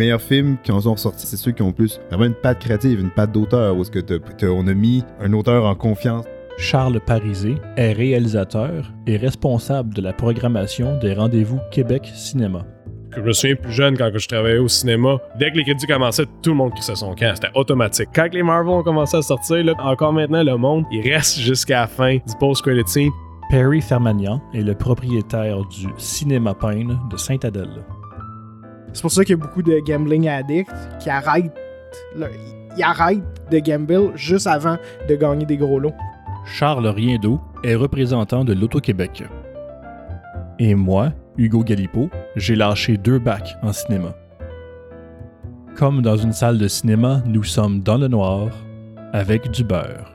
meilleurs films qui en sont ressortis, c'est ceux qui ont plus vraiment une patte créative, une patte d'auteur, où est-ce que on a mis un auteur en confiance. Charles Parisé est réalisateur et responsable de la programmation des rendez-vous Québec Cinéma. Je me souviens plus jeune quand je travaillais au cinéma. Dès que les crédits commençaient, tout le monde crissait son camp. C'était automatique. Quand les Marvel ont commencé à sortir, là, encore maintenant, le monde, il reste jusqu'à la fin du post-credit scene. Perry Fermagnan est le propriétaire du Cinéma Pine de Sainte-Adèle. C'est pour ça qu'il y a beaucoup de gambling addicts qui arrêtent, ils arrêtent de gamble juste avant de gagner des gros lots. Charles Riendeau est représentant de l'Auto-Québec. Et moi, Hugo Galipo, j'ai lâché deux bacs en cinéma. Comme dans une salle de cinéma, nous sommes dans le noir avec du beurre.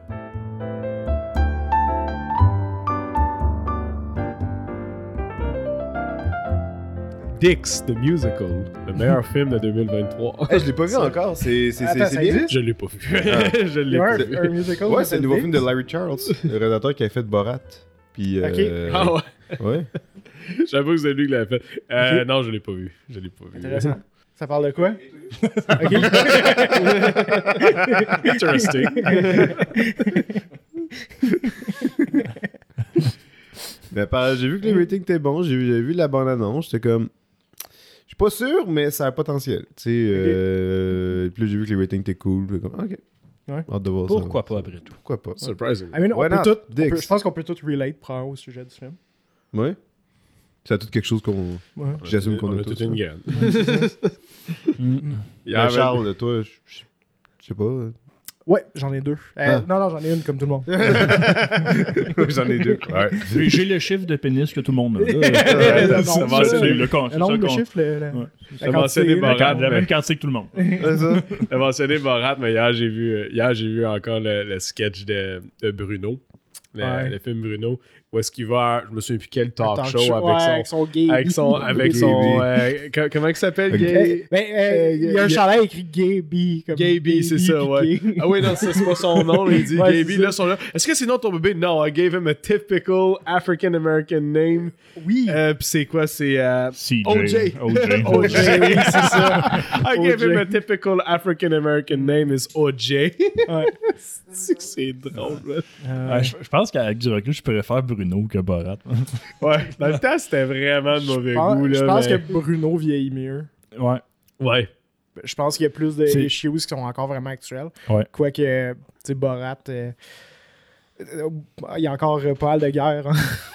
Dix, The Musical, le meilleur film de 2023. je l'ai pas vu encore, c'est bien. Je l'ai pas vu. Ah. je l'ai pas vu. un musical. Ouais, c'est le nouveau Dix. film de Larry Charles, le réalisateur qui a fait Borat. Puis, euh, Ah ouais. ouais. J'avoue que c'est lui qui l'a fait. Euh. Non, je l'ai pas vu. Je l'ai pas vu. Intéressant. Ça parle de quoi? Ok. Interesting. Mais par- j'ai vu que les ratings étaient bons, j'ai vu la bande-annonce, j'étais comme. Je suis pas sûr, mais ça a potentiel. Tu sais, euh, puis là, j'ai vu que les ratings étaient cool. puis comme, ok. Ouais. Hâte de voir ça. Pourquoi pas après tout? Pourquoi pas? Surprising. I mean, on Why peut not? tout- on peut- je pense qu'on peut tout relate probablement au sujet du film. Ouais. C'est tout quelque chose qu'on. Ouais. J'assume qu'on on a a tous. toute une hein. graine. Mm. Il y a Mais Charles, toi, je je- je sais pas. Ouais, j'en ai deux. Euh, Ah. Non, non, j'en ai une comme tout le monde. J'en ai deux. Ouais. J'ai- J'ai le chiffre de pénis que tout le monde a. là. Ça va, le con- Un c'est nombre de chiffres, le, le- Ouais. J'ai la mentionné quantité, Borat, La, même quantité que tout le monde. C'est ça. T'as mentionné Borat, mais hier, j'ai vu, hier, j'ai vu encore le, le sketch de, de Bruno. Le, Ouais. le film Bruno. Où est-ce qu'il va. Je me souviens plus quel talk, talk show, show, avec ouais, son. avec son gay. Avec son. Avec Gay son bee. euh, co- comment il s'appelle? Gay? Ben, euh, il y a un il y a- chalet écrit Gay B. Comme Gay B, c'est ça, ouais. gay. Ah oui, non, c'est pas son nom. Il dit Ouais, B. Là, son nom. Est-ce que c'est de ton bébé? Non, I gave him a typical African American name. Oui. Euh, Puis c'est quoi? C'est. euh, CJ. OJ. OJ. OJ, oui, c'est ça. I gave him a typical African American name is OJ. Ouais. c'est que c'est drôle. Euh, je, je pense qu'avec du recul, je préfère Bruno que Borat. Ouais, dans le temps, c'était vraiment de mauvais je pense, goût, là. je pense mais- que Bruno vieillit mieux. Ouais. Ouais. Je pense qu'il y a plus de issues qui sont encore vraiment actuelles. Ouais. Quoique, tu sais, Borat, euh, il y a encore euh, pas mal de guerre. Hein.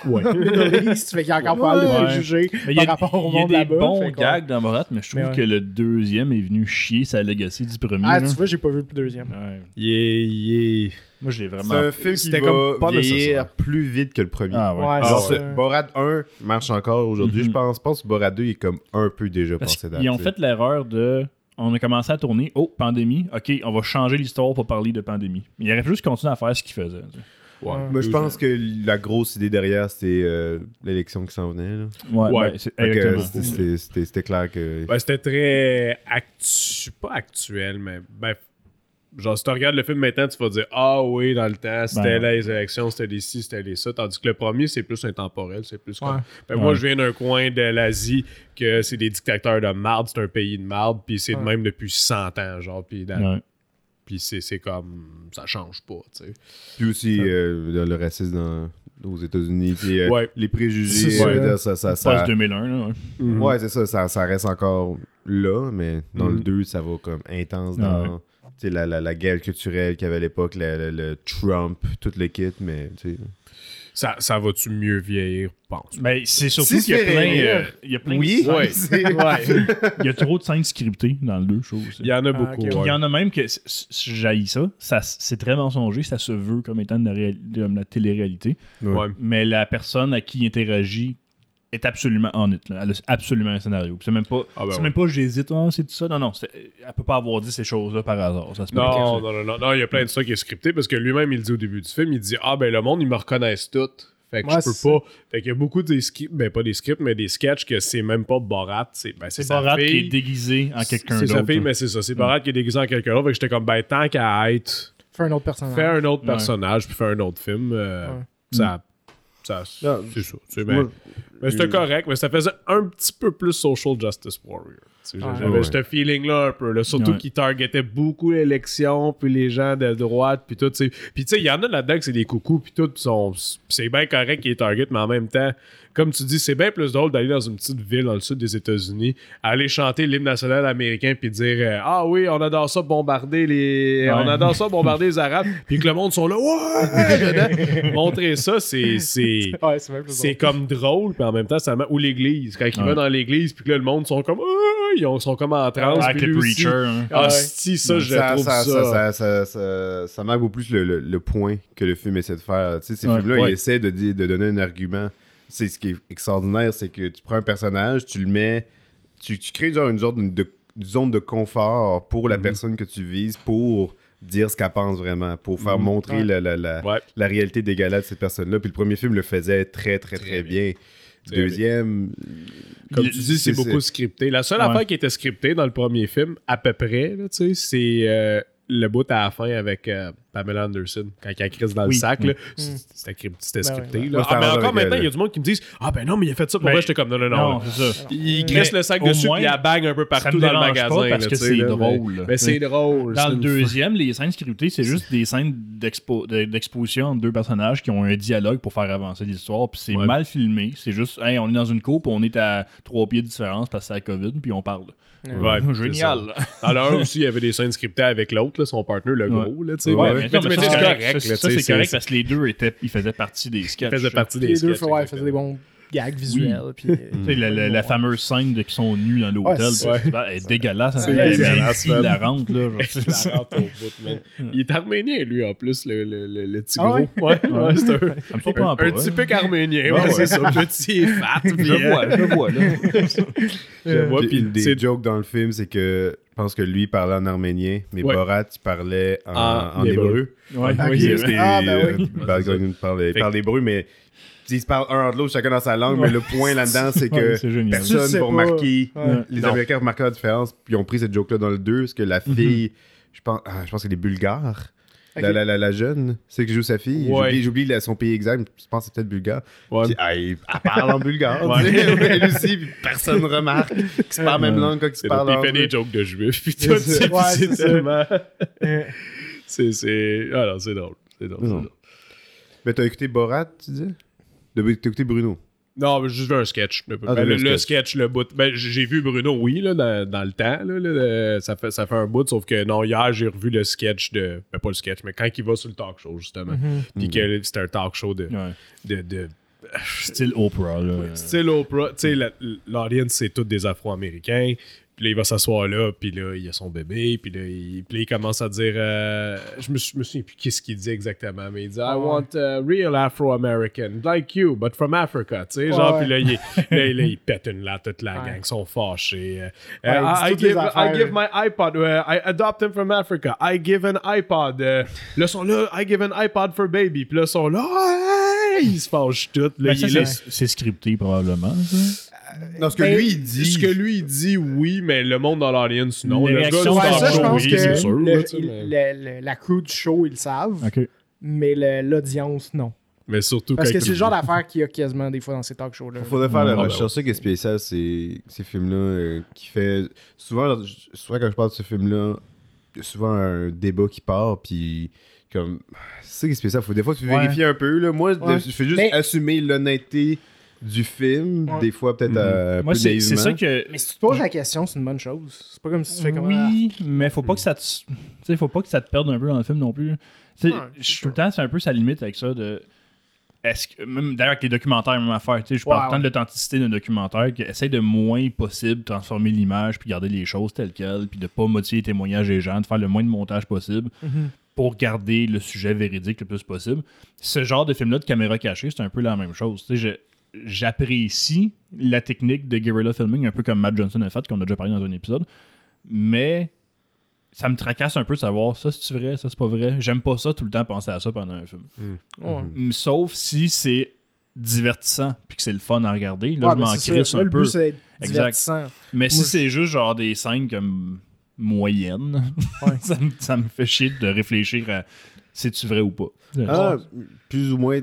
Ouais. Fait qu'il y a encore pas mal de Ouais. préjugés Mais il y a, par rapport au il y a monde des là-bas. bons gags dans Borat, mais je trouve Mais ouais. que le deuxième est venu chier sa legacy du premier. Ah, là. tu vois, j'ai pas vu le deuxième. Ouais. Yeah, yeah. Moi, je l'ai C'est vraiment. un film qui C'était va comme pas vieillir nécessaire. plus vite que le premier. Ah ouais. Ouais, Genre, c'est. Borat 1 marche encore aujourd'hui, Mhm. je pense. Je pense que Borat 2 est comme un peu déjà Parce passé qu'ils ont fait l'erreur de. On a commencé à tourner. Oh, pandémie. Ok, on va changer l'histoire pour parler de pandémie. Mais il aurait pu juste continuer à faire ce qu'il faisait. tu sais. Ouais. Mais je pense que la grosse idée derrière, c'était euh, l'élection qui s'en venait. là. Ouais, Ouais. ben, c'était- c'était- C'était c'était clair que. Ben, c'était très actu... pas actuel, mais ben, genre si tu regardes le film maintenant, tu vas dire ah oui, dans le temps, c'était Ben, les élections, c'était les ci, c'était les ça, tandis que le premier c'est plus intemporel, c'est plus comme Ouais. Ben, moi je viens d'un coin de l'Asie que c'est des dictateurs de marde, c'est un pays de marde, puis c'est de même depuis 100 ans, genre puis dans- Ouais. puis c'est c'est comme ça change pas, tu sais. Puis aussi euh, le- racisme dans- aux États-Unis. Puis euh, Ouais. les préjugés. Euh, ça, ça, ça, Post 2001, là. ouais. Ouais, c'est ça, ça, ça reste encore là, mais dans le Mhm. 2, ça va comme intense Ah dans la, la, la guerre culturelle qu'il y avait à l'époque, le, le- le Trump, tout le kit, mais tu sais. Ça, ça va-tu mieux vieillir, pense Mais c'est surtout qu'il y a plein. euh, il y a plein de Oui, scènes- Ouais. c'est- Il y a trop de scènes scriptées dans le 2, je trouve. Il y en a Ah, beaucoup. Il y en a même que j'haïs ça. ça c'est très mensonger, ça se veut comme étant de la, de la télé-réalité. Ouais. Mais la personne à qui il interagit est absolument en it. là. Elle a absolument un scénario. C'est même pas, Ah ben c'est ouais. même pas j'hésite, ah, c'est tout ça. Non, non. c'est- Elle peut pas avoir dit ces choses-là par hasard. Ça se. Non, non, non, non, non, il y a plein de ça qui est scripté parce que lui-même, il dit au début du film, il dit Ah, ben le monde, ils me reconnaissent tout. Fait que Ouais, je peux c'est pas. Fait qu'il y a beaucoup des scripts, ben pas des scripts, mais des sketchs que c'est même pas Borat. C'est ben, c'est C'est Borat qui est déguisé en quelqu'un C'est d'autre. sa fille, mais c'est ça. C'est Borat qui est déguisé en quelqu'un d'autre. Fait que j'étais comme, ben tant qu'à être, Fais un autre personnage. faire un autre Ouais. personnage puis faire un autre film, euh, Ouais. ça. ça c'est ça. C'est ben, Moi, Mais c'était correct, mais ça faisait un petit peu plus social justice warrior. Tu sais, Ouais. J'avais Ouais. ce feeling-là un peu. Là, surtout Ouais. qu'il targetait beaucoup l'élection, puis les gens de droite, puis tout. tu sais. Puis tu sais, il y en a là-dedans que c'est des coucous, puis tout. sont- C'est bien correct qu'ils target, mais en même temps, comme tu dis, c'est bien plus drôle d'aller dans une petite ville dans le sud des États-Unis, aller chanter l'hymne national américain, puis dire euh, Ah oui, on adore ça bombarder les. Ouais. On adore ça bombarder les Arabes, puis que le monde sont là Ouais. Montrer ça, c'est. c'est comme drôle, puis en même temps, ça Ou l'église. Quand il Ouais. va dans l'église, puis que là, le monde sont comme. Ah! Ils ont- sont comme en transe. Avec le preacher. hein. Ah, Ouais. si, ça, je ça, trouve ça. ça, ça, ça, ça, ça, ça marque beaucoup plus le, le- le point que le film essaie de faire. Tu sais, ces Ouais. films-là, Ouais. ils essaient de, donner un argument. C'est ce qui est extraordinaire, c'est que tu prends un personnage, tu le mets, tu, tu crées genre une sorte de, de- une zone de confort pour la Mhm. personne que tu vises, pour dire ce qu'elle pense vraiment, pour faire Mhm. montrer Ouais. la, la, la, Ouais. la réalité d'égalade de cette personne-là. Puis le premier film le faisait très, très, très, Très bien. Deuxième, Comme tu dis, c'est beaucoup scripté. La seule Ouais. affaire qui était scriptée dans le premier film, à peu près, c'est euh, le bout à la fin avec euh, Pamela Anderson, quand elle crise dans le sac. C'était cri- c'était Ben scripté. ouais. là. Ah, mais encore maintenant, il y a du monde qui me disent Ah, ben non, mais il a fait ça pour Mais- moi. J'étais comme non, non, non. Non, c'est ça. Il crisse le sac dessus, moins, puis il la bague un peu partout dans le magasin. pas parce là, que c'est drôle. Mais, mais c'est drôle. Dans le une- deuxième, les scènes scriptées, c'est juste des scènes d'expo- de- d'exposition entre deux personnages qui ont un dialogue pour faire avancer l'histoire. Puis c'est Ouais. mal filmé. C'est juste, hey, on est dans une coupe, on est à trois pieds de différence parce que c'est la COVID, puis on parle. Ouais, Génial. 1 aussi, il y avait des scènes scriptées avec l'autre, son partner, le gros. Là, tu sais. Ouais, mais, mais, mais, c'est correct. correct. là, Ça, tu sais, c'est correct parce que les deux étaient, ils faisaient partie des sketchs. Il faisait partie des Les deux sketchs, ouais, exactement. faisaient des bons gags visuels. Puis, sais, la, la- la fameuse scène de qui sont nus dans l'hôtel, Ouais, elle est dégueulasse. C'est là. genre, au bout. Il est arménien, lui, en plus, le, le, le, le petit Ah gros. ouais? Ouais, ouais, c'est un, un, hein. typique arménien. Ouais, c'est ça. Petit et fat. Je euh, vois, je vois, là. je vois, Puis puis une des jokes dans le film, c'est que pense que lui parlait en arménien, mais Ouais. Borat, il parlait en, en hébreu. Ouais, Ah, oui, c'était- Ah, ben oui. euh, parle, il parle hébreu, mais ils se parlent un entre l'autre, chacun dans sa langue, mais le point là-dedans, c'est que. Tu personne sais remarquer. Ouais. Les Non. Américains remarquent la différence, puis ils ont pris cette joke-là dans le 2, parce que la fille, je pense, ah, je pense que c'est des Bulgares. La, la, la, la jeune, c'est qui joue sa fille. Ouais. J'oublie- son pays exact, je pense que c'est peut-être bulgare. Ouais. Puis, ah, elle parle en bulgare. Ouais. Elle aussi, puis personne remarque qu'ils se parlent la même langue quand se puis il fait des jokes de juifs. Puis tout, c'est c'est c'est ça. tellement. C'est. c'est- Ah c'est drôle. C'est drôle. Mais t'as écouté Borat, tu dis? T'as écouté Bruno? Non, vu un sketch. Le, Ah, ben, le, sketch. sketch, le bout. Ben, j'ai vu Bruno, oui, là, dans, dans le temps. Là, là, ça, fait, ça fait un bout, sauf que non, hier, j'ai revu le sketch de. Ben, pas le sketch, mais quand il va sur le talk show, justement. mhm. Puis que c'était un talk show de. Ouais. de, de Style Oprah, là. style Oprah. Tu sais, la- l'audience, c'est tous des Afro-Américains. Puis là, il va s'asseoir là, puis là, il y a son bébé, puis là, il, puis là, il commence à dire... euh, je me, me souviens plus qu'est-ce qu'il dit exactement, mais il dit « I want a real Afro-American, like you, but from Africa. » Tu sais, genre, Ouais. puis là, il, là, là, il pète une latte, toute la Ouais. gang sont fâchés. Euh, dit I, give, I give my iPod, uh, I adopt him from Africa, I give an iPod. euh, là, sont là, I give an iPod for baby. Puis là, sont là, hey! ils se fâchent tous. Là, Ben, c'est scripté, probablement. ça. Non, ce que Ben, lui, il dit. Ce que lui il dit, oui, mais le monde dans l'audience, non. Les le gars ça, le je show, pense oui, que c'est sûr, le- là, tu sais, il- mais- le- le- la crew du show, ils le savent, mais l'audience, non. Mais surtout Parce que c'est le genre d'affaire qu'il y a quasiment des fois dans ces talk shows-là. Faudrait faire la Ouais, recherche. C'est ça qui est spécial, c'est ces films-là euh, qui fait. Souvent, souvent, quand je parle de ce film-là, il y a souvent un débat qui part, puis comme. C'est ça qui est spécial. Faut des fois tu Ouais. vérifies un peu. Là. Moi, Ouais. je fais juste Mais- assumer l'honnêteté du film. Ouais. Des fois, peut-être euh, un Moi, c'est ça que. Mais si tu te poses la question, c'est une bonne chose. C'est pas comme si tu fais comme. Oui, mais faut pas que ça te. Tu sais, faut pas que ça te perde un peu dans le film non plus. Tu sais, Ouais, je suis tout le temps, c'est un peu sa limite avec ça de. Est-ce que. Même d'ailleurs avec les documentaires, même affaire. Tu sais, je parle tant de l'authenticité d'un documentaire qui essaie de moins possible transformer l'image puis garder les choses telles quelles puis de pas modifier les témoignages des gens, de faire le moins de montage possible Mhm. pour garder le sujet véridique le plus possible. Ce genre de film-là de caméra cachée, c'est un peu la même chose. Tu sais, je- j'apprécie la technique de guerrilla filming, un peu comme Matt Johnson a fait, qu'on a déjà parlé dans un épisode, mais ça me tracasse un peu de savoir ça c'est vrai, ça c'est pas vrai? J'aime pas ça tout le temps penser à ça pendant un film. Ouais. Mm, Sauf si c'est divertissant puis que c'est le fun à regarder. Là, Ouais, je m'en crisse ça. un peu. but, Exact. Mais si c'est juste genre des scènes comme moyennes, Ouais. ça, me, ça me fait chier de réfléchir à c'est-tu vrai ou pas. Ah, plus ou moins.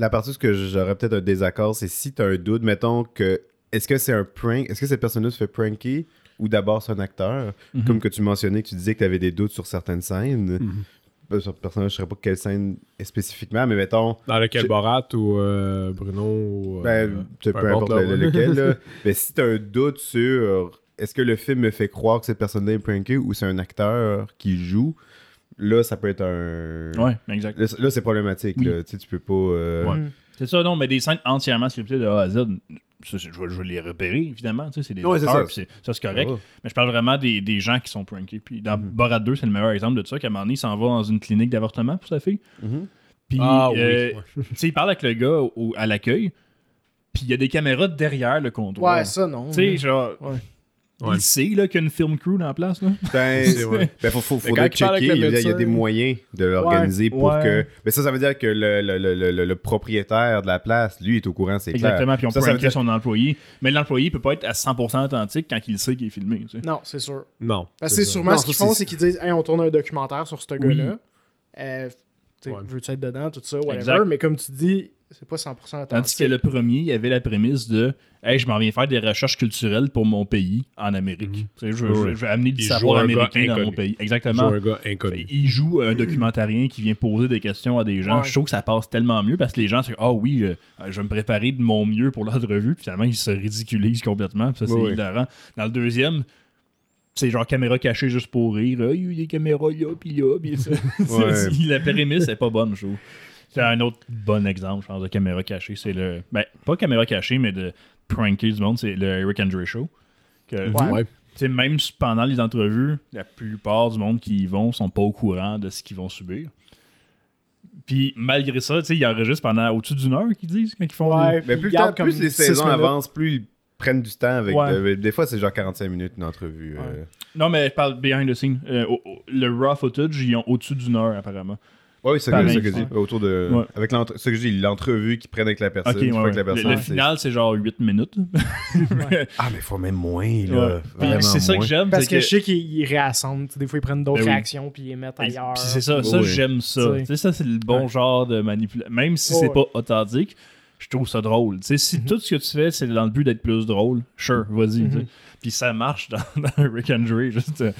La partie où ce que j'aurais peut-être un désaccord, c'est si t'as un doute, mettons que est-ce que c'est un prank, est-ce que cette personne-là se fait pranker ou d'abord c'est un acteur, Mhm. comme que tu mentionnais, que tu disais que tu avais des doutes sur certaines scènes. Ben, sur personnage, je ne saurais pas quelle scène spécifiquement, mais mettons, Dans lequel Borat ou euh, Bruno ou, euh, ben, tu sais, peu, peu importe importe, le- là, lequel, là. mais si tu as un doute sur est-ce que le film me fait croire que cette personne-là est prankée ou c'est un acteur qui joue, là, ça peut être un. Ouais, exact. Là, c'est- là, c'est problématique. Oui. Là. Tu sais, tu peux pas. euh, Ouais. C'est ça, non, mais des scènes entièrement scriptées de A à Z, ça, je, vais, je vais les repérer, évidemment. tu sais, C'est des Ouais, c'est acteurs, ça. c'est- ça, c'est correct. Mais je parle vraiment des, des gens qui sont prankés. Puis dans Mhm. Borat 2, c'est le meilleur exemple de ça, qu'à un moment donné, il s'en va dans une clinique d'avortement pour sa fille. Mhm. Puis, Ah euh, tu sais, il parle avec le gars au- à l'accueil, puis il y a des caméras derrière le comptoir. Ouais, ça, non. Tu sais, genre, Ouais. Ouais. il sait là, qu'il y a une film crew dans la place. Là. Ben, vrai. ben, faut, faut, faudrait il checker. Il y, a, il y a médecin- des moyens de l'organiser pour ouais. que. Mais ça, ça veut dire que le, le, le, le, le propriétaire de la place, lui, est au courant, c'est clair. Exactement, puis on Ça, peut ça veut dire- son employé. Mais l'employé peut pas être à 100% authentique quand il sait qu'il est filmé. tu sais. Non, c'est sûr. Non. Parce que sûrement Non, ce qu'ils font, c'est- qu'ils disent Hey, on tourne un documentaire sur ce Oui. gars-là. Euh. Veux-tu être dedans, tout ça, whatever. Exact. Mais comme tu dis, c'est pas 100% Tandis authentique. que le premier, il y avait la prémisse de Hey, je m'en viens faire des recherches culturelles pour mon pays en Amérique. Tu sais, je, Oui, je- oui. je vais amener du Il savoir gars américain dans mon pays. Il joue Exactement. un gars inconnu. Il joue un documentarien qui vient poser des questions à des gens. Ouais. Je trouve que ça passe tellement mieux parce que les gens sont Ah oui, euh, je vais me préparer de mon mieux pour l'entrevue. Puis finalement, ils se ridiculisent complètement. Puis ça, c'est Oui, oui. hilarant. Dans le deuxième, c'est genre caméra cachée juste pour rire. Ah, il y a des caméras là, puis là. Puis ça. Ouais. la prémisse est pas bonne, je trouve. C'est un autre bon exemple, je pense, de caméra cachée. C'est le. Ben, pas caméra cachée, mais de pranker du monde, c'est le Eric Andre Show. Que, Ouais. Ouais. tu sais, même pendant les entrevues, la plupart du monde qui y vont sont pas au courant de ce qu'ils vont subir. Puis malgré ça, tu sais, ils enregistrent pendant au-dessus d'une heure, qu'ils disent, quand ils font. Ouais, Mais plus, le temps- plus les saisons minutes. avancent, plus ils prennent du temps avec. Ouais. euh, des fois, c'est genre 45 minutes une entrevue. euh. Non, mais je parle behind the scenes. Euh, au- au- le raw footage, ils ont au-dessus d'une heure, apparemment. Ouais, oui, c'est ça Pareil, que je dis. Autour de. Ouais. Avec ce que je dis, l'entrevue qu'ils prennent avec la personne. Ok, une ouais, fois ouais. que la Le- personne, le, c'est- final, c'est genre 8 minutes. Ah, mais il faut même moins, là. C'est ça que j'aime. Parce que, je sais qu'ils ils réassemblent. Des fois, ils prennent d'autres Ben oui. réactions puis ils les mettent ailleurs. Puis c'est ça, ça Oui. j'aime ça. Tu sais. Ça, c'est le bon genre de manipulation. Même si Ouais, c'est ouais. pas authentique, je trouve ça drôle. Tu sais, si tout ce que tu fais, c'est dans le but d'être plus drôle, sure, vas-y. sais. Puis ça marche dans, dans Rick and Dre, juste euh,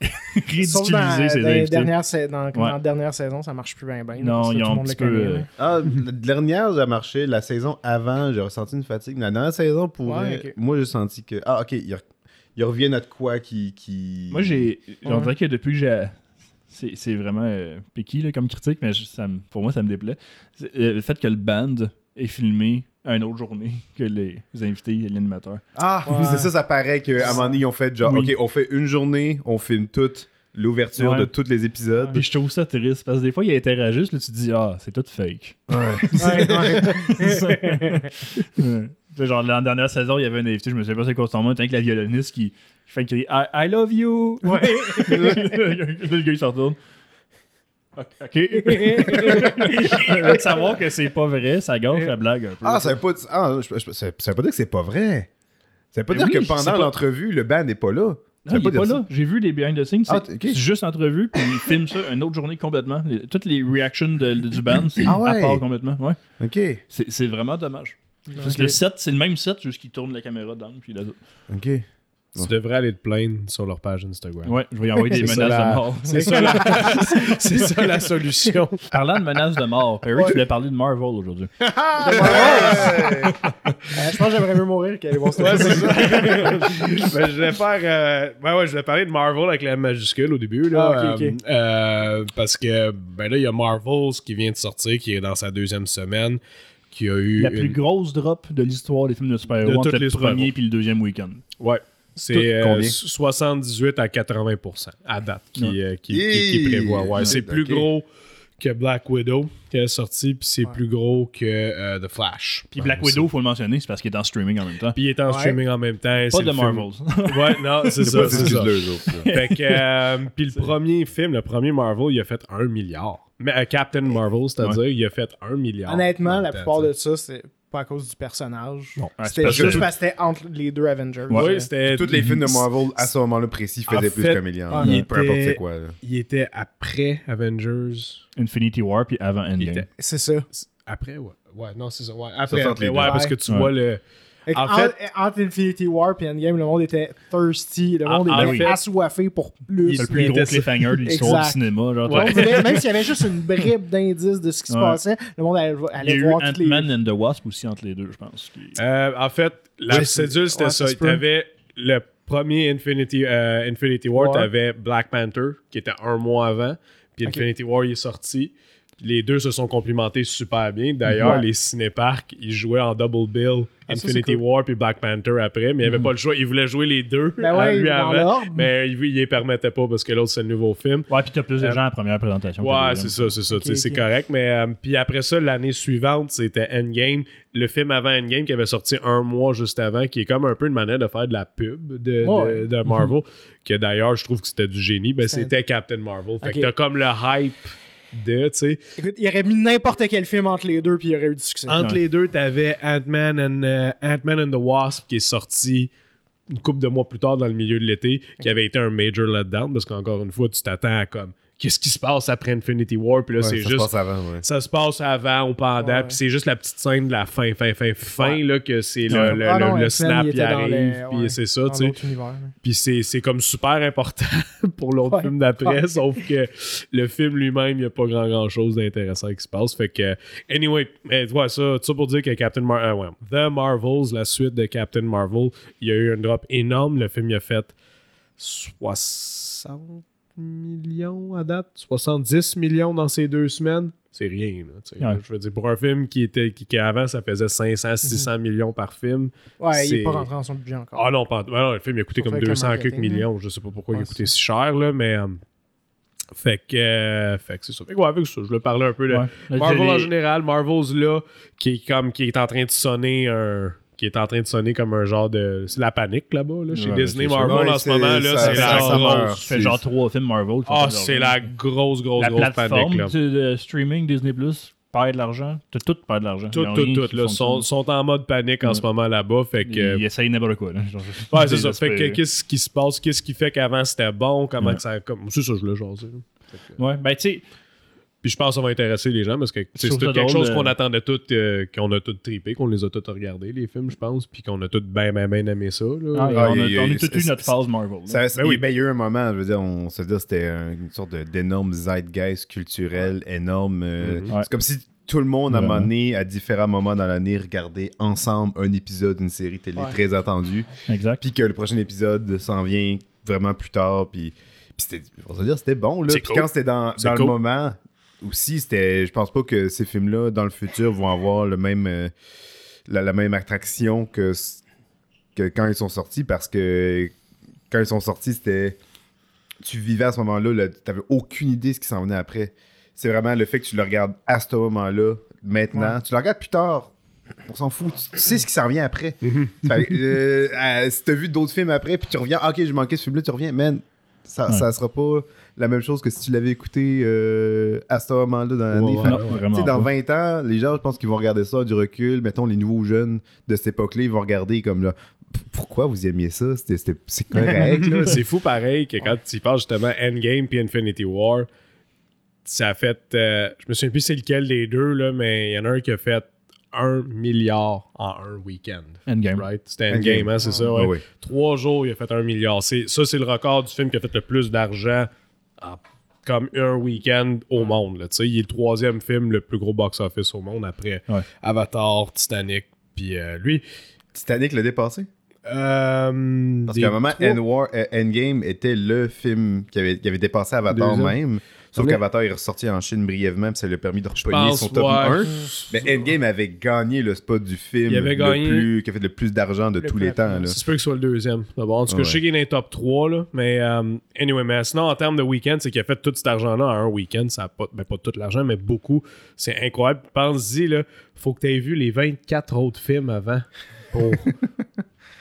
Sauf dans, ridiculiser ses dans les invités. dernières sa- dans, comme Ouais. dans la dernière saison, ça marche plus bien. bien Non, ils ont un petit connaît, peu, euh, Ah, la dernière, j'ai marché. La saison avant, j'ai ressenti une fatigue. Mais la dernière saison, pour Ouais, moi, j'ai senti que. Ah, ok, ils, re- ils reviennent à de quoi qui. qui... Moi, j'ai. On Ouais. dirait que depuis que j'ai. C'est, c'est vraiment euh, picky là, comme critique, mais je- ça pour moi, ça me déplaît. Euh, le fait que le band est filmé à une autre journée que les invités et l'animateur. Ah, Ouais. c'est ça, ça paraît qu'à un moment donné, ils ont fait genre, Oui. ok, on fait une journée, on filme toute l'ouverture Ouais. de tous les épisodes. Puis je trouve ça triste parce que des fois, ils interagissent, là, tu te dis, ah, c'est tout fake. Ouais, ouais. Ouais. C'est genre, dans la dernière saison, il y avait un invité, je me souviens pas c'est quoi son nom, avec la violoniste qui, qui fait crier I, I love you! Ouais. le gars, il se retourne. Ok. ok. de savoir que c'est pas vrai, ça gâche la blague un peu. Ah, ça veut pas, ah, je- je- ça, veut pas dire que c'est pas vrai. Ça veut pas Mais dire oui, que pendant pas- l'entrevue, le band n'est pas là. Ça Non, il est pas là. J'ai vu les behind the scenes. C'est Ah, c'est juste entrevue, puis ils filment ça une autre journée complètement. Les- toutes les reactions de- de- du band, c'est Ah ouais. à part complètement. Ouais. Ok, C'est c'est vraiment dommage. Parce que le set, c'est le même set, juste qu'ils tournent la caméra dedans. Puis là, ok. Tu devrais aller te plaindre sur leur page Instagram. ouais, je vais y envoyer des menaces la- de mort. C'est ça, la... c'est ça la solution. Parlant de menaces de mort, Perry, tu voulais parler de Marvel aujourd'hui. Euh, je pense que j'aimerais mieux mourir qu'aller voir ça. Ouais, c'est ça. Ben, je vais faire. euh, ben ouais, je vais parler de Marvel avec la majuscule au début. Là, Ah. Euh, euh, parce que ben là, il y a Marvels qui vient de sortir, qui est dans sa deuxième semaine, qui a eu. La plus une- grosse drop de l'histoire des films de super-héros entre le les premier puis le deuxième week-end. Ouais. C'est euh, combien? 78 à 80% à date qui, Ouais. euh, qui, qui- qui prévoit. Ouais, c'est plus gros que Black Widow qui est sorti, puis c'est Ouais. plus gros que euh, The Flash. Puis Black Widow, faut le mentionner, c'est parce qu'il est en streaming en même temps. Puis il est en Ouais. streaming en même temps. Pas de Marvels. Ouais, non, c'est C'est ça. c'est ça. Fait que, euh, puis le premier film, le premier Marvel, il a fait un milliard. Mais euh, Captain Marvel, c'est-à-dire, il a fait un milliard. Honnêtement, la plupart de ça, c'est pas à cause du personnage. Non. C'était juste parce que c'était entre les deux Avengers. Ouais. Oui, c'était. Tous les films de Marvel, à ce moment-là précis, En faisaient plus fait, ah, il Peu importe était- c'est quoi. là. Il était après Avengers. Infinity War puis avant Endgame. était C'est ça. Après, ouais. Ouais, non, c'est ça. Ouais, après, entre après, ouais, parce que tu Ouais. vois le. En en- fait- entre Infinity War et Endgame, le monde était thirsty, le Ah, monde ah était oui. assoiffé pour plus. C'est le plus gros cliffhanger de l'histoire du cinéma. Genre, Ouais. On dirait, même s'il y avait juste une bribe d'indices de ce qui se passait, le monde allait, Il y a eu voir toutes les. Ant-Man and the Wasp aussi entre les deux, je pense. qui- Euh, en fait, la cédule, c'était ouais, ça. peut. T'avais le premier Infinity, euh, Infinity War, Ouais. t'avais Black Panther, qui était un mois avant. Puis. Infinity War, il est sorti. Les deux se sont complimentés super bien. D'ailleurs, Ouais. les cinéparks, ils jouaient en double bill Ah, Infinity cool. War puis Black Panther après, mais il avait pas le choix. Il voulait jouer les deux Ben ouais, lui avant, mais il, il les permettait pas parce que l'autre, c'est le nouveau film. Ouais, puis t'as plus de Euh, gens à la première présentation. Ouais, c'est ça, c'est ça. Tu C'est correct. Mais euh, puis après ça, l'année suivante, c'était Endgame. Le film avant Endgame qui avait sorti un mois juste avant, qui est comme un peu une manière de faire de la pub de, Ouais. de, de Marvel. que d'ailleurs, je trouve que c'était du génie. Ben, C'était- Captain Marvel. Fait que t'as comme le hype de, tu sais. Écoute, il aurait mis n'importe quel film entre les deux, puis il y aurait eu du succès. Entre Ouais. les deux, t'avais Ant-Man and, euh, Ant-Man and the Wasp qui est sorti une couple de mois plus tard dans le milieu de l'été, qui avait été un major letdown parce qu'encore une fois, tu t'attends à comme qu'est-ce qui se passe après Infinity War, puis là, Ouais, c'est ça se juste passe avant, ouais. ça se passe avant ou pendant, Ouais. puis c'est juste la petite scène de la fin, fin, fin, fin, Ouais. là, que c'est le, le, Ah non, le snap, dans arrive, puis ouais, c'est ça, tu sais. Puis c'est c'est comme super important pour l'autre Ouais. film d'après, Ouais. sauf que le film lui-même, il n'y a pas grand, grand chose d'intéressant qui se passe. Fait que, anyway, mais, ouais, ça, ça pour dire que Captain Marvel, ouais, The Marvels, la suite de Captain Marvel, il y a eu un drop énorme. Le film, il a fait 60 millions à date, 70 millions dans ces deux semaines? C'est rien, là. Ouais. Je veux dire, pour un film qui était qui, qui avant, ça faisait 500, 600 millions par film. Ouais, il C'est- est pas rentré dans son budget encore. Ah non, pas, ouais, non, le film il a coûté comme avec le 200 quelques millions. Je sais pas pourquoi il a coûté si cher, là, mais. euh, fait que, euh, fait que c'est ça. Fait que, ouais, avec ça, je voulais parler un peu de Ouais. Marvel en général. Marvel's là, qui est comme, qui est en train de sonner un. Qui est en train de sonner comme un genre de. C'est la panique là-bas, là, chez Ouais, Disney. c'est. Marvel en ce c'est- moment, là, c'est ça- la ça meurt. grosse. fait genre trois films Marvel. Ah, c'est la grosse, grosse, La grosse plateforme panique, là. de, de streaming Disney Plus perd de l'argent. Tout, tout perd de l'argent. Tout, Ils tout, tout, fonctionne. sont, sont en mode panique en ce moment là-bas. Fait que. Ils essayent n'importe quoi. Là. Genre, Ouais, c'est ça. Fait que qu'est-ce qui se passe? Qu'est-ce qui fait qu'avant c'était bon? Comment Ouais. que ça. Comme... C'est ça, je voulais jaser. là. Fait que- Ouais, ben tu sais, Puis je pense que ça va intéresser les gens parce que c'est quelque drôle, chose euh, qu'on attendait tous, euh, qu'on a tous trippé, qu'on les a tous regardés, les films, je pense, puis qu'on a tous bien, bien, bien aimé ça. Là. ah, Ah, on a, tous eu notre phase Marvel. Ça, Ben oui. ben, il y a eu un moment, je veux dire, on se dit c'était un- une sorte d'énorme zeitgeist culturel énorme. euh, Mhm. Ouais. C'est comme si tout le monde, à un moment donné, à différents moments dans l'année, regardait ensemble un épisode d'une série télé Ouais. très attendue. Exact. Puis que le prochain épisode s'en vient vraiment plus tard. Puis, puis c'était, on va se dire, c'était bon. Là. C'est Puis cool. quand c'était dans, dans cool. le moment aussi, c'était, je pense pas que ces films-là, dans le futur, vont avoir le même, euh, la, la même attraction que, que quand ils sont sortis parce que quand ils sont sortis, c'était. Tu vivais à ce moment-là, là, t'avais aucune idée de ce qui s'en venait après. C'est vraiment le fait que tu le regardes à ce moment-là, maintenant. Tu le regardes plus tard. On s'en fout. Tu, sais ce qui s'en vient après. Fait que, euh, euh, si t'as vu d'autres films après, puis tu reviens, ah, ok, j'ai manqué ce film-là, tu reviens, man, ça, Ouais. ça sera pas la même chose que si tu l'avais écouté euh, à ce moment-là dans l'année. Ouais, ouais. tu vraiment. sais, dans pas. 20 ans, les gens, je pense qu'ils vont regarder ça du recul. Mettons, les nouveaux jeunes de cette époque-là, ils vont regarder comme là, pourquoi vous aimiez ça? C'est correct, c'est fou pareil que quand tu y passes justement Endgame puis Infinity War, ça a fait. euh, je me souviens plus c'est lequel des deux, là, mais il y en a un qui a fait un milliard en un week-end. Endgame. Right? C'était Endgame, Endgame. hein, c'est ça? Ah Ouais. oui. Trois jours, il a fait un milliard. C'est, ça, c'est le record du film qui a fait le plus d'argent en- comme un week-end au monde. Là, tu sais. il est le troisième film le plus gros box-office au monde après Ouais. Avatar, Titanic. Puis euh, lui. Titanic l'a dépassé? euh, Parce qu'à un moment, trois- End War- euh, Endgame était le film qui avait, qui avait dépassé Avatar Deuxième. même. Sauf qu'Avatar est ressorti en Chine brièvement, puis ça lui a permis de repogner pense, son top ouais. 1. Mais Endgame avait gagné le spot du film Il avait le plus, qui a fait le plus d'argent de Le tous les temps. Là. Ça se peut que ce soit le deuxième. D'abord, en tout cas, Ouais. je sais qu'il est dans les top 3, là, mais euh, anyway, mais sinon, en termes de week-end, c'est qu'il a fait tout cet argent-là en un week-end. Ça a pas, ben, pas tout l'argent, mais beaucoup. C'est incroyable. Pense-y, là, faut que tu aies vu les 24 autres films avant pour,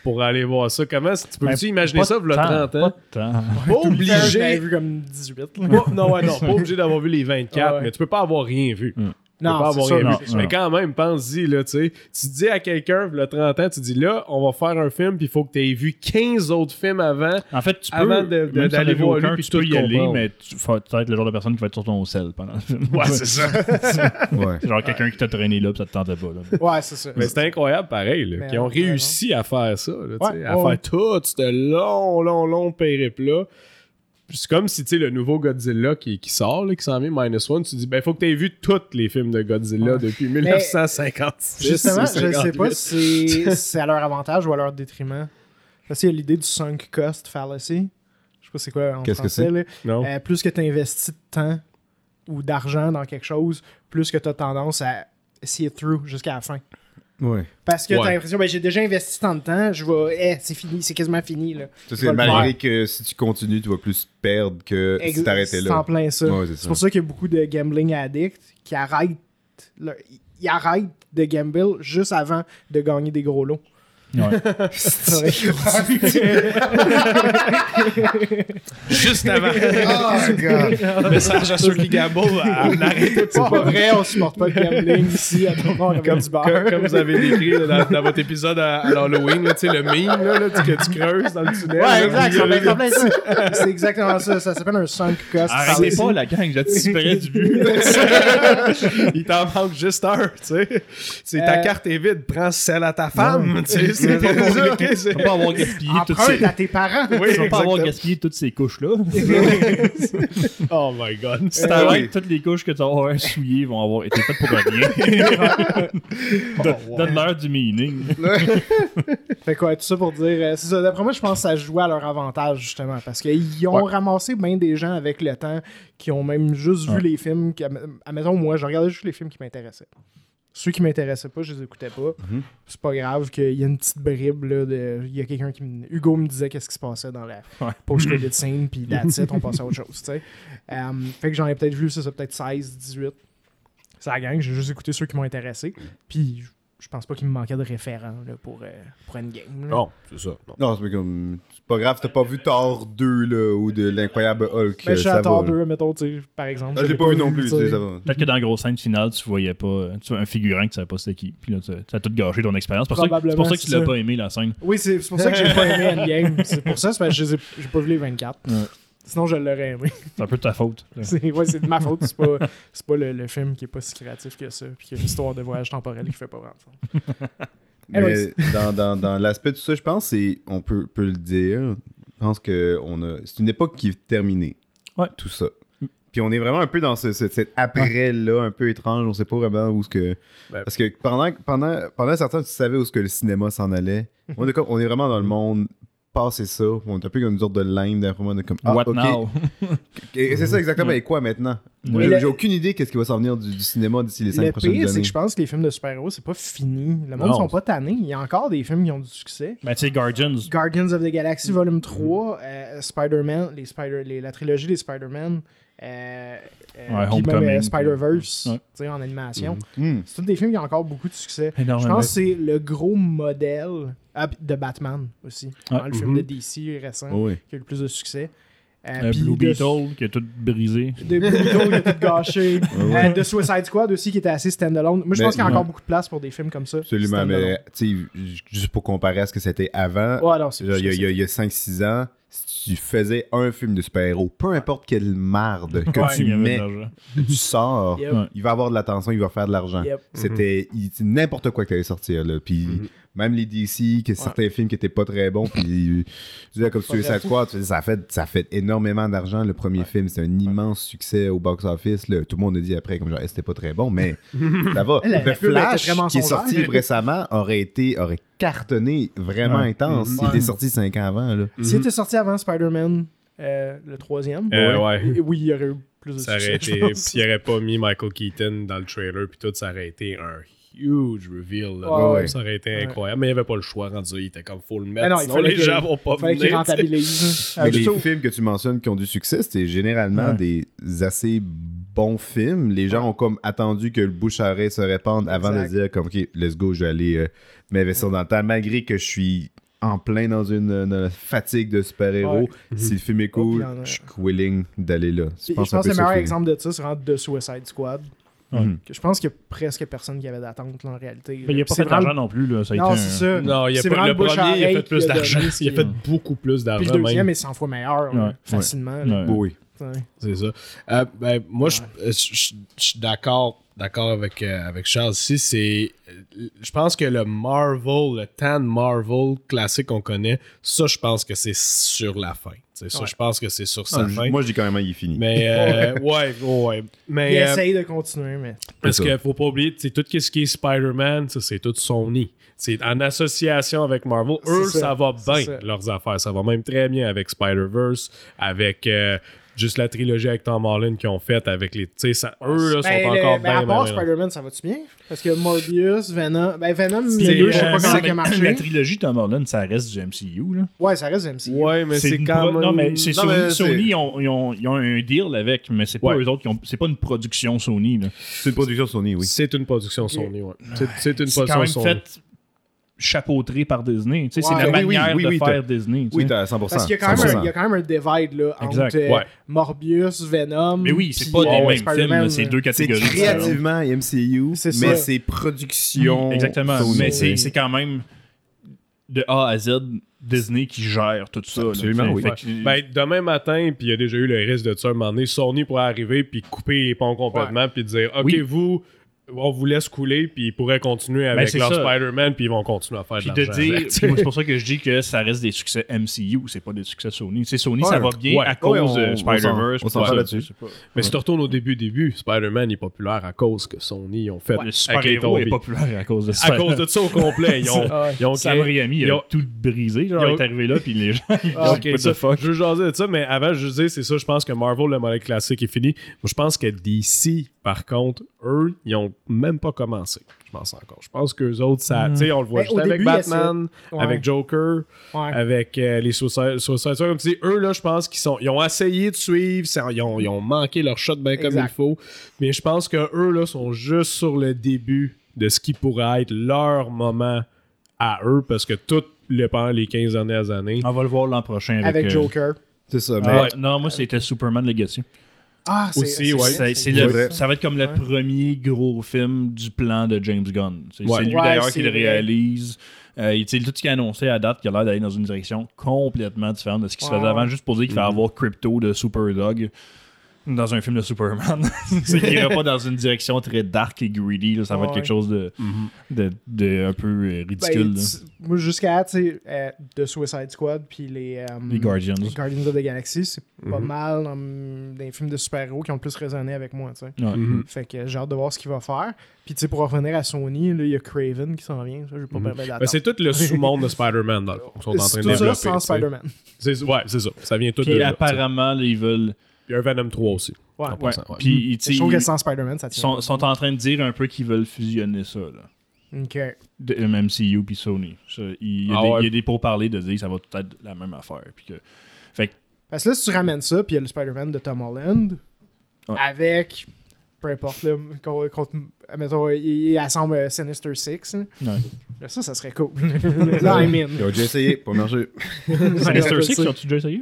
pour aller voir ça. Comment tu peux-tu Ben, imaginer pas ça, le temps, 30 Pas ans? Pas l'avais obligé. vu comme 18. là. Pas- non, ouais, non, pas obligé d'avoir vu les 24, Ah ouais. mais tu peux pas avoir rien vu. Mm. Peux Non, pas c'est avoir sûr, rien non. Mais quand même, pense-y, là, tu sais. Tu dis à quelqu'un, le 30 ans, tu dis là, on va faire un film, puis il faut que tu aies vu 15 autres films avant. En fait, tu peux, Avant si t'en d'aller voir aucun, lui, puis tu peux y aller, mais tu faut être le genre de personne qui va être sur ton sel pendant le film. Ouais, c'est ça. Ouais. C'est genre quelqu'un qui t'a traîné là, pis ça te tentait pas. Là. Ouais, c'est ça. Mais c'est incroyable, pareil, là, qu'ils ont réussi à faire ça, là, tu sais, Ouais, à ouais, faire tout ce long, long, long périple-là. Puis C'est comme si, tu sais, le nouveau Godzilla qui, qui sort, là, qui s'en vient, Minus One, tu dis, ben, faut que tu aies vu tous les films de Godzilla Ouais. depuis 1956. Justement, je ne sais pas 58. si c'est- à leur avantage ou à leur détriment. Parce qu'il y a l'idée du sunk cost fallacy. Je sais pas c'est quoi en Qu'est-ce que français. c'est? là. Non. Euh, plus que tu investis de temps ou d'argent dans quelque chose, plus que tu as tendance à see it through jusqu'à la fin. Ouais. Parce que Ouais. tu as l'impression, ben, j'ai déjà investi tant de temps, je vais, eh, c'est fini, c'est quasiment fini. Là. C'est malgré que si tu continues, tu vas plus perdre que si Ex- t'arrêtais C'est en là. plein ça. Ouais, c'est pour ça qu'il y a beaucoup de gambling addicts qui arrêtent, ils arrêtent de gamble juste avant de gagner des gros lots. Ouais. Juste avant. Oh, God. Message à ceux qui gamble, ah, n'arrêtez C'est pas. pas vrai, on supporte pas le gambling ici à Toronto avec Comme, du beurre. comme- comme vous avez décrit là, dans, dans votre épisode à, à l'Halloween, là, tu sais, le meme là, là, tu- que tu creuses dans le tunnel. Ouais, exact, euh. C'est exactement ça. Ça s'appelle un sunk cost. Arrêtez pas la gang, j'anticiperais du but. Il t'en manque juste un, tu sais. C'est ta Euh, carte est vide, prends celle à ta femme, tu sais. C'est pas c'est- vas pas avoir gaspillé toutes ces... à tes parents. Oui, Tu vas pas avoir gaspillé toutes ces couches-là. Oh my god. Si Euh, t'arrêtes, oui. toutes les couches que tu vas avoir souillées vont avoir été faites pour rien. Donne- Donne-leur du meaning. Fait quoi, tout ça pour dire. euh, c'est ça, D'après moi, je pense que ça jouait à leur avantage, justement. Parce qu'ils ont Ouais. ramassé bien des gens avec le temps qui ont même juste vu les films. Qui, admettons, moi, je regardais juste les films qui m'intéressaient. Ceux qui m'intéressaient pas, je les écoutais pas. Mhm. C'est pas grave qu'il y a une petite bribe là, de. Il y a quelqu'un qui me. Hugo me disait qu'est-ce qui se passait dans la Ouais. post-credit scene, puis that's it, on passait à autre chose, tu sais. Euh, fait que j'en ai peut-être vu, ça, ça peut-être 16, 18. C'est la gang, j'ai juste écouté ceux qui m'ont intéressé. Puis je- pense pas qu'il me manquait de référents là, pour, euh, pour Endgame. là. Non, c'est ça. non. Non, c'est comme. C'est pas grave, t'as pas vu Thor 2 là, ou de l'incroyable Hulk. Mais je suis ça à Thor va, là. 2, mettons, tu sais, par exemple. Ah, je l'ai pas vu non plus, ça va. Peut-être que dans la grosse scène finale, tu voyais pas tu vois, un figurant que tu savais pas c'était qui. Puis là, tu tu as tout gâché ton expérience. C'est pour ça que- c'est pour ça que tu l'as pas aimé, la scène. Oui, c'est c'est pour ça que j'ai pas aimé Endgame. C'est pour ça, c'est parce que j'ai pas vu les 24. Ouais. Sinon, je l'aurais aimé. C'est un peu de ta faute. C'est ouais, c'est de ma faute. C'est pas, c'est pas le, le film qui est pas si créatif que ça. Puis qu'il y a une histoire de voyage temporel qui fait pas vraiment sens. Mais dans, dans, dans l'aspect de tout ça, je pense c'est on peut, peut le dire. Je pense que on a c'est une époque qui est terminée. Ouais. Tout ça. Puis on est vraiment un peu dans ce, ce- cet après-là, un peu étrange. On sait pas vraiment où ce que. Ben- Parce que pendant, pendant, pendant un certain temps, tu savais où ce que le cinéma s'en allait. on, est comme- on est vraiment dans le monde passé ça. On est un peu comme une sorte de lime d'après moi. comme, ah, What ok. now? Et c'est ça exactement. Et quoi maintenant? Mais j'ai le- aucune idée qu'est-ce qui va s'en venir du, du cinéma d'ici les cinq Le prochaines pire, c'est années. que je pense que les films de super-héros, c'est pas fini. Le monde Non. sont pas tannés. Il y a encore des films qui ont du succès. Ben, tu sais, Guardians. Guardians of the Galaxy Volume 3, euh, Spider-Man, les Spider, les- la trilogie des Spider-Man, puis même euh, Spider-Verse, Ouais. tu sais, en animation. Hmm. C'est tous des films qui ont encore beaucoup de succès. Je pense que c'est le gros modèle ah, de Batman aussi. Le film Mhm. de DC récent Oh oui. qui a eu le plus de succès. Euh, Euh, Blue de- Beetle qui a tout brisé. De Blue Beetle qui a tout gâché. Ouais. Euh, de Suicide Squad aussi qui était assez standalone. Moi je Mais- pense qu'il y a encore ouais. beaucoup de place pour des films comme ça. Absolument, mais tu sais, juste pour comparer à ce que c'était avant, il y a, a 5-6 ans, si tu faisais un film de super-héros, peu importe quelle marde que Ouais, tu mets, tu sors, Yep. Il va avoir de l'attention, il va faire de l'argent. Yep. C'était n'importe quoi qui allait sortir. Là. Puis Mhm. Même les DC, que certains films qui étaient pas très bons, puis tu disais comme tu sais, ça a fait, ça a fait énormément d'argent le premier film. C'est un immense succès au box-office. là. Tout le monde a dit après, comme genre, Eh, c'était pas très bon, mais ça va. La- le Flash, qui est sorti récemment, aurait été aurait cartonné vraiment Ouais. intense. Il Ouais. était sorti 5 ans avant. Là. S'il était sorti avant Spider-Man, euh, le troisième, Euh, oui, il y aurait eu plus de Ça aurait succès. été. je Puis pense. il aurait pas mis Michael Keaton dans le trailer, puis tout, ça aurait été un huge reveal. là. Ouais, ouais. Ça aurait été Ouais. incroyable. Mais il n'y avait pas le choix rendu. Il était comme faut le mettre. Non, il sinon les qu'il- gens vont pas Fallait venir. rentabilise. Mais Euh, les films que tu mentionnes qui ont du succès, c'était généralement Ouais. des assez bons films. Les gens ont comme attendu que le bouche à oreille se répande avant de dire comme ok, let's go, je vais aller euh, m'investir dans le temps, malgré que je suis en plein dans une, une fatigue de super-héros. Ouais. Si le film est Oh, cool, a- je suis willing d'aller là. Je pense, pense un que le meilleur exemple de ça, c'est The Suicide Squad. Mhm. Je pense qu'il y a presque personne qui avait d'attente là, en réalité. Mais il n'y a pas fait d'argent vraiment- non plus. Là. Ça a Non, été c'est un- ça. Non, il a C'est pas, vraiment le premier, il a fait plus a d'argent. Il a fait beaucoup plus Puis d'argent. le deuxième même. est 100 fois meilleur, Ouais. facilement. Oui. Ouais. C'est ça. Euh, ben, moi, je- je je- je suis d'accord d'accord avec, euh, avec Charles ici. C'est, euh, je pense que le Marvel, le Tan Marvel classique qu'on connaît, ça, je pense que c'est sur la fin. C'est ça, Ouais. je pense que c'est sur sa Ah, je- fin. moi, je dis carrément, il est fini. mais euh, ouais, ouais. Mais Il euh, essaye de continuer, mais. parce qu'il faut pas oublier, c'est tout ce qui est Spider-Man, ça, c'est tout Sony. C'est en association avec Marvel. Eux, ça, ça, va bien, leurs affaires. Ça va même très bien avec Spider-Verse, avec euh, juste la trilogie avec Tom Holland qu'ils ont faite avec les. Tu sais, ça- eux, là, sont Ben, le- encore ben, à bien. part bien, bien. Spider-Man, ça va-tu bien? Parce que Morbius, Venom. Ben, Venom, Puis, les deux, euh, je sais pas comment ça a la, marché. trilogie Tom Holland, ça reste du MCU. Là. Ouais, ça reste MCU. Ouais, mais c'est quand même. Non, mais c'est Sony, mais Sony, ils, ont, ils ont- ils ont un deal avec, mais c'est pas Ouais. eux autres qui ont. C'est pas une production Sony. Là. C'est une production Sony, oui. C'est une production Sony, ouais. C'est- une production Sony. Fait chapeautré par Disney. Tu sais, c'est la Oui, oui, manière oui, de oui, faire Disney. tu Oui, t'as 100%. Parce qu'il y, a quand même un- 100%. il y a quand même un divide là, Exact. entre euh, Ouais. Morbius, Venom. mais oui, c'est pas euh, les mêmes films, c'est deux C'est catégories. créativement MCU, C'est mais c'est production. Exactement. Sony. Mais c'est c'est quand même de A à Z Disney qui gère tout ça. Absolument, oui. Que- Ben, demain matin, puis il y a déjà eu le risque de ça, un moment donné, Sony pourrait arriver puis couper les ponts complètement puis dire OK, Oui. vous, on vous laisse couler, puis ils pourraient continuer avec Ben, leur ça. Spider-Man, puis ils vont continuer à faire Puis de dire, c'est pour ça que je dis que ça reste des succès MCU, c'est pas des succès Sony. C'est Sony, Ouais. ça va bien Ouais. à cause Ouais, on- de Spider-Verse. on s'en ça, là-dessus. Mais si tu retournes au début, début, Spider-Man est populaire à cause que Sony ont fait Le super-héros est populaire à cause de À Spider-Man. cause de ça au complet, ils ont, ils ont Sam créé- Raimi ils a ont- tout brisé. Genre, il est arrivé là, puis les gens. ils Ah, ont ça, fuck? Je veux jaser de ça, mais avant, je disais, c'est ça, je pense que Marvel, le modèle classique est fini. Moi, je pense que DC, par contre, eux, ils ont même pas commencé. Je pense encore. Je pense qu'eux autres, ça, Mm. tu sais, on le voit Ben, juste avec début, Batman, Ouais. avec Joker, Ouais. avec euh, les Suicide. Comme tu dis, eux, là, je pense qu'ils sont, ils ont essayé de suivre, ils ont, ils ont manqué leur shot bien comme il faut. Mais je pense que eux, là, sont juste sur le début de ce qui pourrait être leur moment à eux, parce que tout le pendant les 15 dernières années. On va le voir l'an prochain avec, Avec euh, Joker. C'est ça. Mais ah, Non, moi, c'était Superman Legacy. Ah, c'est Aussi, c'est- ouais. C'est- c'est- c'est c'est le- vrai. ça va être comme le Ouais. premier gros film du plan de James Gunn. C'est Ouais. c'est lui Ouais, d'ailleurs qui le réalise. Euh, tout ce qu'il a annoncé à date, qui a l'air d'aller dans une direction complètement différente de ce qui se faisait avant, juste pour dire qu'il va Mhm. avoir Crypto de Superdog dans un film de Superman. c'est qu'il ira pas dans une direction très dark et greedy. là. Ça va être quelque chose de, de, de un peu euh, Ben, ridicule. moi, jusqu'à, tu sais, euh, The Suicide Squad, puis les, euh, Les Guardians. les Guardians of the Galaxy, c'est pas Mhm. mal dans, dans les films de super-héros qui ont le plus résonné avec moi, tu sais. Ouais. Mhm. Fait que j'ai hâte de voir ce qu'il va faire. Puis, tu sais, pour revenir à Sony, là, il y a Craven qui s'en vient. Ça, je vais pas permettre Ben, c'est tout le sous-monde de Spider-Man, qu'ils sont en train C'est de tout ça développer. sans tu sais. Spider-Man. C'est- Ouais, c'est ça. Ça vient tout Puis de là. apparemment, là, ils veulent. Il y a un Venom 3 aussi. Ouais. En Ouais. Puis, Je trouve ils que sans Spider-Man, ça tient. sont, en train de dire un peu qu'ils veulent fusionner ça. Là. Ok. de MCU puis Sony. Ça, il, y a Ah des, ouais. il y a des pourparlers de dire que ça va tout être la même affaire. Puis que, fait que, Parce que là, si tu ramènes ça, puis il y a le Spider-Man de Tom Holland, Ouais. avec, peu importe, là, contre, contre- mettons, il, il assemble euh, Sinister Six, ouais. Là, ça, ça serait cool. là, I'm in. Ils ont déjà essayé, pas marché. Sinister Six, ont-tu déjà essayé?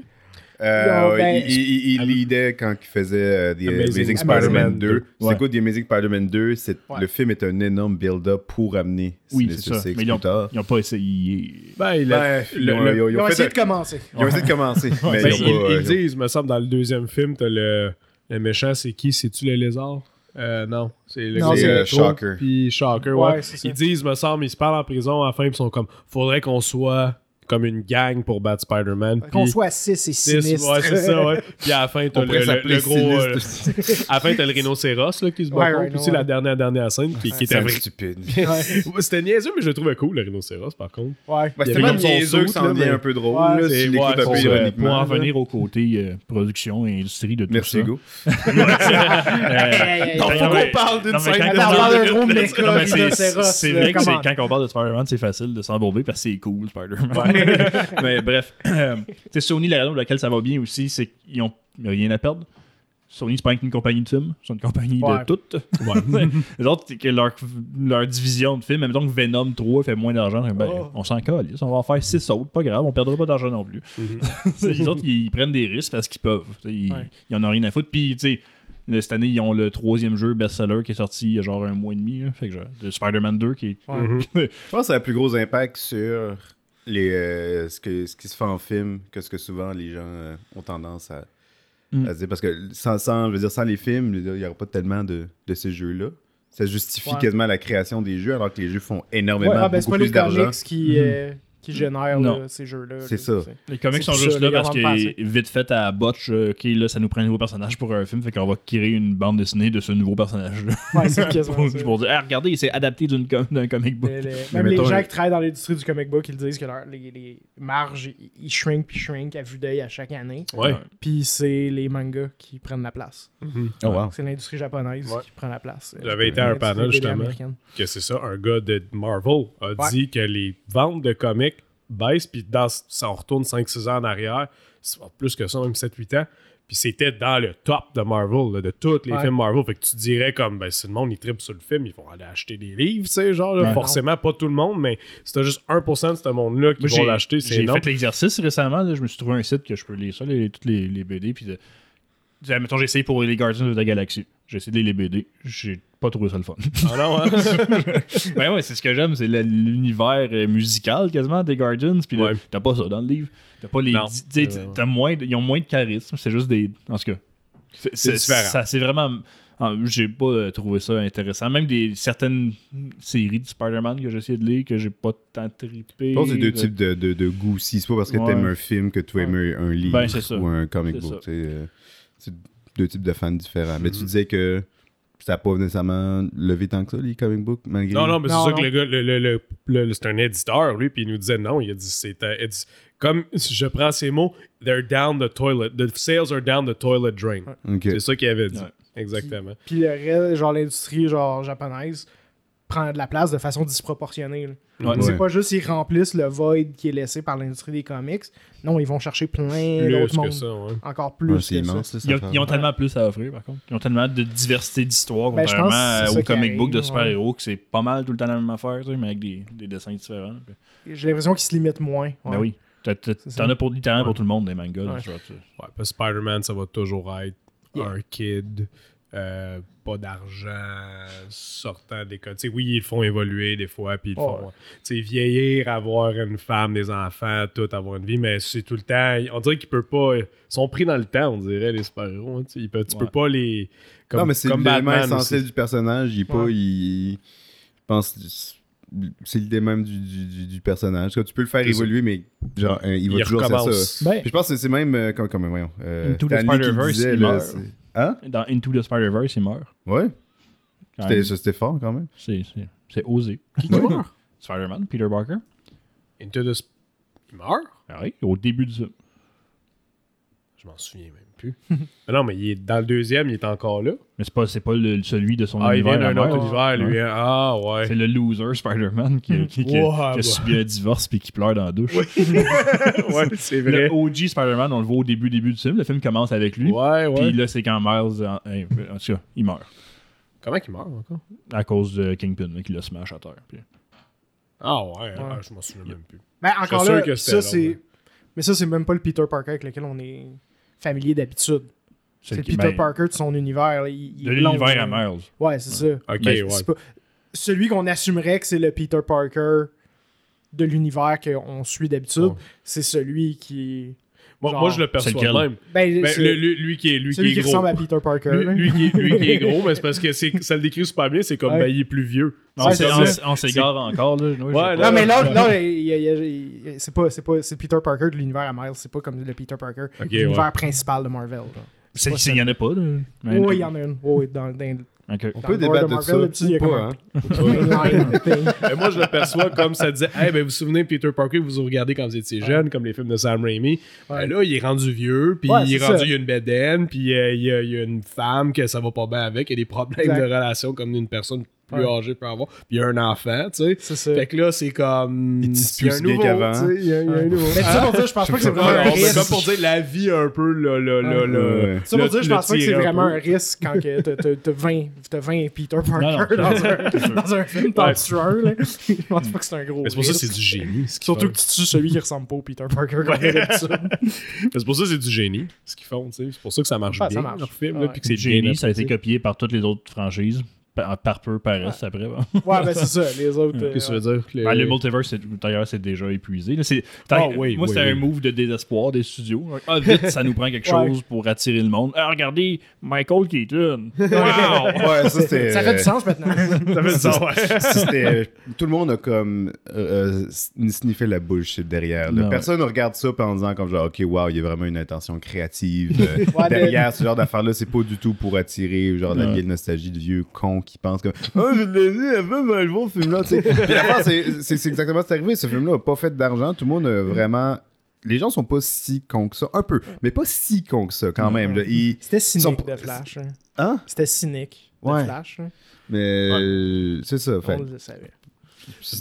Euh, Non, ben, il, il, il leadait quand il faisait euh, The Amazing Amazing, Spider-Man Spider-Man 2. 2. C'est quoi The Amazing Spider-Man 2? C'est, Ouais. Le film est un énorme build-up pour amener Oui, Sinister c'est ça. Six Mais ils ont, plus tard. ils ont pas essayé. Ben, il a- Ben, le- ils ont- le- ils ont- ils Ils ont ont fait essayé de commencer. ils ont essayé de commencer. mais Ben, ils ils, pas, ils disent, me semble, dans le deuxième film, t'as le, le méchant, c'est qui? C'est-tu le lézard? Euh, Non. C'est le Non, c'est, euh, Shocker. Puis Shocker, ouais. Ils disent, me semble, ils se parlent en prison, à la fin, ils sont comme faudrait qu'on soit comme une gang pour battre Spider-Man. Qu'on puis- soit 6 et Six, sinistre. Ouais, c'est ça, ouais. Puis à la fin, t'as On le, le- le gros. euh, à la fin, t'as le rhinocéros là, qui se bat Ouais, contre. Ouais. la dernière, dernière scène, qui, qui était C'est vrai. stupide. Ouais. C'était niaiseux, mais je le trouvais cool, le rhinocéros, par contre. Ouais. Comme son niaiseux que ça en devient un peu drôle. Ouais, là, c'est- si ouais, un Pour, peu c'est- euh, ironiquement. pour en venir au côté euh, production et industrie de tout Merci, ça. Hugo. Hey, hey, Non, hey. faut qu'on parle d'une scène. on parle d'un gros méca rhinocéros, C'est vrai que quand on parle de Spider-Man, c'est facile de s'embourber parce que c'est cool, Spider-Man. mais bref, euh, sais, Sony, la raison pour laquelle ça va bien aussi, c'est qu'ils ont rien à perdre. Sony, c'est pas une compagnie de films, c'est une compagnie Ouais. de toutes. Les autres, c'est que leur, leur division de films, même que Venom 3 fait moins d'argent, ben, Oh. on s'en colle. On va en faire 6 autres, pas grave, on perdra pas d'argent non plus. Mhm. les autres, ils prennent des risques parce qu'ils peuvent. Ils, Ouais. ils en ont rien à foutre. Puis, tu sais, Cette année, ils ont le troisième jeu best-seller qui est sorti il y a genre un mois et demi. là. Fait que genre, de Spider-Man 2 qui est. Ouais. Je pense que ça a un plus gros impact sur les, euh, ce, que, ce qui se fait en film que ce que souvent les gens euh, ont tendance à, Mm. à dire. Parce que sans, sans, je veux dire, sans les films, il n'y aura pas tellement de, de ces jeux-là. Ça justifie Ouais. quasiment la création des jeux, alors que les jeux font énormément, Ah, ben, beaucoup plus d'argent. qui, euh, qui génèrent là, ces jeux-là. C'est ça. Les comics sont juste ça, là parce que vite fait à botch, euh, ok, là, ça nous prend un nouveau personnage pour un film, fait qu'on va créer une bande dessinée de ce nouveau personnage-là. Ouais, c'est quasiment pour, ça. pour dire, ah, regardez, c'est adapté d'un comic book. Même mettons, les gens les- qui travaillent dans l'industrie du comic book, ils disent que leur- les, les marges, ils- shrink puis shrink à vue d'œil à chaque année. Ouais. Puis c'est les mangas qui prennent la place. Mhm. Oh, wow. C'est l'industrie japonaise Ouais. qui prend la place. Euh, J'avais été à un panel, justement. que c'est ça, un gars de Marvel a dit que les ventes de comics baissent, puis dans, ça on retourne 5-6 ans en arrière, c'est pas plus que ça, même 7-8 ans, puis c'était dans le top de Marvel, là, de tous les Ouais. films Marvel. Fait que tu dirais comme, ben, si le monde, il tripe sur le film, ils vont aller acheter des livres, tu sais, genre, là. Forcément, pas tout le monde, mais t'as juste 1% de ce monde-là qui vont l'acheter, c'est J'ai fait l'exercice récemment. là, je me suis trouvé un site que je peux lire ça, les, toutes les, les BD. Puis, de, de- mettons, j'ai essayé pour les Guardians of the Galaxy. J'ai essayé de lire les BD. J'ai pas trouvé ça le fun. Ah non, hein? ben ouais, c'est ce que j'aime, c'est l'univers euh, musical quasiment des Guardians. Puis Ouais. t'as pas ça dans le livre. T'as pas les. T'as moins, ils ont moins de charisme. C'est juste des. En tout cas, c'est différent. Ça, c'est vraiment. ah, J'ai pas euh, trouvé ça intéressant. Même des certaines séries de Spider-Man que j'ai essayé de lire que j'ai pas tant trippé. Je pense que c'est deux types de, de, de goûts aussi. C'est pas parce que Ouais. t'aimes un film que tu aimes un, un livre Ben, ou un comic book. euh, C'est deux types de fans différents. Mais tu Mhm. disais que ça n'a pas nécessairement levé tant que ça, les comic books, malgré. Non, non, mais c'est ça non. que le gars, le, le- le- le- c'est un éditeur, lui, puis il nous disait non. Il a dit, c'est comme je prends ces mots, they're down the toilet. The sales are down the toilet drain. C'est ça qu'il avait dit. Ouais. Exactement. Puis le reste, genre l'industrie genre japonaise, prend de la place de façon disproportionnée. Ouais. C'est pas juste qu'ils remplissent le void qui est laissé par l'industrie des comics. Non, ils vont chercher plein Plus d'autres que mondes. ça, ouais. Encore plus que immense, Ils ont, ils ont tellement plus à offrir, par contre. Ils ont tellement de diversité d'histoires, Ben, contrairement aux comic books de super-héros, que c'est pas mal tout le temps la même affaire, tu sais, mais avec des, des dessins différents. Puis- J'ai l'impression qu'ils se limitent moins. Ben oui. T'en as pour, littéralement pour tout le monde, des mangas. Ouais. genre, tu- Ouais, parce que Spider-Man, ça va toujours être Yeah. un kid, euh, pas d'argent, sortant des codes. Tu sais, oui, ils le font évoluer des fois, puis ils le Ouais. font tu sais, vieillir, avoir une femme, des enfants, tout, avoir une vie, mais c'est tout le temps. On dirait qu'ils peuvent pas. Ils sont pris dans le temps, on dirait, les super-héros. hein, tu Ouais. peux pas les. Comme, non, mais c'est l'élément essentiel aussi. du personnage. Il est pas. Il, je pense. C'est l'idée même du, du, du- du personnage. Tu peux le faire évoluer, mais genre, euh, il va Il toujours faire ça. Ben, je pense que c'est même. euh, comme, comme, voyons. Euh, qui le Spider-Verse, Hein? Dans Into the Spider-Verse, il meurt. Ouais. C'était même. ça, c'était fort quand même. C'est c'est- c'est osé. Qui qui meurt? Spider-Man, Peter Parker. Into the. Il meurt? Ah oui, au début du film. Je m'en souviens même plus. Mais non, mais il est dans le deuxième, il est encore là. Mais c'est pas, c'est pas le- celui de son Ah, il univers. vient d'un autre univers, lui. hein. Ah, ouais. C'est le loser Spider-Man qui, qui- qui- Wow, qui a bah. subi un divorce puis qui pleure dans la douche. ouais, c'est vrai. Le OG Spider-Man, on le voit au début, début du film. Le film commence avec lui. Ouais, ouais. Puis là, c'est quand Miles, en, en tout cas, il meurt. Comment il meurt encore? À cause de Kingpin, qui le smash à terre. Puis- Ah, ouais, ah, je m'en souviens même plus. ben, encore là, ça c'est. ouais. Mais ça, c'est même pas le Peter Parker avec lequel on est familier d'habitude. C'est Peter ben, Parker de son univers. là, il- il De l'univers à. Miles. Ouais, c'est ça. Ben, ouais. Pas- Celui qu'on assumerait que c'est le Peter Parker de l'univers qu'on suit d'habitude, c'est celui qui. Moi, genre- moi, je le C'est perçois lequel? de même. Ben, Ben, le- lui, lui qui est, lui celui qui qui, est gros. ressemble à Peter Parker. Lui, qui est, lui qui est gros, mais c'est parce que c'est- ça le décrit super bien, c'est comme Ouais. ben, il est plus vieux. On Ouais, s'é- c'est on s'égare encore. Là. Ouais. Non, mais là, non, c'est pas, c'est pas, c'est Peter Parker de l'univers à Miles, c'est pas comme le Peter Parker l'univers ouais. principal de Marvel. Il y en a pas. Oui, il y en a une. Oui, dans, dans, On peut débattre de ça. pas, un- hein? moi, je le perçois comme ça disait Hey, ben, vous vous souvenez, Peter Parker, vous vous regardez quand vous étiez jeune, comme les films de Sam Raimi. Ouais. Ben là, il est rendu vieux, puis Ouais, il est rendu, ça. il y a une bedaine, puis euh, il, y a, il y a une femme que ça va pas bien avec, il y a des problèmes Exact. de relation comme une personne plus Ouais. âgé peut avoir. Puis il y a un enfant, tu sais. C'est ça. Fait que là, c'est comme. Il y a plus un bien nouveau, qu'avant. tu sais, Il y a, il y a un nouveau. Mais ça pour dire, je pense pas que c'est vraiment un risque. comme pour dire la vie un peu, le, le, le, Ouais. le, Ouais. Ça pour dire, je pense pas que c'est vraiment un risque quand que t'as- t'as t'as 20, t'as 20 Peter Parker dans, c'est un, dans un film, un. Là. Je pense pas que c'est un gros Mais c'est pour ça que c'est du génie. Surtout que tu tues celui qui ressemble pas au Peter Parker comme d'habitude. Mais C'est pour ça que c'est du génie, ce qu'ils font, tu sais. C'est pour ça que ça marche bien, ça marche. leur film, puis que c'est Génie, ça a été copié par toutes les autres franchises. Par, peu, par reste après. bon. Ouais, ben c'est ça. Les autres. euh, Qu'est-ce que tu veux dire? que Ben, le multiverse, c'est- d'ailleurs, c'est déjà épuisé. Là, c'est- Ah, oui, moi, oui, c'était oui. un move de désespoir des studios. Ah, vite, ça nous prend quelque Ouais. chose pour attirer le monde. Ah, regardez, Michael Keaton. Wow! Ouais, ça c'était. Ça fait du sens maintenant. ça fait ouais. Ça, c'était- tout le monde a comme euh, euh, sniffé la bullshit derrière. Non, Personne ne regarde ça en disant comme genre ok wow il y a vraiment une intention créative euh, derrière ce genre d'affaires là c'est pas du tout pour attirer genre la vieille nostalgie de vieux cons qui pensent comme oh je l'ai vu avant mais le bon film là tu sais puis l'affaire, c'est c'est- c'est exactement ce qui est arrivé ce film là a pas fait d'argent tout le monde a vraiment les gens sont pas si cons que ça un peu mais pas si cons que ça quand même. Ils- C'était cynique Sont- de Flash. hein. hein? C'était cynique de Ouais. Flash. hein. mais c'est ça fait On le savait.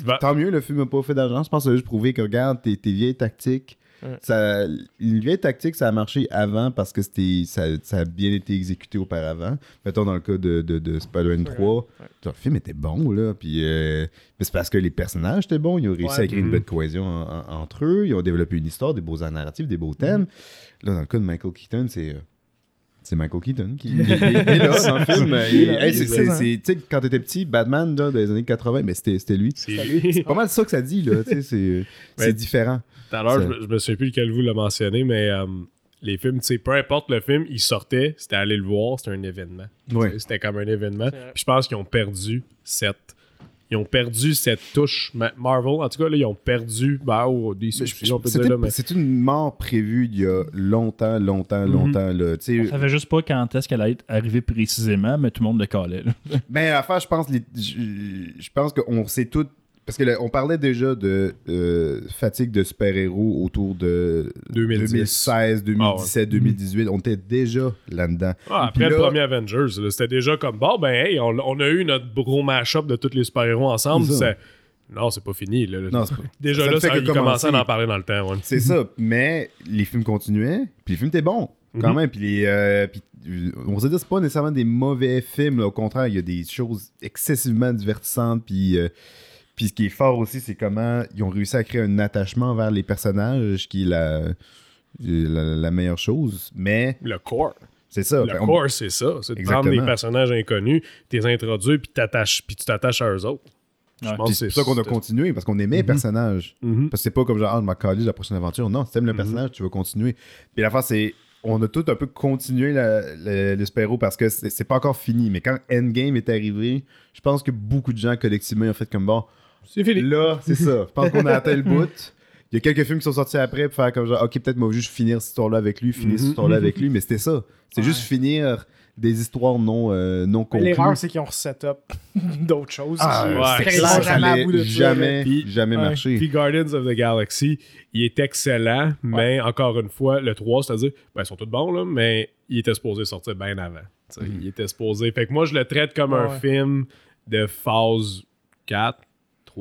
Bah, Tant mieux, le film n'a pas fait d'argent. Je pense que ça a juste prouvé que, regarde, tes, tes vieilles tactiques. Ouais. Ça, une vieille tactique, ça a marché avant parce que c'était, ça, ça a bien été exécuté auparavant. Mettons dans le cas de, de, de Spider-Man 3, Ouais. le film était bon, là. Puis, euh, mais c'est parce que les personnages étaient bons. Ils ont réussi Ouais. à créer une Mhm. belle cohésion en- en- entre eux. Ils ont développé une histoire, des beaux narratifs, des beaux thèmes. Là, dans le cas de Michael Keaton, c'est. euh, c'est Michael Keaton qui est là dans le film. Hey, c'est- quand t'étais petit, Batman là, dans les années 80, mais c'était c'était lui. c'est pas mal ça que ça dit, là. c'est différent. Tout à l'heure, je, me- je me souviens plus lequel vous l'a mentionné, mais euh, les films, tu sais, peu importe le film, il sortait, c'était aller le voir, c'était un événement. Ouais. C'était comme un événement. Puis je pense qu'ils ont perdu cette. Ils ont perdu cette touche. Ma- Marvel, en tout cas, là, ils ont perdu. Bah, oh, Mais peut C'est une, mais. mort prévue il y a longtemps, longtemps, Mhm. longtemps. Là. Tu On savait juste pas quand est-ce qu'elle allait être arrivée précisément, mais tout le monde le calait. là. Ben, je pense, les- je, je pense qu'on sait tout. Parce que là, on parlait déjà de euh, fatigue de super-héros autour de 2010. 2016, 2017, 2018. On était déjà là-dedans. Ah, après le premier Avengers, c'était déjà comme bon, ben, hey, on, on a eu notre gros mash-up de tous les super-héros ensemble. Non, c'est pas fini. Là. Non, pas- déjà ça là, ça, que ils commençaient à en parler dans le temps. ouais. C'est ça. Mais les films continuaient, puis les films étaient bons, quand Mhm. même. Puis les, euh, puis, euh, on se dit, c'est pas nécessairement des mauvais films. là. Au contraire, il y a des choses excessivement divertissantes. Puis, euh, puis ce qui est fort aussi, c'est comment ils ont réussi à créer un attachement vers les personnages, qui est la, la, la meilleure chose. Mais Le core. c'est ça. Le Fait, on- core, c'est ça. C'est de prendre des personnages inconnus, t'es introduis, puis t'attaches- puis tu t'attaches à eux autres. Je Ouais. pense puis que c'est pour ça qu'on a continué, parce qu'on aimait les personnages. Mhm. Parce que c'est pas comme genre, ah, je m'en calise la prochaine aventure. Non, si t'aimes le personnage, tu vas continuer. Puis l'affaire, c'est. On a tout un peu continué la- le, le super-héros parce que c'est c'est pas encore fini. Mais quand Endgame est arrivé, je pense que beaucoup de gens collectivement ont fait comme bon. C'est fini. Là, c'est ça. Je pense qu'on a atteint le bout. Il y a quelques films qui sont sortis après pour faire comme genre, ok, peut-être moi juste finir cette histoire-là avec lui, finir cette Mhm. histoire-là avec lui. Mais c'était ça. C'est Ouais. juste finir des histoires non, euh, non conclues. L'erreur, c'est qu'ils ont reset-up d'autres choses. Ah, Ouais. Ils clair, ça jamais à allait bout de ça, jamais, Puis- jamais Ouais. marcher. Puis Guardians of the Galaxy, il est excellent, mais encore une fois, le 3, c'est-à-dire, ben, ils sont tous bons, là, mais il était supposé sortir bien avant. Sais, Il était supposé. Fait que moi, je le traite comme un film de phase 4.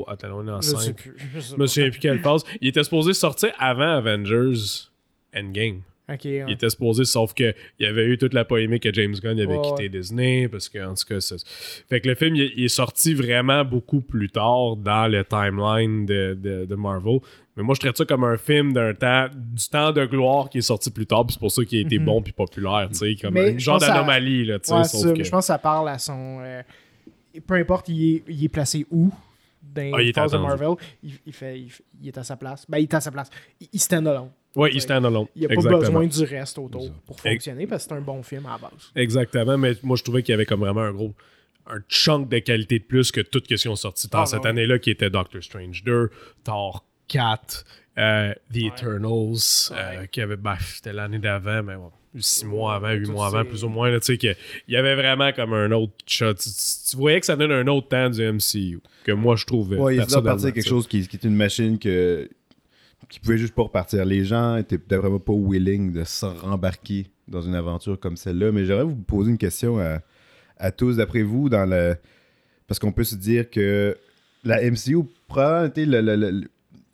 3. Attends, on est en Je sais 5. plus. Je me souviens plus quelle phase. Il était supposé sortir avant Avengers Endgame. Ouais. Il était supposé, sauf que il y avait eu toute la polémique que James Gunn avait quitté ouais. Disney, parce que, en tout cas, ça- Fait que le film, il, il est sorti vraiment beaucoup plus tard dans le timeline de, de- de Marvel. Mais moi, je traite ça comme un film d'un temps, du temps de gloire qui est sorti plus tard, c'est pour ça qu'il a été Mhm. bon puis populaire, tu sais, comme Mais un genre d'anomalie, là, tu sais, Ouais, sauf ça, que... Je pense que ça parle à son. euh, peu importe, il est, il est placé où dans Ah, il est phase de attendu. Marvel, il, il fait, il, est à sa place. Ben, il est à sa place. Il, il stand alone. Ouais, il stand alone. Il n'y a Exactement. pas besoin du reste autour pour fonctionner parce que c'est un bon film à la base. Exactement, mais moi je trouvais qu'il y avait comme vraiment un gros un chunk de qualité de plus que tout ce qui ont sorti dans Ah, cette ouais. année-là qui était Doctor Strange 2, Thor 4, euh, The Eternals, euh, qui avait bah, c'était l'année d'avant, mais bon, six mois avant, huit mois avant, plus ou moins, là, tu sais, que il y avait vraiment comme un autre shot. Tu, voyais que ça donne un autre temps du MCU, que moi je trouvais. Ouais, il personnellement, partir quelque chose qui, qui est une machine que, qui pouvait juste pas repartir. Les gens étaient peut-être vraiment pas willing de se rembarquer dans une aventure comme celle-là. Mais j'aimerais vous poser une question à, à tous. D'après vous, dans le. Parce qu'on peut se dire que la MCU probablement été le-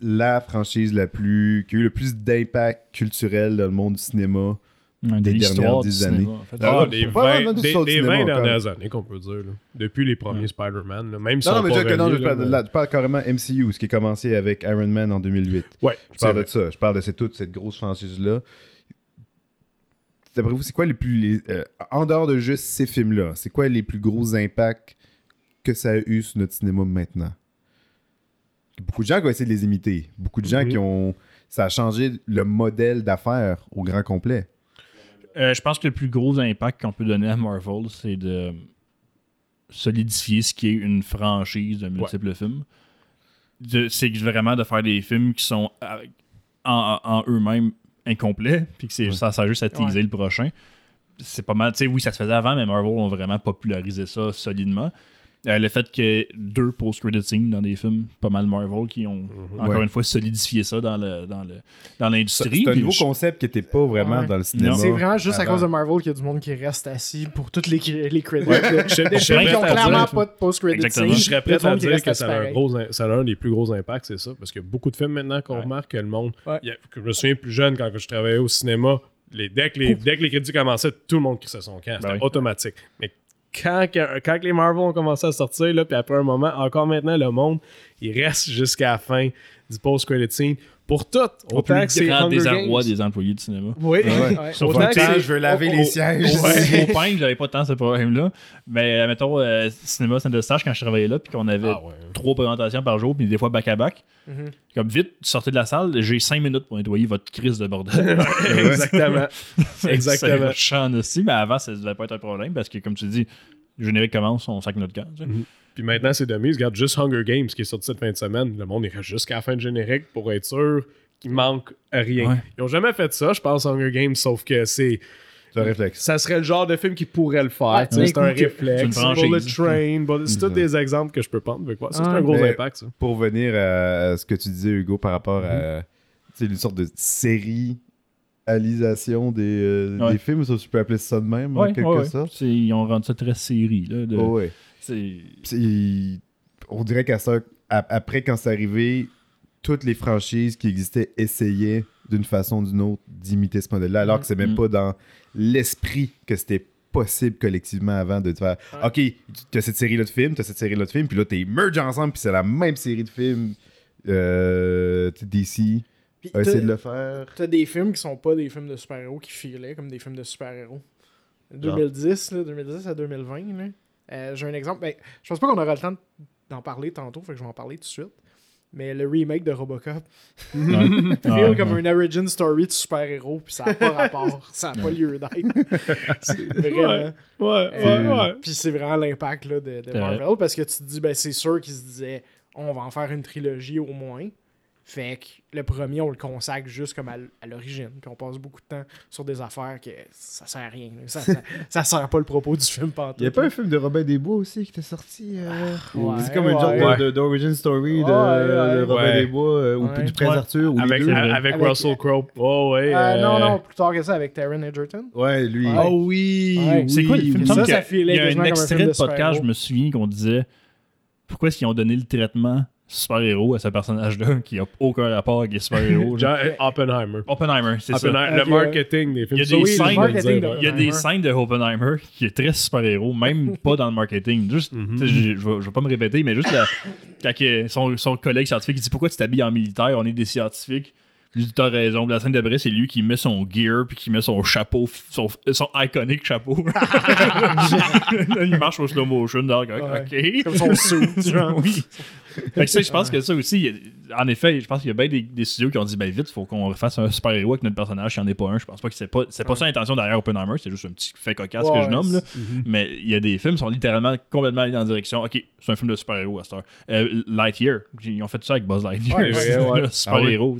la franchise la plus qui a eu le plus d'impact culturel dans le monde du cinéma. Des dernières du dix cinéma, années. en fait. Ah, Ah, des pas 20, vraiment du des, saut de des cinéma 20 encore. dernières années qu'on peut dire. là. Depuis les premiers Spider-Man. Même si Non, non, on mais que non, je, parle, là, là, je parle carrément MCU, ce qui a commencé avec Iron Man en 2008. Ouais, Je parle vrai. de ça. Je parle de cette, toute cette grosse franchise-là. D'après vous, c'est quoi les plus. les- euh, en dehors de juste ces films-là, c'est quoi les plus gros impacts que ça a eu sur notre cinéma maintenant? Beaucoup de gens qui ont essayé de les imiter. Beaucoup de gens Mhm. qui ont. Ça a changé le modèle d'affaires au grand complet. Euh, je pense que le plus gros impact qu'on peut donner à Marvel, c'est de solidifier ce qui est une franchise de multiples films. C'est vraiment de faire des films qui sont euh, en, en eux-mêmes incomplets, puis que ça sert juste à teaser le prochain. C'est pas mal. Tu sais, oui, ça se faisait avant, mais Marvel ont vraiment popularisé ça solidement. Euh, le fait que deux post-credit scenes dans des films, pas mal Marvel, qui ont encore Ouais. une fois solidifié ça dans le dans le dans l'industrie. C'est un nouveau je- concept qui n'était pas vraiment Ouais. dans le cinéma. C'est vraiment juste à cause de Marvel qu'il y a du monde qui reste assis pour toutes les, les credits. Ouais. Je- Des je qui ont clairement dire- pas de post-credit scene. Je serais prêt à dire que ça a, un gros, ça a un des plus gros impacts, c'est ça. Parce qu'il y a beaucoup de films maintenant qu'on Ouais. remarque que le monde. Il a- que je me souviens plus jeune, quand je travaillais au cinéma, les, dès, que les, dès que les crédits commençaient, tout le monde crissait son camp. C'était oui. automatique. Mais quand, quand les Marvel ont commencé à sortir, là, puis après un moment, encore maintenant, le monde, il reste jusqu'à la fin du post-credit scene pour tout. au Autant plus que c'est désarroi des employés du cinéma. Oui, Ouais. ouais. Sauf Autant que c'est- je veux laver oh, les oh, sièges. Ouais. Au pain, j'avais pas tant ce problème-là. Mais euh, mettons, euh, cinéma Saint-Eustache, quand je travaillais là, puis qu'on avait Ah ouais. trois présentations par jour, puis des fois back-à-back, Mhm. comme vite, sortez de la salle, j'ai cinq minutes pour nettoyer votre crise de bordel. Exactement. C'est Exactement. rushant aussi, mais avant, ça devait pas être un problème, parce que comme tu dis, le générique commence, on sac notre camp. tu sais. Puis maintenant, c'est de mise. Regarde juste Hunger Games qui est sorti cette fin de semaine. Le monde ira jusqu'à la fin de générique pour être sûr qu'il manque rien. Ouais. Ils ont jamais fait ça, je pense, Hunger Games, sauf que c'est. C'est un réflexe. Ça serait le genre de film qui pourrait le faire. Sais, c'est un c'est réflexe. Bullet Train. C'est tous Mhm. des exemples que je peux prendre. c'est Ah, un gros mais- impact, ça. Pour revenir à ce que tu disais, Hugo, par rapport à tu sais, une sorte de sérialisation des, euh, Ouais. des films, ça, tu peux appeler ça de même, en Ouais, quelque ouais, ouais. sorte. C'est- Ils ont rendu ça très série. Là, de- Oh, ouais. c'est- C'est- On dirait qu'à ça, après, quand c'est arrivé, toutes les franchises qui existaient essayaient d'une façon ou d'une autre d'imiter ce modèle-là, alors que c'est même Mm. pas dans l'esprit que c'était possible collectivement avant de te faire OK, tu as cette série-là de films, tu as cette série-là de films, puis là, tu merge ensemble, puis c'est la même série de films. Euh, tu DC Puis a essayé de le faire. T'as des films qui sont pas des films de super-héros qui filaient comme des films de super-héros. 2010, là, 2010 à 2020. là. Euh, J'ai un exemple. Ben, je pense pas qu'on aura le temps d'en parler tantôt, fait que je vais en parler tout de suite. Mais le remake de Robocop Ouais. feel Ah, comme ouais. une origin story de super-héros, puis ça n'a pas rapport, ça n'a pas lieu d'être. C'est vraiment. Ouais, Euh, Puis c'est vraiment l'impact là, de, de. Marvel parce que tu te dis, ben, c'est sûr qu'ils se disaient, on va en faire une trilogie au moins. Fait que le premier, on le consacre juste comme à, l'origine. Puis on passe beaucoup de temps sur des affaires que ça sert à rien. Ça, ça, ça sert pas le propos du film pantoute. Il y a pas un film de Robin des Bois aussi qui était sorti. euh, Ouais, c'est comme un ouais. genre de- de- d'origin story de, Ouais, ouais. de Robin Ouais. des Bois euh, ou Ouais. du Prince Ouais. Arthur ou les Avec, deux. avec, Avec- Russell Crowe. Oh, ouais. Euh, euh, Non, non, plus tard que ça avec Taron Egerton. Ouais, lui. Ouais. Oh oui. Ouais. C'est quoi le film? oui. Ça, ça Il y a un extrait de podcast, je me souviens, qu'on disait pourquoi est-ce qu'ils ont donné le traitement super-héros à ce personnage-là qui a aucun rapport avec les super-héros. genre. John- Oppenheimer. Oppenheimer, c'est ça. Le marketing des films. Il y a des oui, scènes- dire, de-. Il y a des Oppenheimer. scènes de Oppenheimer qui est très super-héros, même pas dans le marketing. Juste, Mhm. je, je vais, pas me répéter, mais juste la- quand son, son collègue scientifique il dit pourquoi tu t'habilles en militaire, on est des scientifiques. Je dis t'as raison. La scène d'après, c'est lui qui met son gear puis qui met son chapeau, son, son iconic chapeau. il marche au slow motion, donc ok. Comme son suit, genre. oui. Fait que ça, je pense que ça aussi, en effet, je pense qu'il y a bien des, des studios qui ont dit, ben vite, il faut qu'on fasse un super-héros avec notre personnage, s'il n'y en a pas un. Je pense pas que c'est pas, c'est pas ça l'intention derrière Oppenheimer, c'est juste un petit fait cocasse que Ouais, je nomme, là. Mhm. Mais il y a des films qui sont littéralement complètement allés dans la direction, ok, c'est un film de super-héros à cette heure. Euh, Lightyear, ils ont fait ça avec Buzz Lightyear. Ouais, c'est ouais, ouais. un super-héros.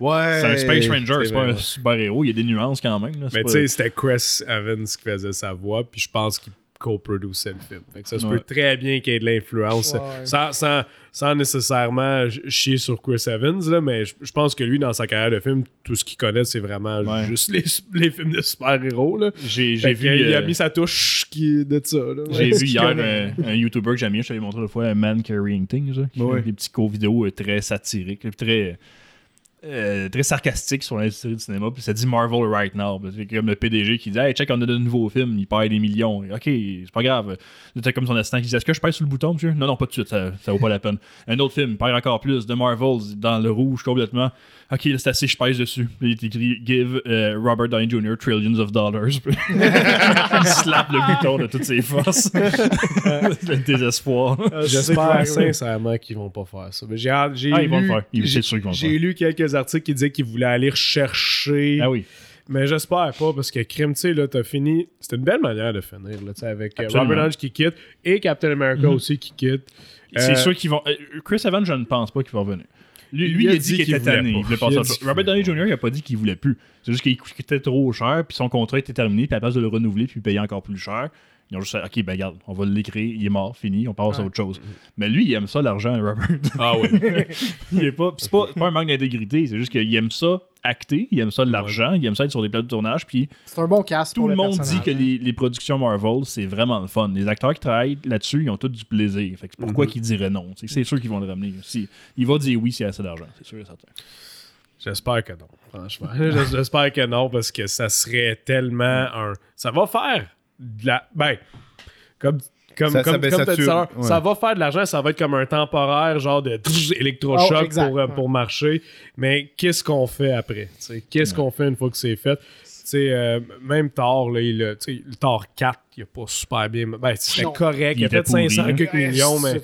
Ouais. C'est un Space Ranger, c'est c'est pas un ouais. super-héros, il y a des nuances quand même. là, Mais tu sais, c'était Chris Evans qui faisait sa voix, puis je pense qu'il co-producer le film. Fait que ça se Ouais. peut très bien qu'il y ait de l'influence. Ouais. Sans, sans, sans nécessairement ch- chier sur Chris Evans, là, mais je, je pense que lui, dans sa carrière de film, tout ce qu'il connaît, c'est vraiment Ouais. juste les, les films de super-héros. là. J'ai vu. il a euh, mis sa touche qui, de ça. là. J'ai vu hier un, un YouTuber que j'aime bien, je t'avais montré l'autre fois, un Man Carrying Things, qui Ouais. fait des petits co-vidéos euh, très satiriques, très, euh, très sarcastiques sur l'industrie du cinéma. Puis ça dit Marvel right now. C'est comme le PDG qui dit Hey, check, on a de nouveaux films, il perd des millions. Ok, c'est pas grave. T'as comme son assistant qui dit Est-ce que je pèse sur le bouton, monsieur? Non, non, pas tout de suite, ça, vaut pas la peine. Un autre film, il encore plus, de Marvel, dans le rouge complètement. Ok, c'est assez, je pèse dessus. Il est écrit Give euh, Robert Downey Jr. trillions of dollars. Il slappe le bouton de toutes ses forces. le désespoir. J'espère sincèrement qu'ils vont pas faire ça. Mais j'ai Ah, ils vont lu- le faire. J'ai- c'est sûr qu'ils vont le J'ai faire. lu quelques articles qui disaient qu'ils voulaient aller rechercher. Ah oui. Mais j'espère pas parce que Crime, tu sais, là, t'as fini. C'était une belle manière de finir, là, tu sais, avec euh, Absolument. Robert Downey qui quitte et Captain America Mhm. aussi qui quitte. C'est Euh, sûr qu'ils vont. euh, Chris Evans, je ne pense pas qu'il va revenir. Lui, Il lui, il a dit dit qu'il était tanné. Il voulait Il Robert Downey Jr. il a pas dit qu'il voulait plus. C'est juste qu'il coûtait trop cher, puis son contrat était terminé, puis à la place de le renouveler, puis payer encore plus cher, ils ont juste fait, OK, ben regarde, on va l'écrire, il est mort, fini, on passe à autre chose. Mais lui, il aime ça, l'argent, Robert. Ah oui. il est pas. C'est pas, pas un manque d'intégrité, c'est juste qu'il aime ça acter, il aime ça l'argent, il aime ça être sur des plateaux de tournage, puis C'est un bon cast tout pour le monde dit que les, les productions Marvel, c'est vraiment le fun. Les acteurs qui travaillent là-dessus, ils ont tous du plaisir. Fait que pourquoi qu'ils diraient non? C'est c'est sûr qu'ils vont le ramener. Si, il va dire oui s'il y a assez d'argent, c'est sûr et certain. J'espère que non, franchement. J'espère que non parce que ça serait tellement un. Ça va faire de la. Ben, comme. Comme, Ça- comme, ça- comme ça tue- ouais. va faire de l'argent, ça va être comme un temporaire, genre de électrochoc Oh, pour, euh, ouais. pour marcher. Mais qu'est-ce qu'on fait après? tu sais? Qu'est-ce qu'on fait une fois que c'est fait? Euh, même Thor, là, il, le Thor 4, il a pas super bien. Ben, c'était correct, il, Il a fait était pourri, 500 hein. quelques millions, mais.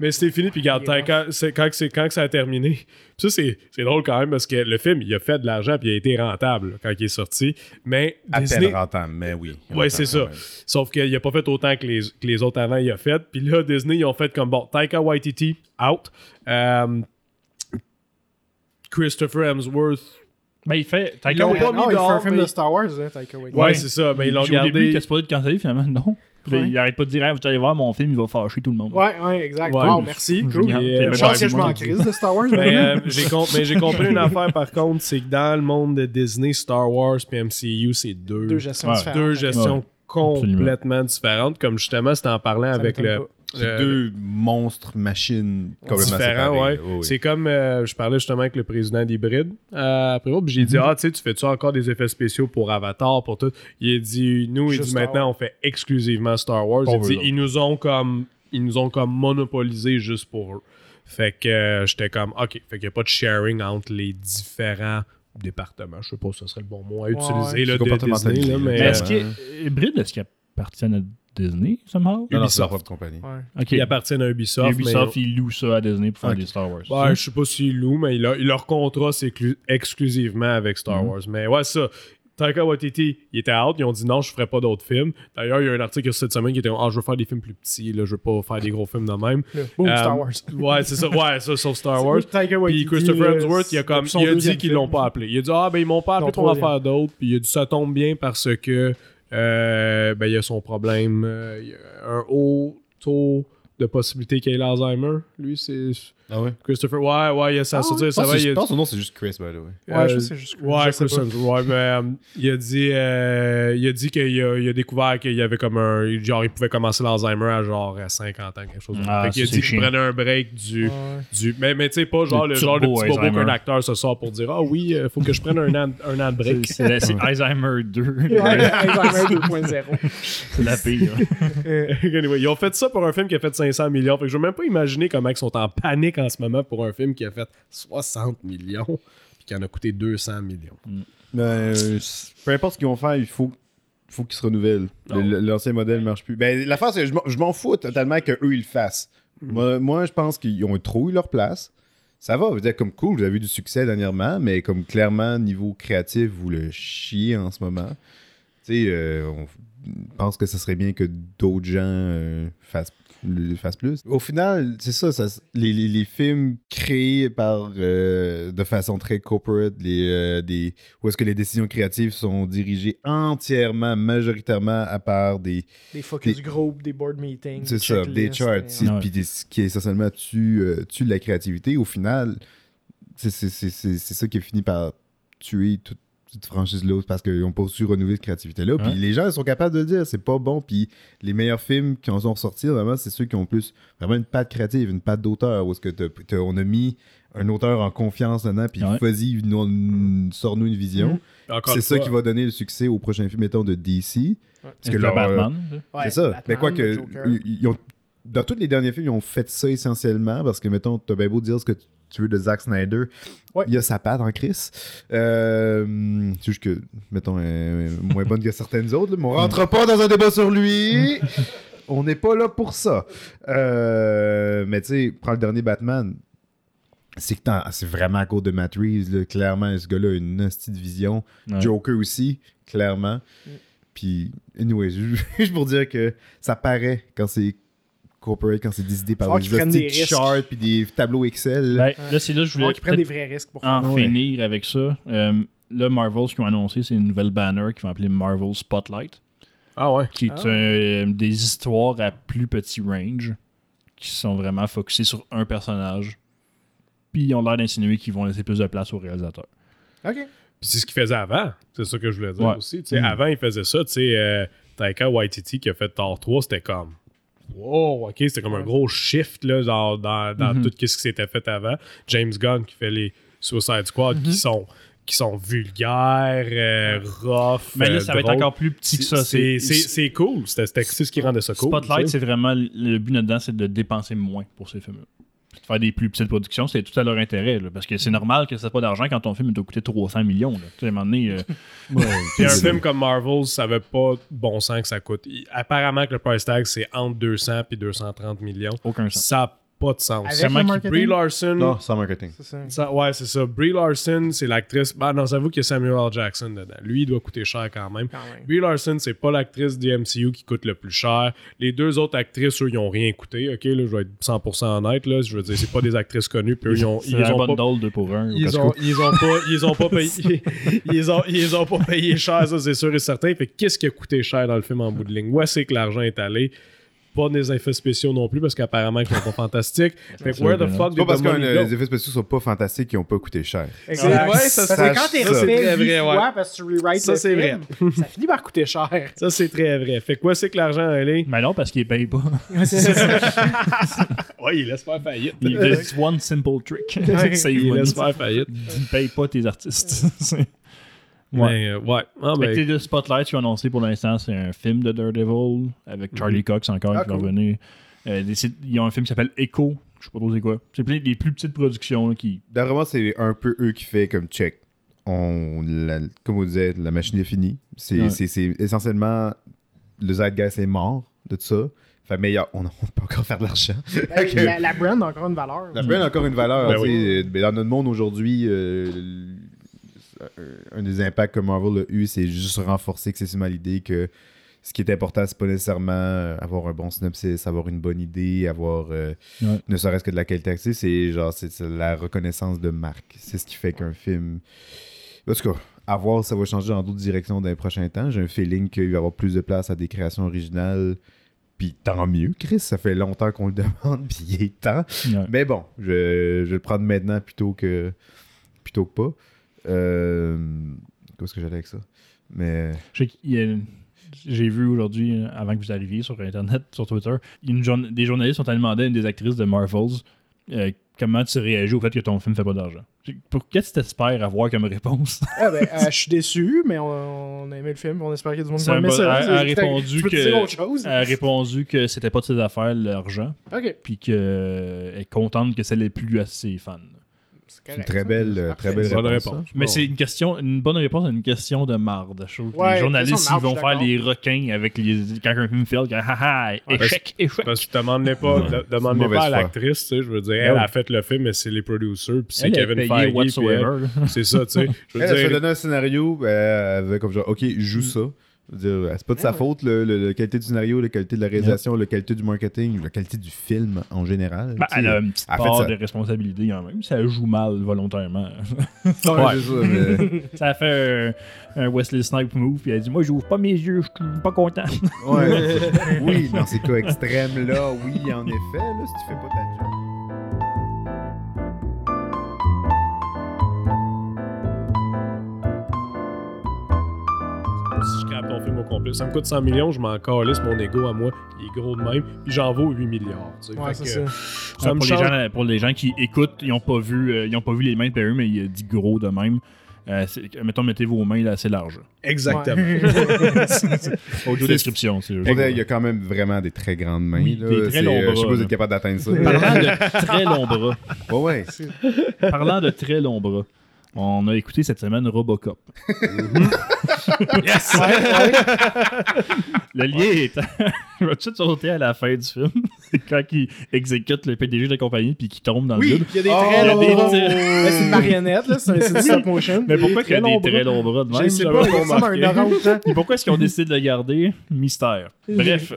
Mais c'était fini, puis regarde, quand, c'est- quand, c'est- quand que ça a terminé. Ça, c'est, c'est drôle quand même parce que le film, il a fait de l'argent, puis il a été rentable là, quand il est sorti. Mais À Disney. peine rentable, mais oui. Ouais, c'est ça. Sauf qu'il a pas fait autant que les, que les autres avant, il a fait. Puis là, Disney, ils ont fait comme bon, Taika Waititi, out. Euh, Christopher Hemsworth. Mais il fait. Ils Taika l'ont Waititi- pas mis non, il fait dehors, un film mais- de Star Wars, hein, Taika Waititi. Ouais, c'est ça. Mais ils l'ont Au début, gardé. il était supposé être cancellé, finalement, non. Puis là, Ouais. Il arrête pas de dire, Hey, vous allez voir, mon film, il va fâcher tout le monde. Ouais, ouais, exact. Ouais. Wow, merci. Cool. Euh, Je pense que je m'en crise de Star Wars. Mais, euh, j'ai com- mais j'ai compris une affaire par contre, c'est que dans le monde de Disney, Star Wars puis MCU, c'est deux, Deux gestions Ouais. différentes. deux gestions Ouais. complètement différentes. Comme justement, c'était en parlant Ça avec le. pas. C'est le- deux monstres machines complètement différents, séparés, ouais. Oui. C'est comme euh, je parlais justement avec le président d'Hybride euh, après puis j'ai dit Mhm. ah tu sais tu fais-tu encore des effets spéciaux pour Avatar pour tout? Il a dit nous il dit maintenant on fait exclusivement Star Wars. Il dit ils nous ont comme ils nous ont comme monopolisé juste pour eux. Fait que euh, j'étais comme ok, fait qu'il n'y a pas de sharing entre les différents départements. Je sais pas si ce serait le bon mot à utiliser ouais. là, C'est de comportementalisé, Disney, là, mais Mais est-ce euh, qu'il Hybride, est-ce qu'il appartient à Disney, somehow? Non, non, c'est Ubisoft. propre compagnie. Ouais. Ok. il appartient à Ubisoft. mais- Ubisoft, il loue ça à Disney pour faire des Star Wars. Ouais, je sais pas s'ils louent, mais il a- leur contrat, c'est clu- exclusivement avec Star Mhm. Wars. Mais ouais, ça. Taika Waititi, il était out. Ils ont dit non, je ferai pas d'autres films. D'ailleurs, il y a un article cette semaine qui était Ah, je veux faire des films plus petits, là, je veux pas faire des gros films de même. Boom, Euh, Star Wars. Ouais, c'est ça. Ouais, ça, sauf Star Wars. Taika Puis Christopher euh, Hemsworth, il a, comme, il a dit qu'ils film. l'ont pas appelé. Il a dit Ah, ben ils m'ont pas appelé Non, pour en troisième. faire d'autres. Puis il a dit Ça tombe bien parce que euh, ben, il a son problème. euh, il a un haut taux de possibilité qu'il ait l'Alzheimer. Lui, c'est. Ah ouais? Christopher, ouais, ouais, il y a ça. Ah? Je va, que- il je a- pense que son nom, c'est juste Chris, by the way. Ouais, je Euh, sais, c'est juste. Ouais, je sais Chris pas. Hemsworth, ouais, mais euh, il a dit, euh, il a dit qu'il a, il a découvert qu'il y avait comme un, genre, il pouvait commencer l'Alzheimer à genre à 50 ans, quelque chose. comme ça. Ah, fait qu'il a ça, dit c'est qu'il chiant. prenait un break du, Ouais. du, mais, mais tu sais pas genre Le le genre de turbo petit bobo Alzheimer. qu'un acteur se sort pour dire, ah oui, il faut que je prenne un an, un an de break. C'est Alzheimer 2. Ouais, Alzheimer 2.0. C'est la pire. Anyway, ils ont fait ça pour un film qui a fait 500 millions. Fait que je veux même pas imaginer comment ils sont en panique en ce moment pour un film qui a fait 60 millions puis qui en a coûté 200 millions. Mais, euh, c- peu importe ce qu'ils vont faire, il faut, faut qu'ils se renouvellent. L'ancien modèle ne marche plus. Ben, c'est que je m'en- fous totalement qu'eux, ils le fassent. Moi, moi, je pense qu'ils ont trop eu leur place. Ça va, vous dire comme cool, vous avez eu du succès dernièrement, mais comme clairement, niveau créatif, vous le chiez en ce moment. Tu sais, euh, on pense que ce serait bien que d'autres gens euh, fassent le fasse plus. Au final, c'est ça, ça les, les, les films créés par euh, de façon très corporate, les, euh, des, où est-ce que les décisions créatives sont dirigées entièrement, majoritairement à part des, Des focus Des- group, des board meetings. c'est ça, des charts, Ouais. puis qui essentiellement tue, euh, tue la créativité. Au final, c'est c'est- c'est- c'est- c'est ça qui a fini par tuer toute, cette franchise-là parce qu'ils n'ont pas su renouveler cette créativité-là. Puis Ouais. les gens ils sont capables de le dire, c'est pas bon. Puis les meilleurs films qui en sont sortis, vraiment, c'est ceux qui ont plus vraiment une patte créative, une patte d'auteur, où est-ce que t'as- t'as- on a mis un auteur en confiance dedans, puis Ouais. vas-y, nous- nous- sors-nous une vision. Encore C'est ça qui va donner le succès au prochain film, mettons, de DC. Parce que leur, euh, Batman. C'est ça. Batman, mais quoi que. Joker. ils- ils ont- dans tous les derniers films, ils ont fait ça essentiellement parce que, mettons, t'as bien beau dire ce que tu veux de Zack Snyder. Ouais. Il a sa patte en Chris. Euh, c'est juste que, mettons, euh, moins bonne que certaines autres. là, mais on rentre pas dans un débat sur lui. on n'est pas là pour ça. Euh, mais tu sais, prends le dernier Batman. C'est que c'est vraiment à cause de Matt Reeves. là. Clairement, ce gars-là a une hostie de vision. Ouais. Joker aussi, clairement. Puis, anyway, ju- juste pour dire que ça paraît quand c'est corporate, quand c'est décidé par des qu'ils prennent des charts puis des tableaux Excel. Ben, là, c'est là que je voulais qu'ils prennent des vrais risques pour en Ouais. finir avec ça. Euh, là, Marvel, ce qu'ils ont annoncé, c'est une nouvelle banner qu'ils vont appeler Marvel Spotlight, Ah ouais. qui est Ah. euh, des histoires à plus petit range, qui sont vraiment focusées sur un personnage. Puis ils ont l'air d'insinuer qu'ils vont laisser plus de place aux réalisateurs. OK. Puis c'est ce qu'il faisait avant. C'est ça que je voulais dire Ouais. aussi. Tu sais, Mm. Avant, il faisait ça. Tu sais, euh, Taika Waititi qui a fait Thor 3, c'était comme. Wow, ok, c'était comme un gros shift là, dans, dans, dans Mhm. tout ce qui s'était fait avant. James Gunn qui fait les Suicide Squad qui sont qui sont vulgaires, euh, rough. Mais là, euh, ça va être encore plus petit que ça. C'est c'est- c'est cool. C'était ce qui rendait ça cool. Spotlight, c'est vraiment le but là-dedans, c'est de dépenser moins pour ces films-là. Puis de faire des plus petites productions, c'est tout à leur intérêt. là, parce que c'est normal que ça pas d'argent quand ton film t'a coûté 300 millions. Là. À un moment donné, euh, Puis un film comme Marvel, ça avait pas bon sens que ça coûte. Il- apparemment que le price tag, c'est entre 200 et 230 millions. aucun sens. Ça pas de sens. Avec Comment le marketing? Brie Larson. Non, sans marketing. C'est ça. ça- ouais, c'est ça. Brie Larson, c'est l'actrice. Bah non, j'avoue qu'il y a Samuel L. Jackson dedans. Lui, il doit coûter cher quand même. Quand même. Brie Larson, c'est pas l'actrice du MCU qui coûte le plus cher. Les deux autres actrices, eux, ils ont rien coûté. Ok, là, je vais être 100% honnête. Là. Je veux dire, c'est pas des actrices connues. Puis eux, ils ont, ils un ont pas bundle de pour un. au ils ont, ils ont pas ils ont pas payé ils ont, ils ont pas payé cher ça c'est sûr et certain fait que qu'est-ce qui a coûté cher dans le film en bout de ligne? Où est-ce que l'argent est allé? Pas des effets spéciaux non plus parce qu'apparemment ils sont pas fantastiques fait que C'est where the vrai, fuck C'est pas parce que euh, les effets spéciaux sont pas fantastiques qui ont pas coûté cher. Exact. Ouais, ça, ça- quand t'es c'est refait huit vrai, ouais. fois parce que tu rewrites Ça, le c'est film, ça finit par coûter cher. ça c'est très vrai fait que où est-ce que l'argent est allé Mais non, parce qu'il paye pas. ouais il laisse faire faillite Il- one simple trick. Il laisse faire faillite Ne paye pas tes artistes. Ouais. mais euh, ouais Ah, ben, le Spotlight qui ont annoncé pour l'instant, c'est un film de Daredevil avec Charlie Cox encore Ah, qui va cool. revenir. Euh, des- ils ont un film qui s'appelle Echo. Je sais pas trop c'est quoi. C'est plein des plus petites productions là, qui. D'ailleurs, vraiment, c'est un peu eux qui fait comme check. On, la- comme on disait, la machine est finie. C'est Ouais. c'est- c'est essentiellement le Zeitgeist est mort de tout ça. Fait mais y a- on, on peut encore faire de l'argent. Que- la, la brand a encore une valeur. La brand a encore une valeur. Ben tu oui. sais, euh, ben, dans notre monde aujourd'hui, euh, un des impacts que Marvel a eu, c'est juste renforcer excessivement l'idée que ce qui est important, c'est pas nécessairement euh, avoir un bon synopsis, avoir une bonne idée, avoir euh, Ouais. ne serait-ce que de la qualité c'est genre c'est c'est la reconnaissance de marque. C'est ce qui fait qu'un film. En tout cas, à voir, ça va changer dans d'autres directions dans les prochains temps. J'ai un feeling qu'il va y avoir plus de place à des créations originales. Puis tant mieux, Chris, ça fait longtemps qu'on le demande, puis il est temps. Ouais. Mais bon, je, je vais le prendre maintenant plutôt que plutôt que pas. Euh, Qu'est-ce que j'allais avec ça? Mais J'ai vu aujourd'hui, euh, avant que vous arriviez sur Internet, sur Twitter, une journa- des journalistes ont demandé à une des actrices de Marvels euh, comment tu réagis au fait que ton film fait pas d'argent? Pour qu'est-ce que tu espères avoir comme réponse? Ah ben, euh, je suis déçu, mais on, on a aimé le film, on espère qu'il y a du monde qui va aimer ça. elle- a répondu que- a répondu c'était pas de ses affaires l'argent, Ok, puis qu'elle est contente que ça l'ait plu à ses fans. C'est une très belle, euh, très belle Bonne réponse. réponse. ça. Mais c'est une question, une bonne réponse à une question de marde. Je trouve que Ouais, les journalistes, ils vont faire les requins avec les, quand un film fait, que, haha, échec, échec. Parce que tu demandais pas, de- pas à l'actrice, tu sais, je veux dire, Ben elle a fait le film, mais c'est les producers, puis c'est Kevin Feige, c'est ça, tu sais. Je veux Elle, se dire, donner un scénario, euh, elle avait comme genre, ok, joue ça. Dire, C'est pas de Ouais, sa ouais. faute, le, le- la qualité du scénario, la qualité de la réalisation, la qualité du marketing, la qualité du film en général. Ben, elle a une petite elle fait part ça. de responsabilité quand même. Ça joue mal volontairement. Ouais, c'est ça, mais- ça a fait un, un Wesley Snipe move, puis elle a dit Moi, j'ouvre pas mes yeux, je suis pas content. Ouais. oui, dans ces cas extrêmes là, oui, en effet, là, si tu fais pas ta job. Si je crape ton film au complet, ça me coûte 100 millions, je m'en calisse mon ego à moi, il est gros de même, puis j'en vaux 8 milliards. tu sais. Ouais, Fait c'est que, ça. pour, les gens, pour les gens qui écoutent, ils n'ont pas, vu, euh, ils ont pas vu les mains de Perry, mais il a dit gros de même. Euh, mettons, mettez vos mains là, assez larges. Exactement. Audio description, Il y a quand même vraiment des très grandes mains. Oui, là. des très longs euh, Je sais bras, pas si vous êtes capable d'atteindre ça. Parlant de très longs bras, Ouais, ouais. parlant de très longs bras, on a écouté cette semaine Robocop. yes! Le lien est. Je vais tout de suite sauter à la fin du film. C'est quand il exécute le PDG de la compagnie puis qu'il tombe dans le vide. il y a des Oh, très longs bras. C'est une marionnette, là. C'est du stop motion. Mais pourquoi il y a des très longs bras de Je même? sais J'avais pas, Il un. Et pourquoi est-ce qu'ils ont décidé de le garder? Mystère. Bref,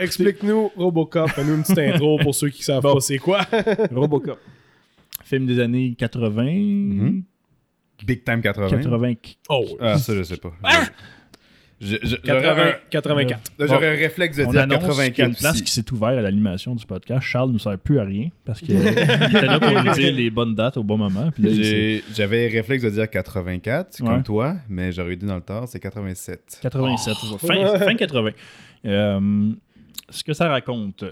explique-nous Robocop, fais-nous une petite intro pour ceux qui savent Bon. pas c'est quoi. Robocop. Film des années 80. Mhm. Big Time 80. 80. Oh, Ah, ça, je sais pas. Je- je- 80, J'aurais 84. un- j'aurais un réflexe de On dire annonce qu'il y a 84 une place qui s'est ouverte à l'animation du podcast. Charles ne sert plus à rien parce qu'il était là pour dire les bonnes dates au bon moment. Il J'avais réflexe de dire 84, Ouais. comme toi, mais j'aurais dit dans le tard, c'est 87. 87, fin, fin 80. Euh, ce que ça raconte,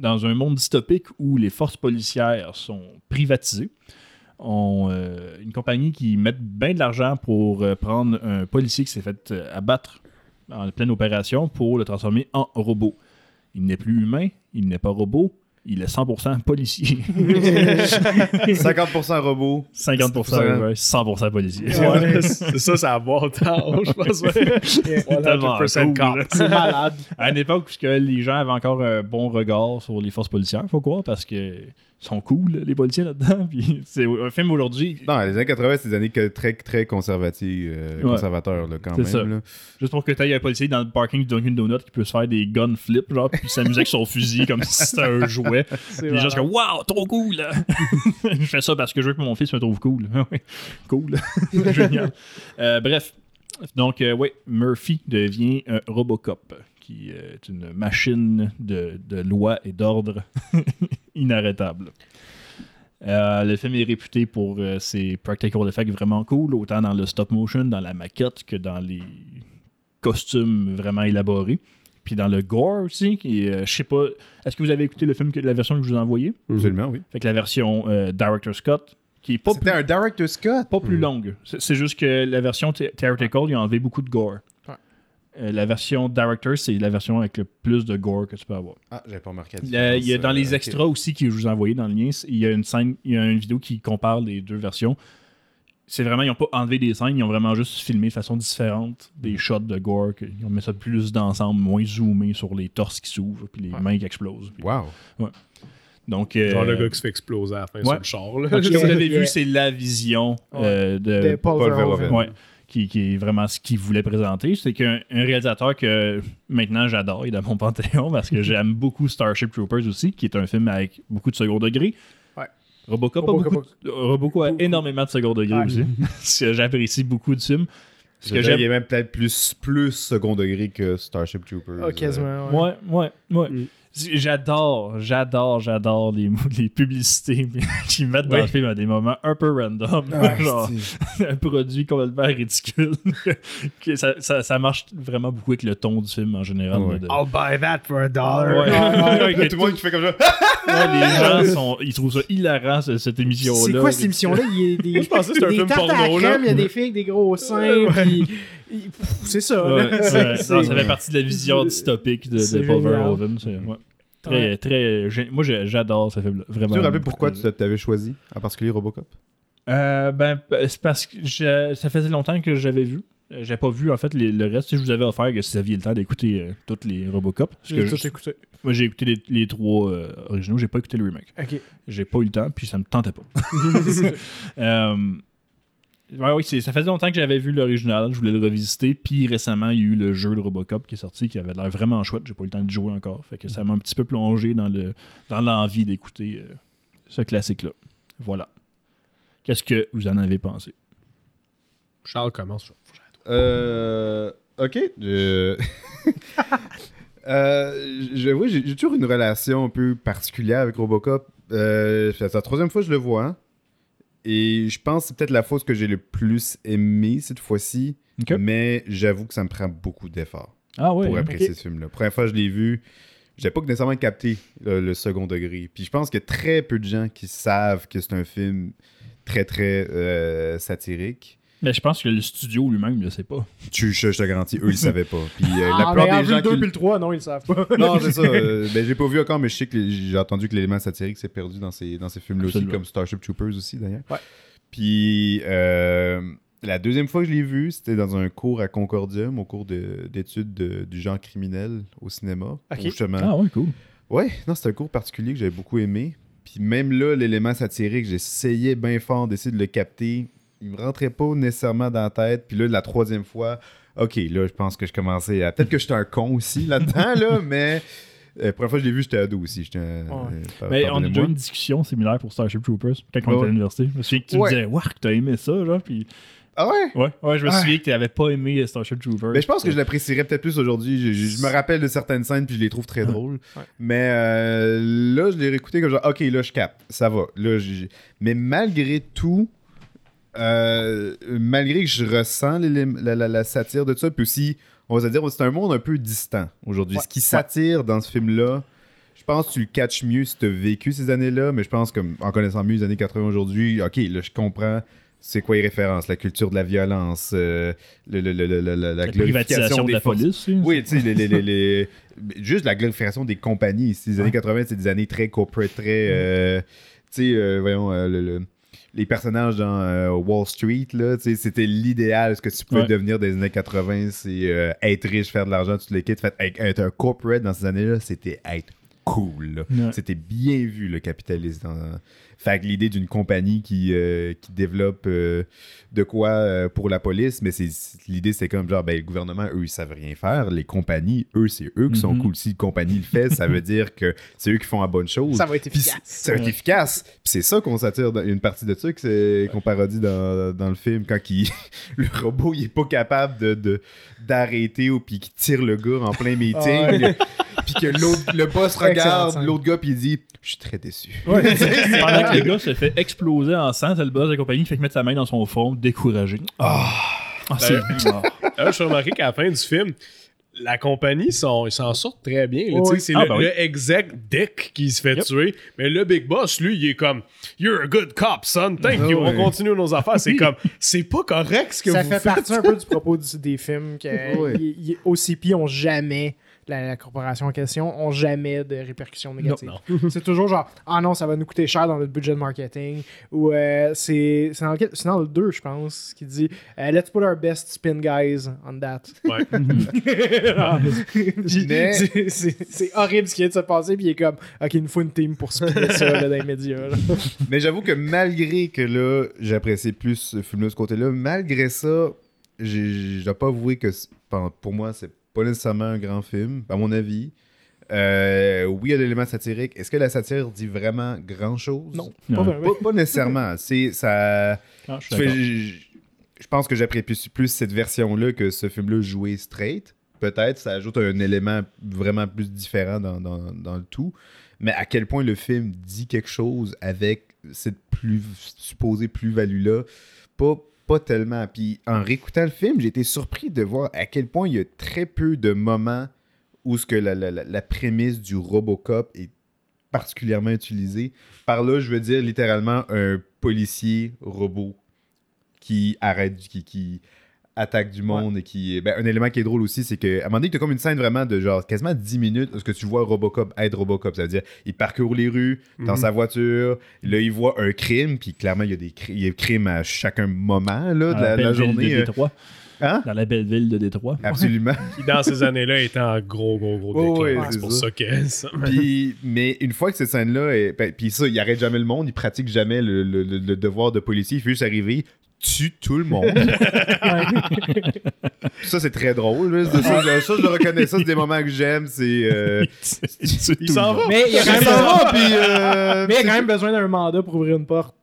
dans un monde dystopique où les forces policières sont privatisées, on, euh, une compagnie qui met bien de l'argent pour euh, prendre un policier qui s'est fait euh, abattre en pleine opération pour le transformer en robot. Il n'est plus humain, il n'est pas robot, il est 100% policier. 50% robot. 50% ouais, 100% policier. Ouais, c'est ça, ça a bon temps, je pense. ouais. Tellement 100% cool, cop. là. C'est malade. À une époque où les gens avaient encore un bon regard sur les forces policières, faut croire, parce que sont cool, les policiers là-dedans. Puis c'est un film aujourd'hui, Non, les années 80, c'est des années que très, très conservatives, euh, Ouais. conservateurs, là, quand même. ça. là. juste pour que tu aies un policier dans le parking du Dunkin' Donut qui peut se faire des gun flips, genre, puis s'amuser avec son fusil comme si c'était un jouet. Puis juste malade. comme, waouh, trop cool! je fais ça parce que je veux que mon fils me trouve cool. Cool. Génial. Euh, bref. Donc, euh, oui, Murphy devient un Robocop, qui euh, est une machine de, de loi et d'ordre inarrêtable. Euh, le film est réputé pour euh, ses practical effects vraiment cool, autant dans le stop motion, dans la maquette, que dans les costumes vraiment élaborés. Puis dans le gore aussi, qui est, euh, je sais pas, est-ce que vous avez écouté le film, que, la version que je vous ai envoyée? Absolument, oui. Fait que la version euh, Director Scott, qui est pas C'était plus, un director Scott? pas plus longue. C'est juste que la version Theatrical, il a enlevé beaucoup de gore. Euh, la version Director, c'est la version avec le plus de gore que tu peux avoir. Ah, j'avais pas remarqué. la Il y a, il y a différence, dans les euh, extras aussi que je vous ai envoyé dans le lien, il y a une scène, il y a une vidéo qui compare les deux versions. C'est vraiment, ils n'ont pas enlevé des scènes, ils ont vraiment juste filmé de façon différente des shots de gore. que- Ils ont mis ça plus d'ensemble, moins zoomé sur les torses qui s'ouvrent puis les Ouais. mains qui explosent. Wow. Donc, euh, Genre le gars qui se fait exploser à la fin ouais. sur le char. Là. donc, ce que vous avez Yeah. vu, c'est la vision euh, de, De Paul Paul Verhoeven. Verhoeven. Ouais. Qui, qui est vraiment ce qu'il voulait présenter. C'est qu'un un réalisateur que maintenant j'adore, il est dans mon panthéon parce que j'aime beaucoup Starship Troopers aussi, qui est un film avec beaucoup de second degré. Ouais. Robocop, a Robocop beaucoup, de- Robocop a beaucoup. énormément de second degré Ouais. aussi. J'apprécie beaucoup de films. Ce que j'aime. il est même peut-être plus, plus second degré que Starship Troopers. Ah, quasiment. ouais. Ouais, ouais, ouais. Mm. J'adore, j'adore, j'adore les, les publicités qu'ils mettent dans le film à des moments un peu random. Ah, Genre, c'est- un produit complètement ridicule. Que ça, ça, ça marche vraiment beaucoup avec le ton du film en général. Ouais. là, de- I'll buy that for a dollar. Ouais. Tout le monde qui fait comme ça. Ouais, les gens sont, ils trouvent ça hilarant ce- cette émission-là. C'est quoi cette émission-là? Il y a des, je pensais que c'était un film tartes à la porno, il y a des filles avec des gros seins, puis... C'est ça. Ouais. C'est- Non, ça fait partie de la vision dystopique de, de Paul. Verhoeven. ouais. Très, Ouais. très, gé- moi, j'adore ce film-là. Vraiment. Tu te rappelles pourquoi tu t'avais choisi, en particulier Robocop? Euh, ben, c'est parce que je- ça faisait longtemps que j'avais vu. Euh, J'ai pas vu en fait les- le reste. Si je vous avais offert que si vous aviez le temps d'écouter euh, toutes les Robocop. Parce que J'ai je- tout écouté. moi j'ai écouté les, les trois euh, originaux, j'ai pas écouté le remake. J'ai pas eu le temps, puis ça me tentait pas. Euh, Ouais, oui, c'est- ça faisait longtemps que j'avais vu l'original, je voulais le revisiter, puis récemment, il y a eu le jeu de Robocop qui est sorti, qui avait l'air vraiment chouette, j'ai pas eu le temps de jouer encore, fait que ça m'a un petit peu plongé dans le dans l'envie d'écouter euh, ce classique-là. Voilà. Qu'est-ce que vous en avez pensé? Charles commence. Euh, ok. Je... Euh, je- oui, j'ai j'ai toujours une relation un peu particulière avec Robocop. Euh, c'est la troisième fois que je le vois. hein. Et je pense que c'est peut-être la fois que j'ai le plus aimé cette fois-ci. Mais j'avoue que ça me prend beaucoup d'efforts Ah pour hein? apprécier ce film-là. Première fois que je l'ai vu, j'ai pas nécessairement capté le, le second degré. Puis je pense qu'il y a très peu de gens qui savent que c'est un film très, très euh, satirique. Mais je pense que le studio lui-même ne sait pas. Tu, je, je te garantis, eux, ils savaient pas. Puis euh, la Ah, plupart mais des gens le 2 qui... puis le 3, non, ils le savent pas. Non, c'est ça. euh, ben, j'ai pas vu encore, mais je sais que j'ai entendu que l'élément satirique s'est perdu dans ces, dans ces films-là aussi, comme Starship Troopers aussi, d'ailleurs. Ouais. Puis euh, la deuxième fois que je l'ai vu, c'était dans un cours à Concordium, au cours de- d'études de- du genre criminel au cinéma. Ok. Où justement... Ah ouais, cool. Ouais, non, c'était un cours particulier que j'avais beaucoup aimé. Puis même là, l'élément satirique, j'essayais bien fort d'essayer de le capter. Il me rentrait pas nécessairement dans la tête. Puis là, la troisième fois, ok, là, je pense que je commençais à. Peut-être que j'étais un con aussi là-dedans, là, mais. La première fois que je l'ai vu, j'étais ado aussi. J'étais. euh, par- Mais on a eu une discussion similaire pour Starship Troopers quand on Ouais, était à l'université. Je me souviens que tu Ouais. me disais, Wark, t'as aimé ça, genre, puis. Ah ouais? Ouais, ouais, je me Ah. souviens que t'avais pas aimé Starship Troopers. Mais je pense que je l'apprécierais peut-être plus aujourd'hui. Je, je- je me rappelle de certaines scènes puis je les trouve très drôles. Ouais. Mais euh, là, je l'ai réécouté comme genre, ok, là, je capte. Ça va. Là, Mais malgré tout, euh, malgré que je ressens la, la- la satire de ça, puis aussi, on va se dire, c'est un monde un peu distant aujourd'hui. Ouais. Ce qui s'attire dans ce film-là, je pense que tu le catches mieux si tu as vécu ces années-là, mais je pense que en connaissant mieux les années 80 aujourd'hui, ok, là, je comprends. C'est quoi les références? La culture de la violence, euh, le- le- le- le- le- la, la glorification privatisation de des la police. aussi. oui, tu sais, les, les- les- les- juste la glorification des compagnies. Les années Ouais. 80, c'est des années très corporate, très. euh, tu sais, euh, voyons, le- les personnages dans euh, Wall Street, là, tu c'était l'idéal. Ce que tu pouvais Ouais. devenir des années 80, c'est euh, être riche, faire de l'argent, tout le kit. Fait, être, un corporate dans ces années-là, c'était être cool. Ouais. C'était bien vu, le capitalisme. dans- Fait que l'idée d'une compagnie qui, euh, qui développe euh, de quoi euh, pour la police, mais c'est l'idée, c'est comme genre, ben, le gouvernement, eux, ils savent rien faire. Les compagnies, eux, c'est eux qui sont Mhm. cool. Si une compagnie le fait, ça veut dire que c'est eux qui font la bonne chose. Ça va être efficace. Ça va être efficace. Puis c'est ça qu'on s'attire dans une partie de ça que c'est- qu'on parodie dans, dans le film quand il- le robot il est pas capable de de- d'arrêter ou puis qu'il tire le gars en plein meeting. Puis que l'autre le boss regarde l'autre gars puis il dit je suis très déçu. Pendant que le gars se fait exploser en sang, c'est le boss de la compagnie qui fait mettre sa main dans son front, découragé. Ah, c'est Ben, bizarre. Là, je suis remarqué qu'à la fin du film, la compagnie, sont- ils s'en sortent très bien. Oui. C'est Ah, le, ben oui. le exec Dick qui se fait Yep. tuer. Mais le Big Boss, lui, il est comme You're a good cop, son. Thank Ah you. ouais. On continue nos affaires. C'est comme C'est pas correct ce que ça vous fait faites. partie un peu du propos du- des films que Ouais. y- y- OCP ont jamais la, la corporation en question ont jamais de répercussions négatives. non. c'est toujours genre ah non ça va nous coûter cher dans notre budget de marketing ou euh, c'est c'est dans, lequel- c'est dans le 2 je pense qui dit euh, let's put our best spin guys on that. Ouais. Mais- C'est- c'est c'est horrible ce qui vient de se passer puis il est comme ok il nous faut une team pour spinner ça là, dans les médias. là. Mais j'avoue que malgré que là, j'apprécie plus ce de ce côté-là, malgré ça, j'ai- je dois pas avouer que pour moi, c'est pas nécessairement un grand film, à mon avis. Euh, oui, il y a l'élément satirique. Est-ce que la satire dit vraiment grand-chose? Non, Non. pas vraiment. Pas, pas nécessairement. C'est ça. Ah, je fais- pense que j'apprécie plus cette version-là que ce film-là joué straight. Peut-être, ça ajoute un élément vraiment plus différent dans, dans- dans le tout. Mais à quel point le film dit quelque chose avec cette plus supposée plus-value-là, pas, pas tellement. Puis en réécoutant le film, j'ai été surpris de voir à quel point il y a très peu de moments où ce que la, prémisse du Robocop est particulièrement utilisée. Par là, je veux dire littéralement un policier robot qui arrête, qui attaque du monde et qui. Ben, un élément qui est drôle aussi, c'est qu'à un moment donné, tu as comme une scène vraiment de genre quasiment 10 minutes où ce que tu vois Robocop être Robocop. Ça veut dire, il parcourt les rues dans Mhm. sa voiture, là, il voit un crime, puis clairement, il y a des cri- il y a crimes à chacun moment là, de Dans la, la belle ville journée. de euh, Détroit. Hein? Dans la belle ville de Détroit. Absolument. Qui, dans ces années-là, était en gros, gros, gros Oh, déclin. ouais, c'est c'est pour ça. ça que ça. Puis, mais une fois que cette scène-là est. ben, puis ça, il arrête jamais le monde, il pratique jamais le, le- le- le devoir de policier, il fait juste arriver, tue tout le monde. ça, c'est très drôle. là. Ça, ça, je- ça, je le reconnais. Ça, c'est des moments que j'aime. C'est. euh, Il s'en va. Mais il y a quand même, puis. euh, mais il y a quand même besoin d'un mandat pour ouvrir une porte.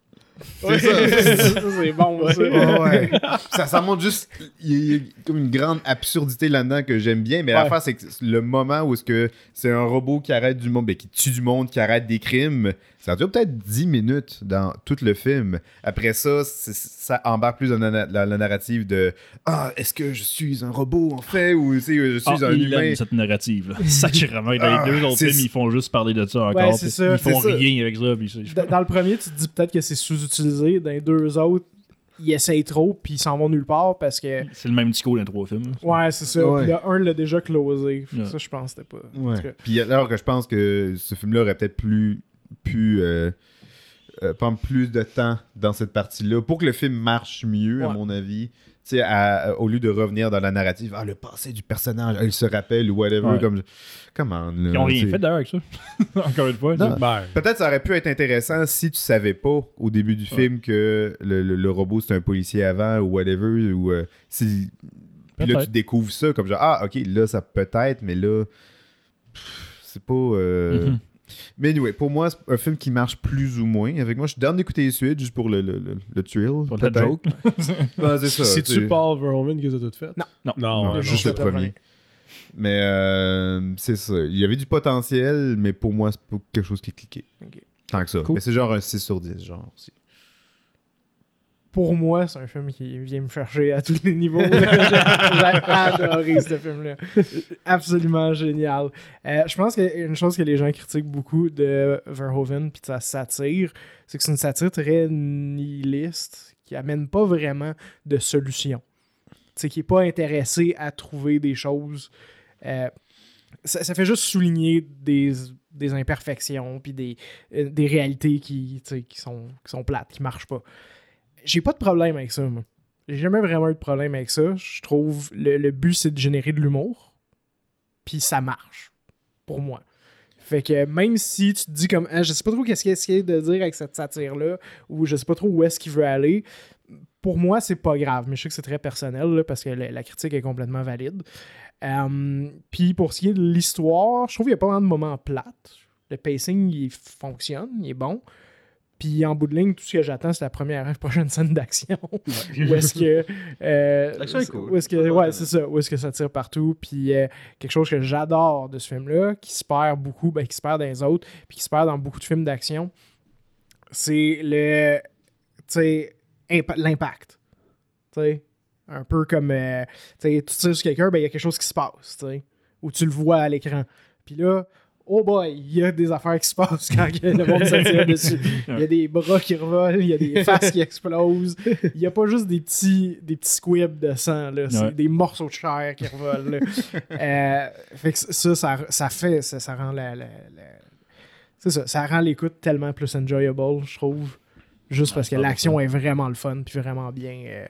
C'est ça. ça, c'est bon, ça. Ouais, ouais. ça, ça montre juste. Il y a comme une grande absurdité là-dedans que j'aime bien. Mais Ouais. l'affaire, c'est que le moment où est-ce que c'est un robot qui arrête du monde, ben, qui tue du monde, qui arrête des crimes, ça dure peut-être 10 minutes dans tout le film. Après ça, ça embarque plus dans la, la- la narrative de Ah, est-ce que je suis un robot en fait ou je suis Ah, un il humain? aime cette narrative. là. Sacrément. Dans Ah, les deux autres films, ils font juste parler de ça encore. Ouais, c'est puis ça, ils font ça. rien avec ça. puis c'est- Dans dans le premier, tu te dis peut-être que c'est sous-utilisé. Dans les deux autres, ils essayent trop, puis ils s'en vont nulle part parce que. C'est le même discours dans les trois films. Ouais, c'est ça. Ouais. Puis le 1 l'a déjà closé. Ouais. Ça, je pense que c'était pas. Ouais. Puis alors que je pense que ce film-là aurait peut-être plus, plus euh, euh, prendre plus de temps dans cette partie-là pour que le film marche mieux, à mon avis. Tu sais, à- au lieu de revenir dans la narrative, ah, le passé du personnage, ah, il se rappelle ou whatever, Ouais. comme. Comment, là, Ils ont rien fait d'ailleurs avec ça. Encore une fois. Ben, Peut-être ça aurait pu être intéressant si tu savais pas au début du Ouais. film que le, le- le robot c'est un policier avant ou whatever ou euh, si puis là tu découvres ça comme genre ah ok là ça peut être mais là c'est pas euh, Mhm. Mais anyway pour moi c'est un film qui marche plus ou moins avec moi je suis down d'écouter les suites juste pour le, le, le, le thrill Pour peut-être. joke. Ouais, c'est ça C'est-tu tu- Paul Verhoeven qui les a toutes faites? Non. Non. Non, Non, juste non. le premier mais euh, c'est ça il y avait du potentiel mais pour moi c'est pas quelque chose qui cliquait Ok. tant que ça Cool. mais c'est genre un 6 sur 10 genre aussi Pour moi, c'est un film qui vient me chercher à tous les niveaux. J'ai adoré ce film-là. Absolument génial. Euh, je pense qu'une chose que les gens critiquent beaucoup de Verhoeven puis de sa satire, c'est que c'est une satire très nihiliste qui amène pas vraiment de solution. C'est qui est pas intéressé à trouver des choses. euh, ça, fait juste souligner des, imperfections puis des, euh, réalités qui, sont, qui sont plates, qui marchent pas. J'ai pas de problème avec ça, moi. J'ai jamais vraiment eu de problème avec ça. Je trouve le, le but, c'est de générer de l'humour. Puis ça marche. Pour moi. Fait que même si tu te dis comme Ah, je sais pas trop qu'est-ce qu'il essaie de dire avec cette satire-là, ou je sais pas trop où est-ce qu'il veut aller, pour moi, c'est pas grave. Mais je sais que c'est très personnel là, parce que la, critique est complètement valide. Euh, Puis pour ce qui est de l'histoire, je trouve qu'il y a pas vraiment de moments plates. Le pacing, il fonctionne, il est bon. Puis en bout de ligne, tout ce que j'attends, c'est la première prochaine scène d'action. où est-ce que. euh, L'action est cool. Où est-ce que, ouais, c'est ça. Où est-ce que ça tire partout. Puis euh, quelque chose que j'adore de ce film-là, qui se perd beaucoup, ben, qui se perd dans les autres, puis qui se perd dans beaucoup de films d'action, c'est le. Tu sais, impa- l'impact. Tu sais, un peu comme. euh, tu sais, tu tires sur quelqu'un, ben, il y a quelque chose qui se passe, tu sais, ou tu le vois à l'écran. Puis là, oh boy, il y a des affaires qui se passent quand le monde se tire dessus. Il y a des bras qui revolent, il y a des faces qui explosent. Il n'y a pas juste des petits, des petits squibs de sang, là. C'est Ouais. des morceaux de chair qui revolent. Euh, fait que ça, ça, ça fait, ça, ça rend la, la- la- c'est ça, ça rend l'écoute tellement plus enjoyable, je trouve. Juste parce que 100%. l'action est vraiment le fun, puis vraiment bien, euh,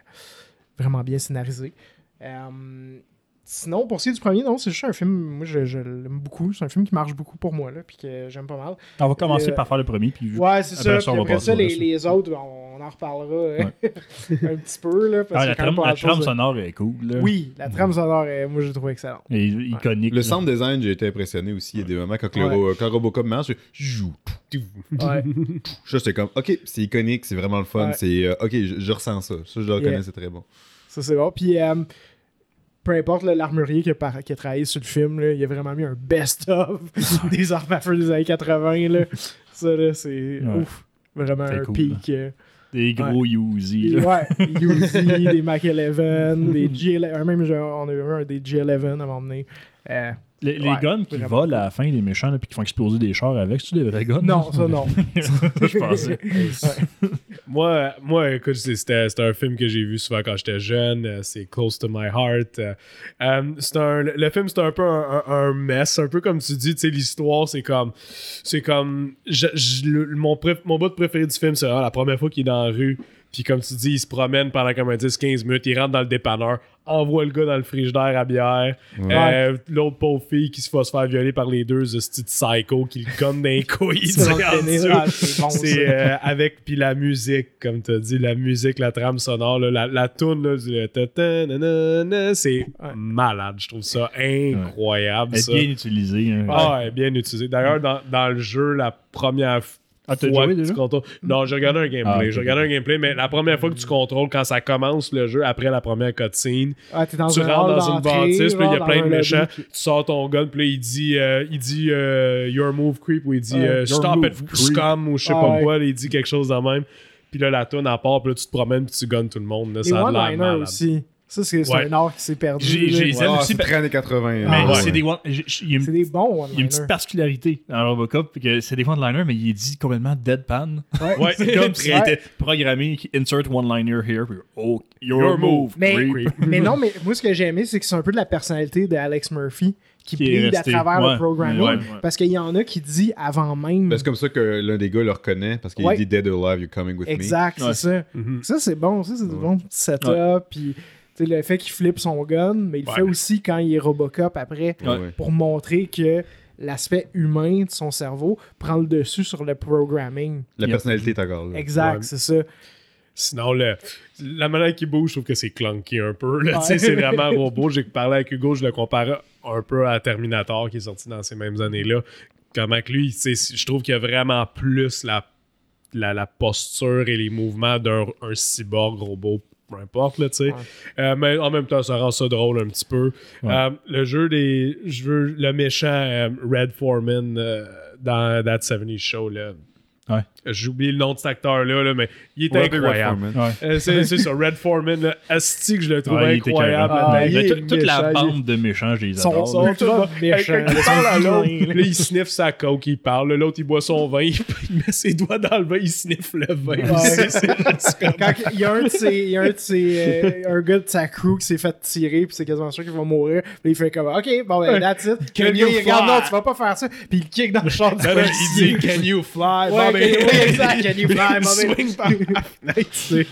vraiment bien scénarisé. Euh, sinon, pour ce qui est du premier, non, c'est juste un film, moi je, je l'aime beaucoup. C'est un film qui marche beaucoup pour moi, là, puis que j'aime pas mal. On va commencer Euh, par faire le premier. Puis Ouais, c'est Après ça. on va après passer ça, les, autres, on, on en reparlera euh, un petit peu. Là, parce Ah, la trame, la de- sonore est cool. Là. Oui, la trame sonore, est, moi, je l'ai trouvé excellente. Et iconique. Le là. sound design, j'ai été impressionné aussi. Il y a des moments quand, le Ouais. quand Robocop marche, je joue. Ouais. Ça, j'étais comme, ok, c'est iconique, c'est vraiment le fun. Ouais. C'est, euh, ok, je, je ressens ça. Ça, je le reconnais, Yeah. c'est très bon. Ça, c'est bon. Puis, euh, peu importe l'armurier qui qui a travaillé sur le film, là, il a vraiment mis un best-of des armes à feu des années 80. Là. Ça, là, c'est Ouais. ouf. Vraiment un cool, peak. euh, Des gros Uzi. Des- là. ouais, Uzi, des Mac 11, des G11. Même, genre, on a eu un des G11 à un moment donné. Euh, Les, les Ouais, guns qui vraiment volent à la fin, les méchants, là, puis qui font exploser des chars avec, c'est-tu des vrais guns? non, ça, non. Ça, je pensais. Moi, moi, écoute, c'est- c'était un film que j'ai vu souvent quand j'étais jeune. euh, C'est Close to My Heart. euh, euh, c'est un, le film, c'est un peu un, un- un mess. Un peu comme tu dis, tu sais, l'histoire, c'est comme. C'est comme. je- je- le- mon, préf- mon bout préféré du film, c'est la première fois qu'il est dans la rue. Puis comme tu dis, il se promène pendant comme un 10-15 minutes, il rentre dans le dépanneur, envoie le gars dans le frigidaire à bière. Euh, L'autre pauvre fille qui se fait se faire violer par les deux ce petit psycho qui le conne dans les couilles. C'est tu sais, dans en le pénis. dessous. Ah, c'est euh, avec puis la musique, comme tu as dit, la musique, la trame sonore, là, la, la c'est malade. Je trouve ça incroyable. Elle est bien utilisée. hein. Ah, ouais, bien utilisé. D'ailleurs, dans, dans le jeu, la première f- Ah, t'as joué déjà? tu contrôles. Non, j'ai regardé un gameplay. Ah, ok. J'ai regardé un gameplay, mais la première fois que tu contrôles, quand ça commence le jeu, après la première cutscene, Ah, tu rentres dans une bâtisse, puis il y a plein de méchants. lobby, puis- Tu sors ton gun, puis là, il dit, euh, il dit euh, Your move creep, ou il dit euh, Stop move it, creep. scum, ou je sais Ah, pas ouais. quoi. là, il dit quelque chose de même. Puis là, la toune à part, puis là, tu te promènes, puis tu gunnes tout le monde. Là, Les ça a malade. aussi. Ça, c'est Ouais. un art qui s'est perdu. J'ai- les aussi, c'est pa- très années 80. Mais Ah, ouais. c'est des one- j'ai- j'ai- il y a une- C'est des bons il y a une one-liners. petite particularité dans Robocop, que c'est des one-liners, mais il est dit complètement deadpan. Ouais. Ouais, C'est comme s'il était programmé, insert one-liner here, puis oh, your, Your move, Mais, non, mais moi, ce que j'ai aimé, c'est que c'est un peu de la personnalité de Alex Murphy qui, Qui bleed à travers Ouais. le programming. Ouais, ouais. Parce qu'il y en a qui dit avant même. Ben, c'est comme ça que l'un des gars le reconnaît parce qu'il Ouais. dit Dead or Alive, you're coming with Exact, Ouais. c'est ça. Mhm. Ça, c'est bon. Ça, c'est du bon petit setup. Puis, tu sais, le fait qu'il flippe son gun, mais il le Ouais. fait aussi quand il est Robocop après. Ouais, pour montrer que l'aspect humain de son cerveau prend le dessus sur le programming. La personnalité est encore là. Exact, Ouais. c'est ça. Sinon, le, la manière qu'il bouge, je trouve que c'est clunky un peu. là. Ouais. C'est vraiment robot. J'ai parlé avec Hugo, je le comparais un peu à Terminator qui est sorti dans ces mêmes années-là. Comment que lui, je trouve qu'il y a vraiment plus la, la, la posture et les mouvements d'un un cyborg robot, peu importe, là, tu sais. Ouais. Euh, mais en même temps, ça rend ça drôle un petit peu. Ouais. Euh, le jeu des. Je veux le méchant euh, Red Foreman euh, dans That 70 Show, là. Ouais. J'ai oublié le nom de cet acteur-là, là, mais il est Ouais, incroyable. Foreman. Ouais. Euh, c'est c'est ça, Red Foreman, asti que je le trouve incroyable. Ah, il toute- toute la méchant, il bande de méchants, je les Son, adore. son, méchant, son l'autre, vilain, là. il sniffe sa coke, il parle. L'autre, il boit son vin, il, il met ses doigts dans le vin, il sniffe le vin. Ouais. C'est- c'est juste comme- Quand il y a un de ses, il y a un de ses, euh, un gars de sa crew qui s'est fait tirer, puis c'est quasiment sûr qu'il va mourir. Puis il fait comme, ok, bon, ben, that's it. Can you regarde, fly? non, tu vas pas faire ça. Puis il kick dans le champ du il dit Can you fly? Can- oui, exact, can you fly? il swing par la fenêtre,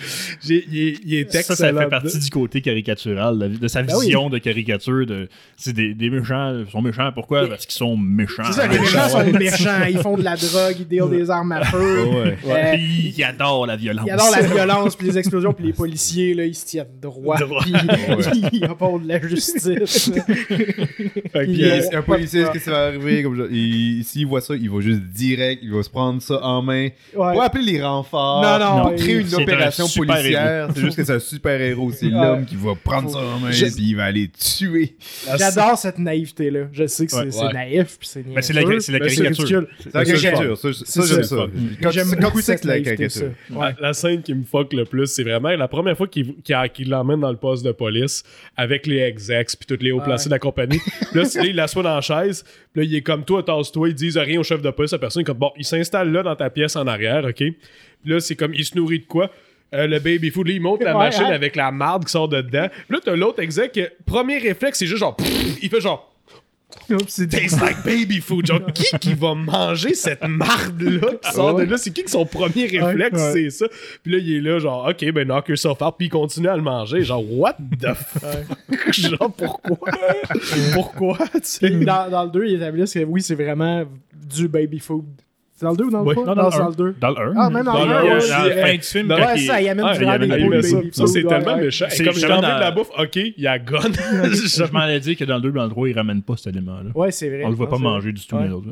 Il est- Ça, ça fait partie du côté caricatural, de sa Ben oui. vision de caricature. De, c'est des, des méchants, ils sont méchants. Pourquoi? Parce qu'ils sont méchants. C'est ça, les méchants sont méchants. Ils font de la drogue, ils dealent des armes à feu. Ouais. Euh, Puis ils adorent la violence. Ils adorent la violence puis les explosions puis les policiers là ils se tiennent droit Droit. puis ils apportent de la justice. Que, Puis, euh, euh, un policier, qu'est-ce qui va arriver? S'il voit ça, il va juste direct, il va se prendre ça en main. Ouais. Pas appeler les renforts. Non, non, Pas créer une un opération policière. C'est juste que c'est un super héros. C'est Ouais. l'homme qui va prendre ça en main puis il va aller tuer. J'adore cette naïveté là. Je sais que c'est naïf puis c'est Mais c'est la- caricature. ridicule. C'est la caricature. Ça, j'aime ça. J'aime quand beaucoup cette caricature. La, scène qui me fuck le plus, c'est vraiment la première fois qu'il l'emmène dans le poste de police avec les execs puis tous les hauts placés de la compagnie. Là, il l'assoit dans la chaise. Puis là, il est comme toi, tasse-toi. Ils disent rien au chef de police. La personne est comme bon, il s'installe là dans ta pièce en arrière, ok? Puis là, c'est comme il se nourrit de quoi? Euh, le baby food, là, il monte la Ouais, machine hein? avec la marde qui sort de dedans. Puis là, t'as l'autre exec, premier réflexe, c'est juste genre, pff, il fait genre, c'est Tastes like baby food. Genre, qui qui va manger cette marde-là qui sort de là? C'est qui que son premier réflexe, Ouais. c'est ça? Puis là, il est là, genre, OK, ben knock yourself out, puis il continue à le manger. Genre, what the fuck? genre, pourquoi? pourquoi, tu sais? Puis dans, dans le 2, ils établissent que oui, c'est vraiment du baby food. C'est dans le 2 ou dans le Oui. 3? Non, Non, dans le dans le 2. Dans le 1. Ah, même dans Dans le le 1, un, ouais, dans la fin du film, dans- Ouais, il- ça, il amène Ah, du il poules baby baby Ça, c'est tellement ouais. méchant. C'est Et comme je justement t'emmène de la bouffe, OK, il y a gun. Je m'en ai dit que dans le 2 et dans le 3, ils ramènent pas cet élément-là. Ouais, c'est vrai. On le voit pas manger du tout dans l'autre.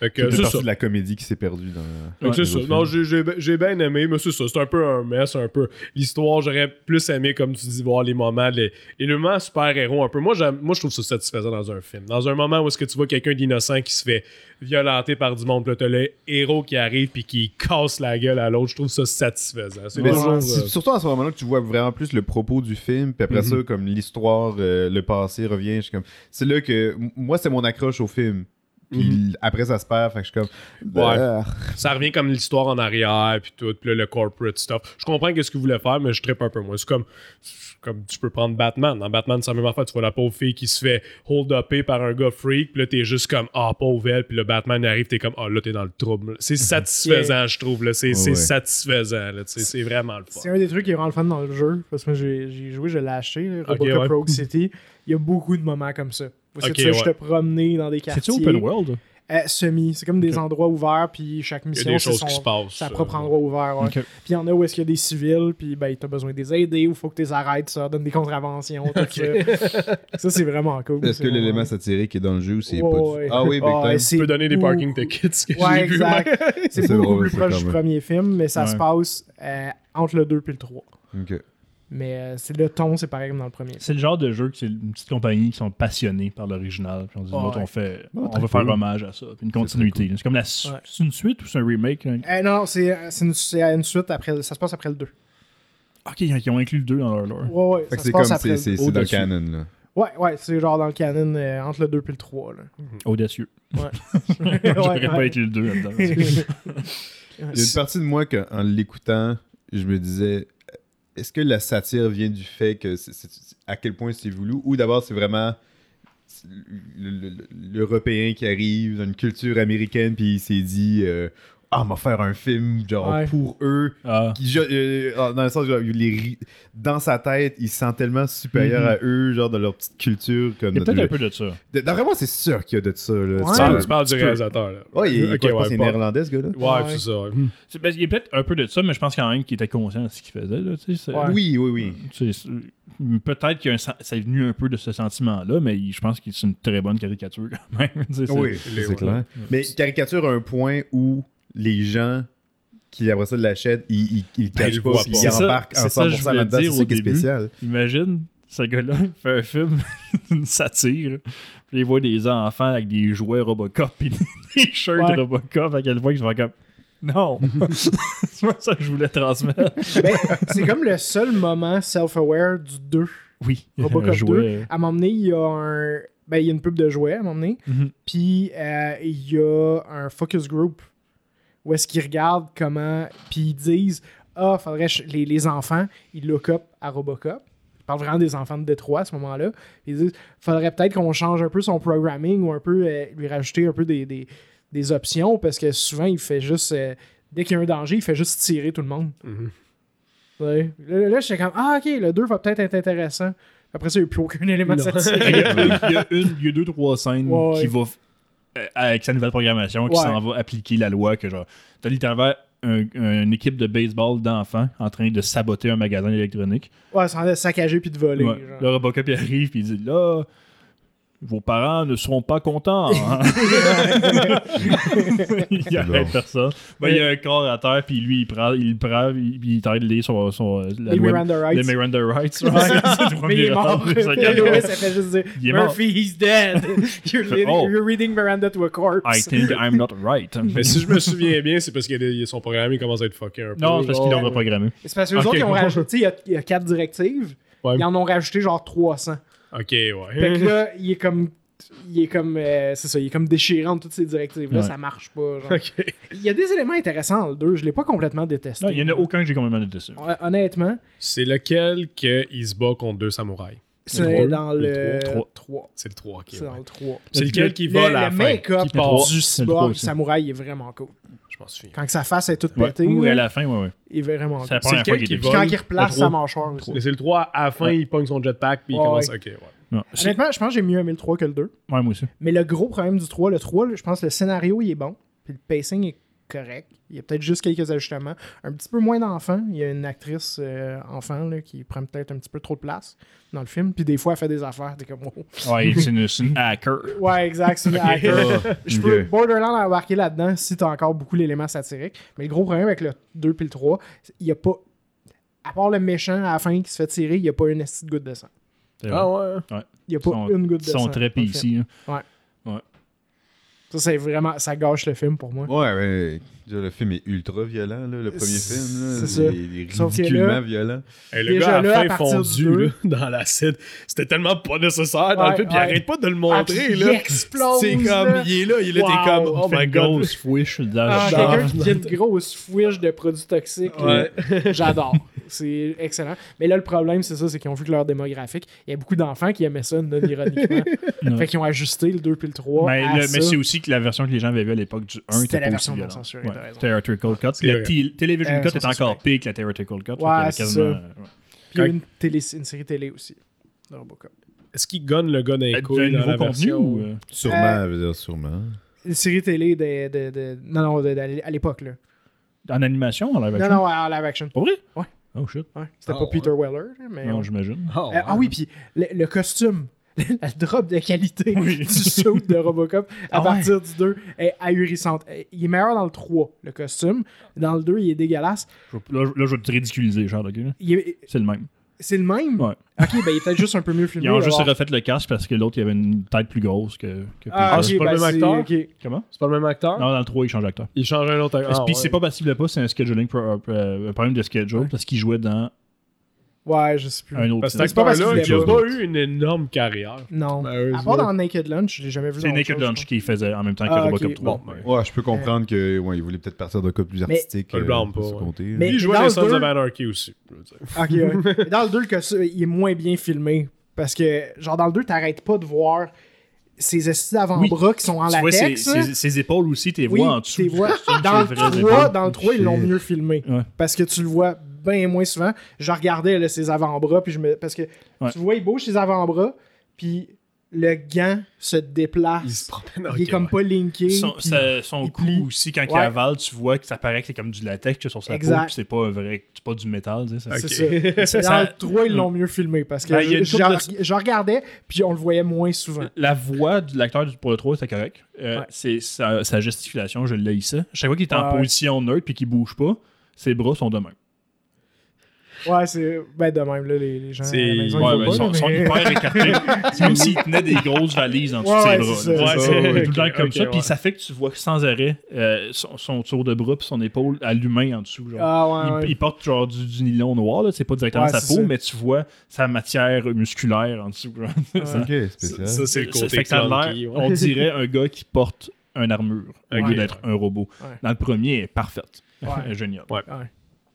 Fait que, C'est ça. de la comédie qui s'est perdue dans. Que c'est Ouais, ça. Non, j'ai- j'ai j'ai bien aimé, mais c'est ça. C'est un peu un mess, un peu. L'histoire, j'aurais plus aimé, comme tu dis, voir les moments, les, les moments super-héros un peu. Moi, j'aime- moi, je trouve ça satisfaisant dans un film. Dans un moment où est-ce que tu vois quelqu'un d'innocent qui se fait violenter par du monde, puis là, t'as le héros qui arrive puis qui casse la gueule à l'autre, je trouve ça satisfaisant. C'est Mais toujours, c'est- euh, surtout à ce moment-là que tu vois vraiment plus le propos du film, puis après Mhm. ça, comme l'histoire, euh, le passé revient. je suis comme... C'est là que moi, c'est mon accroche au film. Puis l- après, ça se perd. Fait que je suis comme. bah, Ça revient comme l'histoire en arrière, puis tout, puis là, le corporate stuff. Je comprends qu'est-ce qu'il voulait faire, mais je trippe un peu moins. C'est comme, c'est comme tu peux prendre Batman. Dans Batman, c'est la même affaire. Tu vois la pauvre fille qui se fait hold-upper par un gars freak, puis là, t'es juste comme, ah, pauvre elle, puis le Batman arrive, t'es comme, ah, là, t'es dans le trouble. C'est satisfaisant, je trouve. là. C'est c'est Ouais. satisfaisant. là. C'est vraiment le C'est fun. un des trucs qui est vraiment le fun dans le jeu. Parce que moi, j'ai j'ai joué, je l'ai acheté, là, ouais. Rogue City. Il y a beaucoup de moments comme ça. Parce Ok, que tu fais juste ouais. te promener dans des quartiers. C'est-tu open world? Euh, semi. C'est comme des endroits ouverts, puis chaque Il y a mission, des c'est choses son, qui se passent. sa euh, propre endroit ouvert. ouais. Puis il y en a où est-ce qu'il y a des civils, puis ben, t'as besoin de les aider, ou faut que tu les arrêtes, ça donne des contraventions, tout ça. ça, c'est vraiment cool. Est-ce C'est que l'élément vraiment- satirique est dans le jeu ou c'est pas ouais. du... Ah oui, big time. c'est Tu peux donner des parking tickets, que Ouais, j'ai vu. exact. C'est C'est beaucoup plus proche du premier film, mais ça se passe euh, entre le 2 et le 3. Ok. Mais euh, c'est le ton, c'est pareil comme dans le premier. C'est le genre de jeu que c'est une petite compagnie qui sont passionnés par l'original. Puis on dit, Ouais. on, fait, on veut faire cool. hommage à ça. Puis une continuité. C'est comme la su- Ouais. une suite ou c'est un remake? hein? Euh, non, c'est c'est une, une suite après. Ça se passe après le 2. Ok, ils ont inclus le 2 dans leur lore. Ouais, ouais. C'est passe comme, après c'est dans le canon, là. Ouais, ouais, c'est genre dans le canon euh, entre le 2 et le 3. Là. Audacieux. Ouais. J'aurais Ouais, pas ouais. inclus le 2 là-dedans. Il y a une partie de moi que, en l'écoutant, je me disais, est-ce que la satire vient du fait que à quel point c'est voulu ou d'abord c'est vraiment le- le- le- l'Européen qui arrive dans une culture américaine puis il s'est dit euh, ah on va faire un film genre Ouais. pour eux Ah, qui, euh, dans le sens genre, les ri- dans sa tête il se sent tellement supérieur Mhm. à eux genre de leur petite culture comme il y a peut-être un peu de ça. De- D'après moi c'est sûr qu'il y a de ça là. Ouais. Tu parles, peux- tu parles du réalisateur. Là. Ouais, il, Ok, quoi, je pense ouais, c'est pas- néerlandais ce gars-là Ouais, Ouais. c'est ça. ben, il y a peut-être un peu de ça, mais je pense quand même qu'il était conscient de ce qu'il faisait. Là. Oui, oui, oui. Peut-être que ça est venu un peu de ce sentiment-là, mais je pense que c'est une très bonne caricature quand même. Oui, c'est clair. Mais caricature à un point où les gens qui après ça l'achètent, ils, ils, ils Ben, ils cachent pas, ils embarquent en c'est ça que je 100% voulais là-dedans. C'est ça qui est spécial. Imagine, ce gars-là fait un film, une satire, puis il voit des enfants avec des jouets Robocop et des shirts Ouais. Robocop, à quel point je vais comme. Non! c'est pas ça que je voulais transmettre. Ben, c'est comme le seul moment self-aware du 2. Oui, Robocop un jouet. À un moment donné, il y a un. Ben, il y a une pub de jouets à un moment donné. Mhm. Puis euh, il y a un focus group où est-ce qu'ils regardent comment. Puis ils disent Ah, faudrait. Les, les enfants, ils look up à Robocop. Ils parlent vraiment des enfants de Détroit à ce moment-là. Ils disent Faudrait peut-être qu'on change un peu son programming ou un peu euh, lui rajouter un peu des, des, des options parce que souvent, il fait juste. euh, dès qu'il y a un danger, il fait juste tirer tout le monde. Mhm. Ouais. Là, là j'étais comme Ah, ok, le 2 va peut-être être intéressant. Après ça, il n'y a plus aucun élément de satire. il, y a, il y a une, il y a deux, trois scènes Ouais, qui ouais. euh, avec sa nouvelle programmation, qui Ouais. s'en va appliquer la loi que genre, t'as littéralement un- une équipe de baseball d'enfants en train de saboter un magasin électronique. Ouais, sans saccager puis de voler. Ouais. genre. Le Robocop il arrive puis il dit là, vos parents ne seront pas contents. hein. il arrête personne. Ben, il y a un corps à terre puis lui il prend, il le prend, il, il t'arrête de lire son, son la Les loi- Miranda Rights. les Miranda Rights. Ouais. C'est le Mais il est premier mort. Lewis, ça fait juste dire Il est mort. Murphy, he's dead. you're, Oh. reading Miranda to a corpse. I think I'm not right. Mais si je me souviens bien, c'est parce que les- son programme il commence à être fucké un peu. Non, c'est parce qu'ils Ouais. l'ont reprogrammé. C'est parce que les Ok. autres, ils ont rajouté, tu sais, il y a- il y, a quatre directives. Ouais. Ils en ont rajouté genre 300. Ok, ouais. Fait que là, il est comme. Il est comme. euh, c'est ça, il est comme déchirant de toutes ces directives-là, Ouais. ça marche pas. genre. Ok. Il y a des éléments intéressants dans le 2, je l'ai pas complètement détesté. Non, il y en a aucun que j'ai complètement détesté. Honnêtement, C'est lequel qu'il se bat contre deux samouraïs? C'est dans le le trois? 3. C'est le 3, ok. C'est ouais. dans le 3. C'est lequel qui va à la le fin make-up Qui part? du C'est le trois cyborg aussi. samouraï est vraiment cool. Je m'en souviens. Quand que sa face est toute Ouais. pétée, Ou là, à la fin, ouais, ouais. il est vraiment C'est la cool. Puis va? quand il replace sa mâchoire aussi. Mais C'est le 3, à la fin, Ouais. il pogne son jetpack, puis il Ouais, commence. ouais. Ok, ouais. Non. Honnêtement, je pense que j'ai mieux aimé le 3 que le 2. Ouais, moi aussi. Mais le gros problème du 3, le 3, là, je pense que le scénario, il est bon. Puis le pacing est correct. Il y a peut-être juste quelques ajustements. Un petit peu moins d'enfants. Il y a une actrice euh, enfant là, qui prend peut-être un petit peu trop de place dans le film. Puis des fois, elle fait des affaires. T'es comme, oh. Ouais, c'est une, hacker. Ouais, exact. C'est une hacker. Je Ok. peux borderline embarquer là-dedans si t'as encore beaucoup l'élément satirique. Mais le gros problème avec le 2 puis le 3, c'est- il y a pas. À part le méchant à la fin qui se fait tirer, il n'y a pas une petite goutte de sang. Ah ouais. Il n'y a Ils pas sont- une goutte de Ils sang. sont très dans le film. Ça, c'est vraiment. Ça gâche le film pour moi. Ouais, mais déjà, le film est ultra violent, là, le premier C'est- film. Là, c'est ça. Il est ridiculement là- violent. Le gars, à là, la fin, fondu là, dans l'acide. C'était tellement pas nécessaire dans Ouais, le film, puis il ouais. arrête pas de le Ah, montrer. puis là. il explose. C'est comme, là. il est là, il est là, Wow. t'es comme, oh Fait my une god. grosse fouiche dans Ah, le quelqu'un qui a une grosse fouiche de produits toxiques. Ouais. J'adore. C'est excellent. Mais là, le problème, c'est ça, c'est qu'ils ont vu que leur démographique, il y a beaucoup d'enfants qui aimaient ça, non ironiquement. Fait qu'ils ont ajusté le 2 puis le 3. Mais, à le- ça. mais c'est aussi que la version que les gens avaient vue à l'époque du 1 C'était était la pas version aussi non violente. censurée, Ouais. t'as raison. Theatrical Cut. C'est Le vrai. t- Television Euh, Cut sans est encore censuré. pire que la Theatrical Cut. fait Ouais, avait c'est quasiment- ça. ouais. Puis il y a une, télé, une série télé aussi. de Robocop. Est-ce qu'il gonne le Euh, couilles de dans la nouveau contenu version? ou. euh, Sûrement, Euh, je veux dire, sûrement. Une série télé de. de, de- non, non, de- de- à l'époque, là. En animation, en live Non, action? non, en live action. Pour vrai? Ouais. Oh shit. Ouais. C'était Ah, pas ouais. Peter Weller, mais. Non, j'imagine. Oh, Euh, Ah oui, puis le, le costume, la drop de qualité Oui. du suit de Robocop à Ah ouais. partir du 2 est ahurissante. Euh, Il est meilleur dans le 3, le costume. Dans le 2, il est dégueulasse. Je Là, là, je vais te ridiculiser, genre, ok, là. Il est- C'est le même. C'est le même? Ouais. Ok, ben il est peut-être juste un peu mieux filmé. Ils ont juste alors. refait le casque parce que l'autre, il avait une tête plus grosse que, que Ah, c'est pas le ben, même c'est- acteur? Comment? C'est pas le même acteur? Non, dans le 3, il change d'acteur. Il change un autre acteur. Puis Ah, c'est ouais. pas possible de pas, c'est un scheduling, pro- euh, un problème de schedule Ouais. parce qu'il jouait dans Ouais, je sais plus. un autre. Parce que film. cet C'est pas parce acteur-là, il a voulait pas eu une énorme carrière. Non. Ben, à part dans Naked Lunch, je l'ai jamais vu C'est Naked chose, Lunch qui faisait en même temps que Ah, Robocop ok. 3. Bon, Ouais. Ouais, je peux comprendre que ouais, il voulait peut-être partir d'un cas plus Mais- artistique. Je le euh, blâme pas, ouais. Mais- il jouait dans dans le Sons deux- of Anarchy aussi. Ok, ouais. Dans le 2, le costume, il est moins bien filmé. Parce que, genre, dans le 2, t'arrêtes pas de voir ses estis d'avant-bras qui sont en Tu vois ses, latex. ses- ses épaules aussi, tes Oui, voix en dessous. vois. Dans le ses vraies 3, épaules. dans le 3, ils l'ont mieux filmé. Parce que tu le vois bien moins souvent. Je regardais là, ses avant-bras, puis je me. Parce que Ouais. tu vois, il bouge ses avant-bras, puis le gant se déplace. Il se promène. Il est comme ouais. pas linké. Son, puis- son il cou plie. aussi, quand il avale, tu vois que ça paraît que c'est comme du latex que sur sa Exact. peau, puis c'est pas un vrai, c'est pas du métal, tu sais. ça- Ok. C'est ça. Dans 3, ils l'ont mieux filmé parce que Ben, je, une je- couple de- je regardais, puis on le voyait moins souvent. La voix de l'acteur du- pour le 3, c'était correct. Euh, Ouais. c'est sa, sa gesticulation, je l'ai ici. Chaque fois qu'il est en position neutre puis qu'il bouge pas, ses bras sont de même. Ouais, c'est. Ben, de même, là, les, les gens. C'est- maison, ils Ouais, sont, hyper écartés. c'est comme s'il tenait des grosses valises en dessous Ouais, de ses bras. ça, là. c'est Ouais, tout le temps comme ça. Puis ça fait que tu vois sans arrêt euh, son, son tour de bras puis son épaule l'humain en dessous. Genre. Ah, ouais, il, il porte genre du, du nylon noir, là. c'est pas directement sa peau, ça. mais tu vois sa matière musculaire en dessous. Ok, spécial. Ça, c'est le Ça côté on dirait un gars qui porte une armure au lieu d'être un robot. Dans le premier, parfaite. Ouais. Génial. Ouais.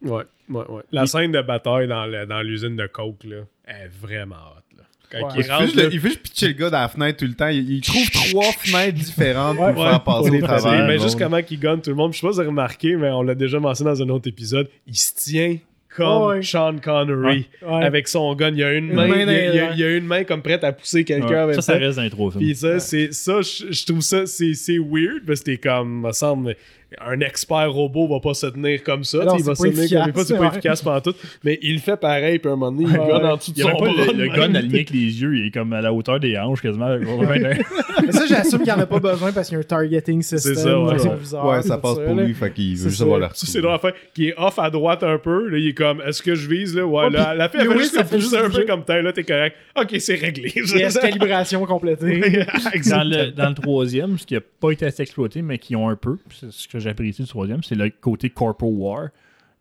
Ouais. Ouais, ouais. La scène de bataille dans le- dans l'usine de Coke, là, est vraiment hot, là. Quand Ouais. il rentre, juste, là, il fait juste pitcher le gars dans la fenêtre tout le temps. Il, il trouve trois fenêtres différentes Ouais, pour Ouais, faire passer les travers. Mais juste comment il gagne tout le monde. Je sais pas si vous avez remarqué, mais on l'a déjà mentionné dans un autre épisode. Il se tient comme Ouais. Sean Connery Ouais. avec son gun. Il y a une Une main, main il y a, il y une main comme prête à pousser quelqu'un Ouais. avec Ça, ça. ça reste dans les trois films. Puis ça, c'est ça, je, je trouve ça, c'est, c'est weird, parce que t'es comme, me semble, un expert robot va pas se tenir comme ça. Non, tu sais, il va se pas tenir comme pas, c'est pas ouais. efficace pendant tout. Mais il le fait pareil, puis à un moment donné, il Ouais, gonne en dessous de son bras le, le gun aligné avec les yeux, il est comme à la hauteur des hanches quasiment. Mais ça, j'assume qu'il n'y en a pas besoin parce qu'il y a un targeting system. C'est ça, ouais. dans son Ouais. ça passe pour lui, fait qu'il C'est veut juste ça. avoir la Ça, c'est drôle à faire. Qui est off à droite un peu. Là, il est comme, est-ce que je vise, là? Ouais, là, la fille, elle fait Louis, juste ça fait juste un peu comme tel, là, t'es correct. Ok, c'est réglé. Calibration complétée. Dans le, dans le troisième, ce qui n'a pas été assez exploité, mais qui ont un peu, c'est ce que j'apprécie du troisième, c'est le côté corpo war.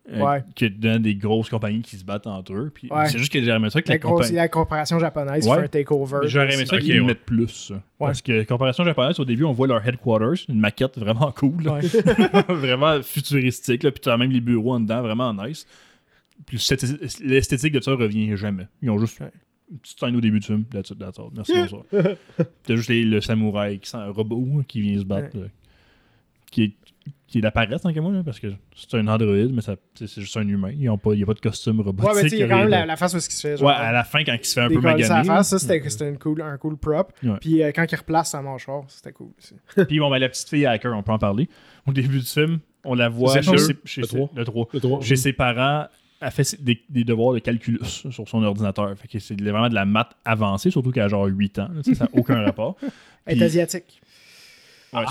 euh, Ouais. qui est dans des grosses compagnies qui se battent entre eux. Puis Ouais. C'est juste que j'aimerais ça que la, La, grosse- la corporation japonaise Ouais. fait un takeover. J'aurais aimé ça qu'ils mettent plus. Parce que comparaison japonaise, au début, on voit leur headquarters, une maquette vraiment cool. là. Ouais. vraiment futuristique. Là, puis tu as même les bureaux en dedans, vraiment nice. Puis l'esthéti- l'esthétique de ça revient jamais. Ils ont juste Ouais. une petite scène au début du film. That's it, that's all. Merci, bonsoir. T'as juste les- le samouraï qui sent un robot qui vient se battre. là. Qui est qui est la paresse tant que moi, là, parce que c'est un androïde, mais c'est juste un humain. Il n'y a, pas- il y a pas de costume robotique. Ouais, mais tu sais, il y a quand même la, la face où ce qui se fait. genre, Ouais, à la fin, quand il se fait un peu magané. face, ça, c'était c'était une cool, un cool prop. Ouais. Puis euh, quand il replace sa mâchoire, c'était cool aussi. Puis bon, ben, la petite fille hacker, on peut en parler. Au début du film, on la voit chez, le ses, chez le ses- le trois. Le. Chez ses parents, elle fait des, des devoirs de calculus sur son ordinateur. Fait que c'est vraiment de la maths avancée, surtout qu'elle a genre 8 ans. là, ça n'a aucun rapport. Elle est asiatique. Ouais,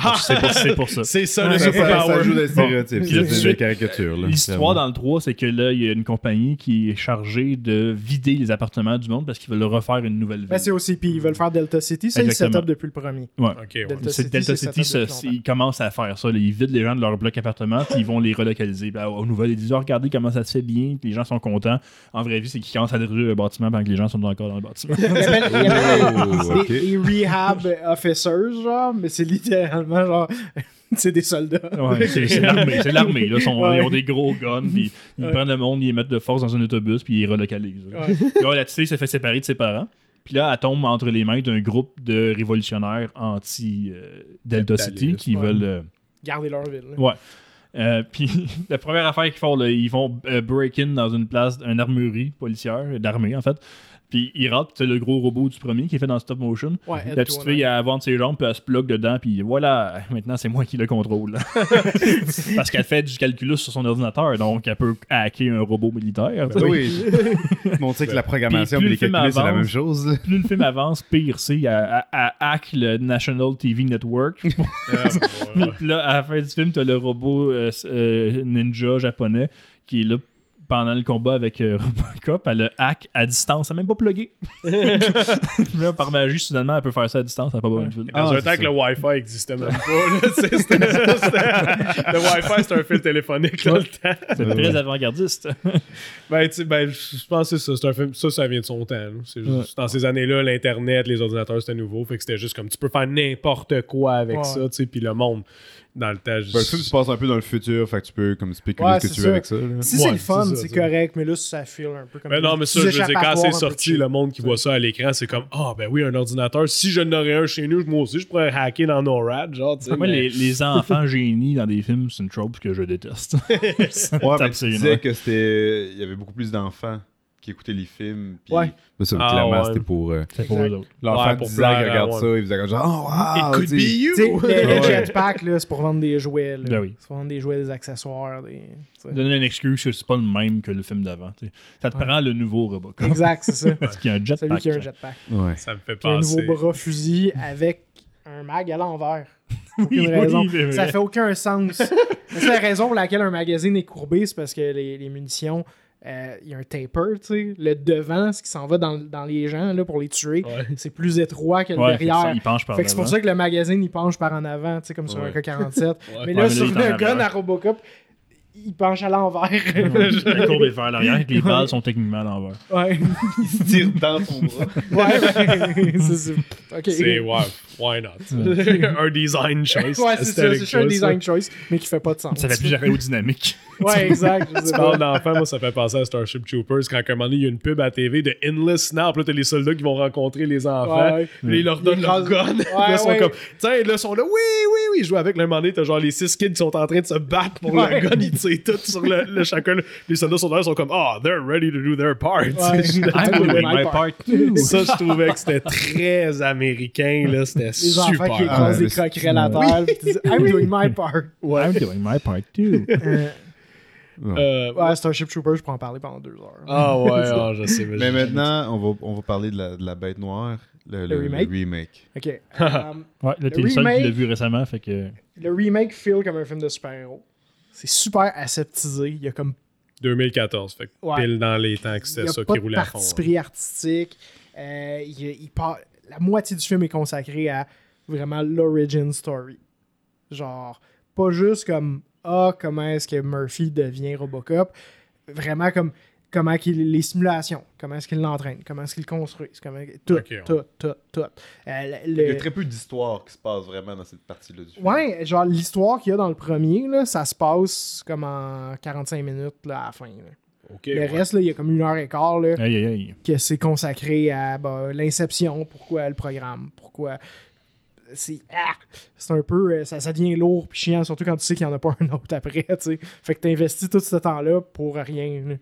c'est pour- ça. C'est ça le Ça, ça, ça superpower. joue des stéréotypes, des caricatures. L'histoire dans le 3, c'est que là, il y a une compagnie qui est chargée de vider les appartements du monde parce qu'ils veulent refaire une nouvelle ville. Ben, c'est aussi, puis ils veulent faire Delta City, c'est le setup depuis le premier. Ouais. Ok, ouais. Delta C'est City, Delta c'est City, ça, ils commencent à faire ça. là. Ils vident les gens de leur bloc appartement, puis ils vont les relocaliser. Ben, aux nouvelles, ils disent Ah, regardez comment ça se fait bien, que les gens sont contents. En vraie vie, c'est qu'ils commencent à détruire le bâtiment pendant que les gens sont encore dans le bâtiment. Il y avait, Oh, rehab officers, genre, mais c'est littéralement genre. c'est des soldats. Ouais, c'est l'armée, c'est l'armée. là. Ils sont- Ouais. Ils ont des gros guns, puis ils Ouais. prennent le monde, ils les mettent de force dans un autobus, puis ils les relocalisent. Là, la fille se fait séparer de ses parents. Puis là, elle tombe entre les mains d'un groupe de révolutionnaires anti-Delta City qui veulent. euh, Garder leur ville. là. Ouais. Euh, puis la première affaire qu'ils font, là, ils vont euh, break-in dans une place, une armurerie policière, d'armée en fait. Puis ils rentrent, puis t'as le gros robot du premier qui est fait dans stop motion. Ouais, La petite fille, elle vante ses jambes, puis elle se plug dedans, puis voilà, maintenant c'est moi qui le contrôle. Parce qu'elle fait du calculus sur son ordinateur, donc elle peut hacker un robot militaire. tu sais. Oui. Montrer que la programmation Puis et les plus le film calculs, c'est la avance- même chose. Plus le film avance, pire c'est. Elle, elle- elle hack le National TV Network. Puis là, à la fin du film, t'as le robot euh, euh, ninja japonais qui est là pendant le combat avec euh, Robocop. Elle le hack à distance. Elle n'a même pas plugué. Là, par magie, soudainement, elle peut faire ça à distance. Elle n'a pas besoin de fil. Dans Ah, un c'est temps que le Wi-Fi existait même pas. là, c'était- le Wi-Fi, c'était un fil téléphonique dans le temps. C'est très avant-gardiste. Ben, ben, je pense que c'est ça. C'est un film, ça, ça vient de son temps. C'est juste- Dans ces années-là, l'Internet, les ordinateurs, c'était nouveau. Fait que c'était juste comme tu peux faire n'importe quoi avec Ouais. ça, tu sais. Puis le monde, dans le temps, juste- Ben, le film se passe un peu dans le futur, fait que tu peux comme spéculer Ouais, ce que tu ça. veux avec ça. là. Si Ouais, c'est le fun, c'est correct, mais là, ça file un peu comme. Ben non, mais ça, je veux dire, quand c'est sorti, le monde qui voit ça à l'écran, c'est comme Ah, ben oui, un ordinateur. Si je n'aurais un chez nous, moi aussi, je pourrais hacker dans NORAD, genre, tu sais. Moi, mais- les, les enfants génies dans des films, c'est une trope que je déteste. Ouais, mais tu disais que c'était. Il y avait beaucoup plus d'enfants qui écoutaient les films. Puis... Ouais. Mais ça, Ah, clairement, ouais. c'était pour. euh, pour eux autres. L'enfant Ouais, pour 10 ans qui plaire à- regarde ouais. ça, il faisait comme genre, oh, wow! It could be you! le, jetpack, là, c'est pour vendre des jouets. Là. Ben oui. C'est pour vendre des jouets, des accessoires. Des... Donner une excuse que c'est pas le même que le film d'avant. Ça te Ouais. prend le nouveau Robocop. Exact, c'est ça. Parce qu'il y a un Celui jetpack. qui a un jetpack. Ouais. Ça me fait a un penser. nouveau bras fusil avec un mag à l'envers. Oui, oui, ça fait aucun sens. c'est la raison pour laquelle un magazine est courbé, c'est parce que les, les munitions, il y a un taper, tu sais. Le devant, ce qui s'en va dans, dans les gens là, pour les tuer, Ouais. c'est plus étroit que le Ouais, fait que ça, derrière. il Fait que c'est pour ça que le magazine il penche par en avant, tu sais, comme sur Ouais. un K-47. mais là, Ouais, mais sur là, il le gun à Robocop, il penche à l'envers. La courbe est vers l'arrière et que les balles sont techniquement à l'envers. ouais. Il se tire dans son bras. Ouais, ouais. c'est ça. Ok. C'est, ouais, why not? un design choice. Ouais, c'est ça. C'est un choice, design choice, mais qui fait pas de sens. Ça fait plus aérodynamique. Ouais, exact. je sais Tu parles d'enfant, moi, ça fait penser à Starship Troopers quand à un moment donné, il y a une pub à la TV de Endless Now. Puis là, t'as les soldats qui vont rencontrer les enfants. Ouais, ouais. Puis ils leur donnent Ils leur gun. Là, ils sont ouais. comme, tiens, là, ils sont là, oui, oui, oui. Ils jouent avec. Là, un moment donné, t'as genre les six kids qui sont en train de se battre pour Ouais. le gun. Ils tirent tout sur le, le chacun. Les soldats sont là, ils sont comme, ah, they're ready to do their part. Ouais. Je- I'm doing my part Ça, je trouvais que c'était très américain. là C'était Les super. enfants qui Ah, écrasent mais des croquerelles à terre, puis ils disent I'm doing my part. I'm doing my part too. Euh, ouais, Starship Troopers, je pourrais en parler pendant deux heures. Ah ouais, ah, je sais. Mais j'ai- maintenant, on va, on va parler de la, de la bête noire, le, Le remake? remake. Ok. Euh, Ouais, là, t'es Le le seul qui remake- l'a vu récemment, fait que. le remake feel comme un film de super-héros. C'est super aseptisé. Il y a comme 2014, fait que Ouais. pile dans les temps que il y c'était a ça pas qui de roulait à fond. parti pris artistique. Euh, il, il part- la moitié du film est consacrée à vraiment l'origin story. Genre, pas juste comme Ah, comment est-ce que Murphy devient Robocop. Vraiment comme comment qu'il les simulations, comment est-ce qu'il l'entraîne, comment est-ce qu'il construit, comment tout, ouais. tout, tout, tout. Euh, le- Il y a très peu d'histoire qui se passe vraiment dans cette partie-là du film. Ouais, genre l'histoire qu'il y a dans le premier, là, ça se passe comme en 45 minutes là, à la fin. là. Le ouais. reste, là, il y a comme une heure et quart là, Aïe, aïe, aïe. que c'est consacré à bah, l'inception, pourquoi le programme, pourquoi. C'est ah! c'est un peu. euh, Ça, ça devient lourd puis chiant, surtout quand tu sais qu'il n'y en a pas un autre après. tu sais. Fait que tu investis tout ce temps-là pour rien.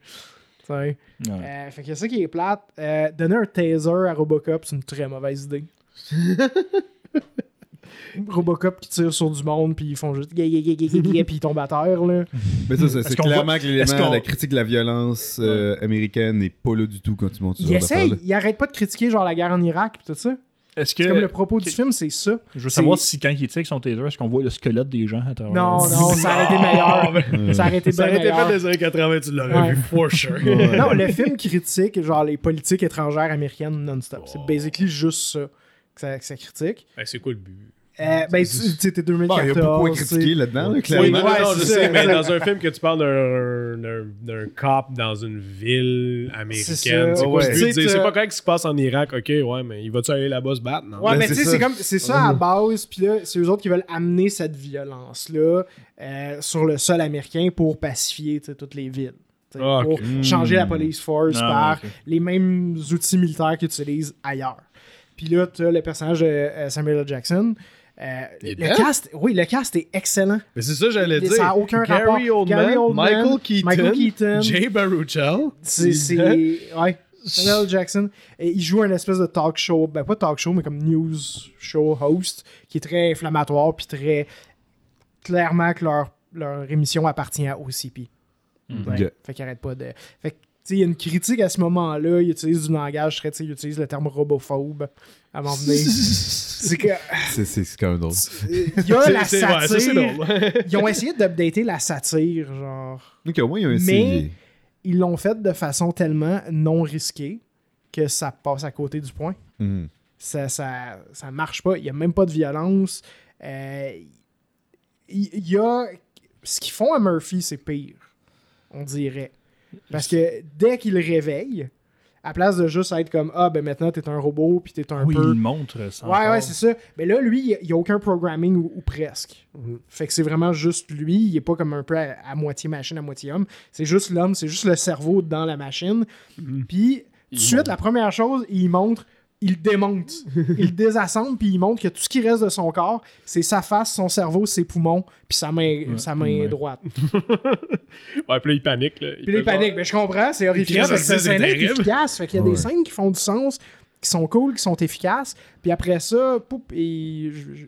Ouais. Euh, fait que ça qui est plate. Euh, donner un taser à Robocop, c'est une très mauvaise idée. Robocop qui tire sur du monde, puis ils font juste gay, gay, gay, gay, gay, gay, puis ils tombent à terre. Là. Mais ça, c'est- clairement que est-ce l'élément, la critique de la violence euh, américaine n'est pas là du tout quand tu montes ce Il essaye, il arrête pas de critiquer genre la guerre en Irak, puis tout ça. Est-ce que. Comme le propos du que- film, c'est ça. Je veux savoir si quand il tire avec son taser, est-ce qu'on voit le squelette des gens à travers Non, non, ça aurait été meilleur. Ça aurait été Ça aurait été fait les années 80, tu l'aurais Ouais. vu, for sure. Non, le film critique, genre les politiques étrangères américaines non-stop. C'est basically juste ça que ça, que ça critique. Ben, c'est quoi le but? Euh, ben, tu sais, t'es Bon, il y a 2014. beaucoup à critiquer là-dedans, là, Oui, clairement. non, ouais, non, c'est je ça, sais, mais dans un film que tu parles d'un- d'un d'un cop dans une ville américaine, C'est c'est ça. quoi Ouais. C'est pas correct ce qui se passe en Irak, ok, ouais, mais il va-tu aller là-bas se battre? Non? Ouais, Ben, mais c'est tu sais, ça. c'est comme c'est ça à la base, puis là, c'est eux autres qui veulent amener cette violence-là euh, sur le sol américain pour pacifier toutes les villes. Ah. Pour changer la police force Ah, par les mêmes outils militaires qu'ils utilisent ailleurs. Puis là, tu as le personnage de euh, Samuel L. Jackson. Euh, le dedans? cast, oui, le cast est excellent. Mais c'est ça, j'allais Ça dire. n'a aucun Gary rapport. Oldman, Gary Oldman, Michael Keaton, Michael Keaton. Jay Baruchel. C'est. Ouais. Samuel. Jackson. Et il joue un espèce de talk show, ben pas talk show, mais comme news show host, qui est très inflammatoire, puis très. Clairement que leur, leur émission appartient à OCP. Ouais. Ok. Fait qu'il arrête pas de. Fait il y a une critique à ce moment-là, il utilise du langage très, il utilise le terme robophobe à un moment donné. c'est que. C'est- quand même drôle. Il y a la ouais, ça, satire. Ils ont essayé d'updater la satire, genre. Donc, au moins, ils ont Mais-. Ils l'ont fait de façon tellement non risquée que ça passe à côté du point. Mhm. Ça, ça, ça marche pas. Il n'y a même pas de violence. Euh, il y a. Ce qu'ils font à Murphy, c'est pire. On dirait. Parce que dès qu'il le réveille, à place de juste être comme Ah, ben maintenant t'es un robot, puis t'es un Oui, peu. il montre ça. Ouais, ouais, c'est ça. Mais là, lui, il n'y a aucun programming ou, ou presque. Fait que c'est vraiment juste lui. Il est pas comme un peu à, à moitié machine, à moitié homme. C'est juste l'homme, c'est juste le cerveau dans la machine. Puis, tout de suite, la première chose, il montre, il démonte. il désassemble, puis il montre que tout ce qui reste de son corps, c'est sa face, son cerveau, ses poumons, puis sa main, sa main Ouais. droite. Ouais, puis là, il panique. Là. Puis là, il panique. Mais je comprends, c'est horrifiant. Fait que c'est efficace. Fait qu'il y a Ouais. des scènes qui font du sens, qui sont cool, qui sont efficaces. Puis après ça, poup, et je- je-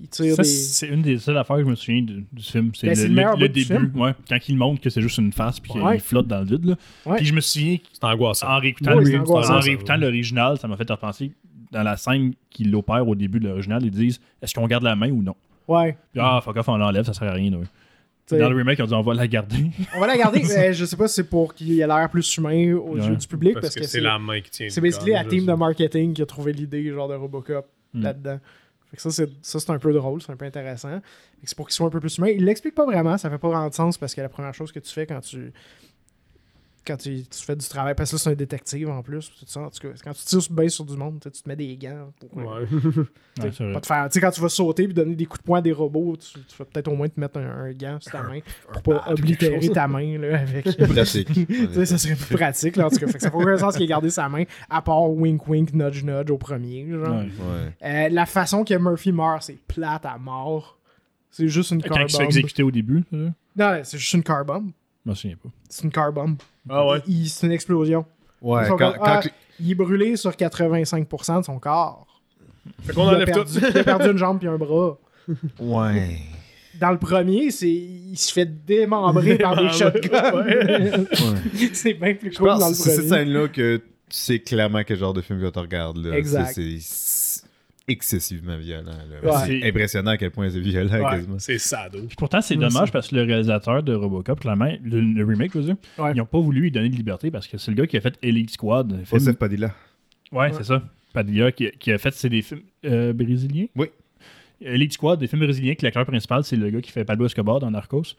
il tire Ça, des. c'est une des seules affaires que je me souviens du, du film. C'est Ben, le, début, ouais, quand il montre que c'est juste une face puis Ouais. qu'il flotte dans le vide. Là. Ouais. Puis je me souviens, C'est angoissant. en réécoutant, Oui, le- en ça. réécoutant l'original, ça m'a fait repenser dans la scène qu'il opère au début de l'original, ils disent est-ce qu'on garde la main ou non? Ouais. Puis ah, fuck off, on l'enlève, ça sert à rien. ouais. Dans le remake, on dit on va la garder. On va la garder. mais je sais pas si c'est pour qu'il ait l'air plus humain aux Ouais. yeux du public. parce, Parce, que, que, c'est la main qui tient. C'est basically la team de marketing qui a trouvé l'idée genre de Robocop Hmm. là-dedans. Fait que ça, c'est, ça, c'est un peu drôle, c'est un peu intéressant. Fait que c'est pour qu'il soit un peu plus humain. Il l'explique pas vraiment, ça fait pas vraiment de sens parce que la première chose que tu fais quand tu. Quand tu, tu fais du travail, parce que là, c'est un détective en plus. Tout ça, en tout cas, quand tu tires bien sur du monde, tu te mets des gants pour euh, Ouais. Ouais, c'est vrai. pas te faire. Tu sais, quand tu vas sauter et donner des coups de poing à des robots, tu, tu vas peut-être au moins te mettre un, un gant sur ta main pour pas Ah, oblitérer ta main là, avec. Ça serait plus pratique, là, en tout cas. Fait que ça fait aucun sens qu'il ait gardé sa main, à part wink wink, nudge nudge au premier. Genre. Ouais. Ouais. Euh, la façon que Murphy meurt, c'est plate à mort. C'est juste une car Quand il bomb. exécuter au début, ça? Non, c'est juste une car bomb. je me souviens pas. C'est une car bomb. Ah ouais. Il- C'est une explosion. Ouais, Ils sont quand, comme, quand ah, Il est brûlé sur 85% de son corps. Fait qu'on il, a enlève perdu, tout. il a perdu une jambe puis un bras. Ouais. Dans le premier, c'est il se fait démembrer par des shotguns. ouais. c'est bien plus cool dans le c'est cette premier. scène-là que tu sais clairement quel genre de film que tu regardes. Là. Exact. C'est- C'est excessivement violent. Ouais. C'est impressionnant à quel point c'est violent Ouais, quasiment. c'est sado. Puis pourtant, c'est Moi dommage parce que le réalisateur de Robocop, clairement, le, le remake, je veux dire, Ouais. ils n'ont pas voulu lui donner de liberté parce que c'est le gars qui a fait Elite Squad. Joseph Padilla. Ouais, c'est ça. Padilla qui, qui a fait, c'est des films euh, brésiliens? Oui. Elite Squad, des films brésiliens, que l'acteur principal, c'est le gars qui fait Pablo Escobar dans Narcos.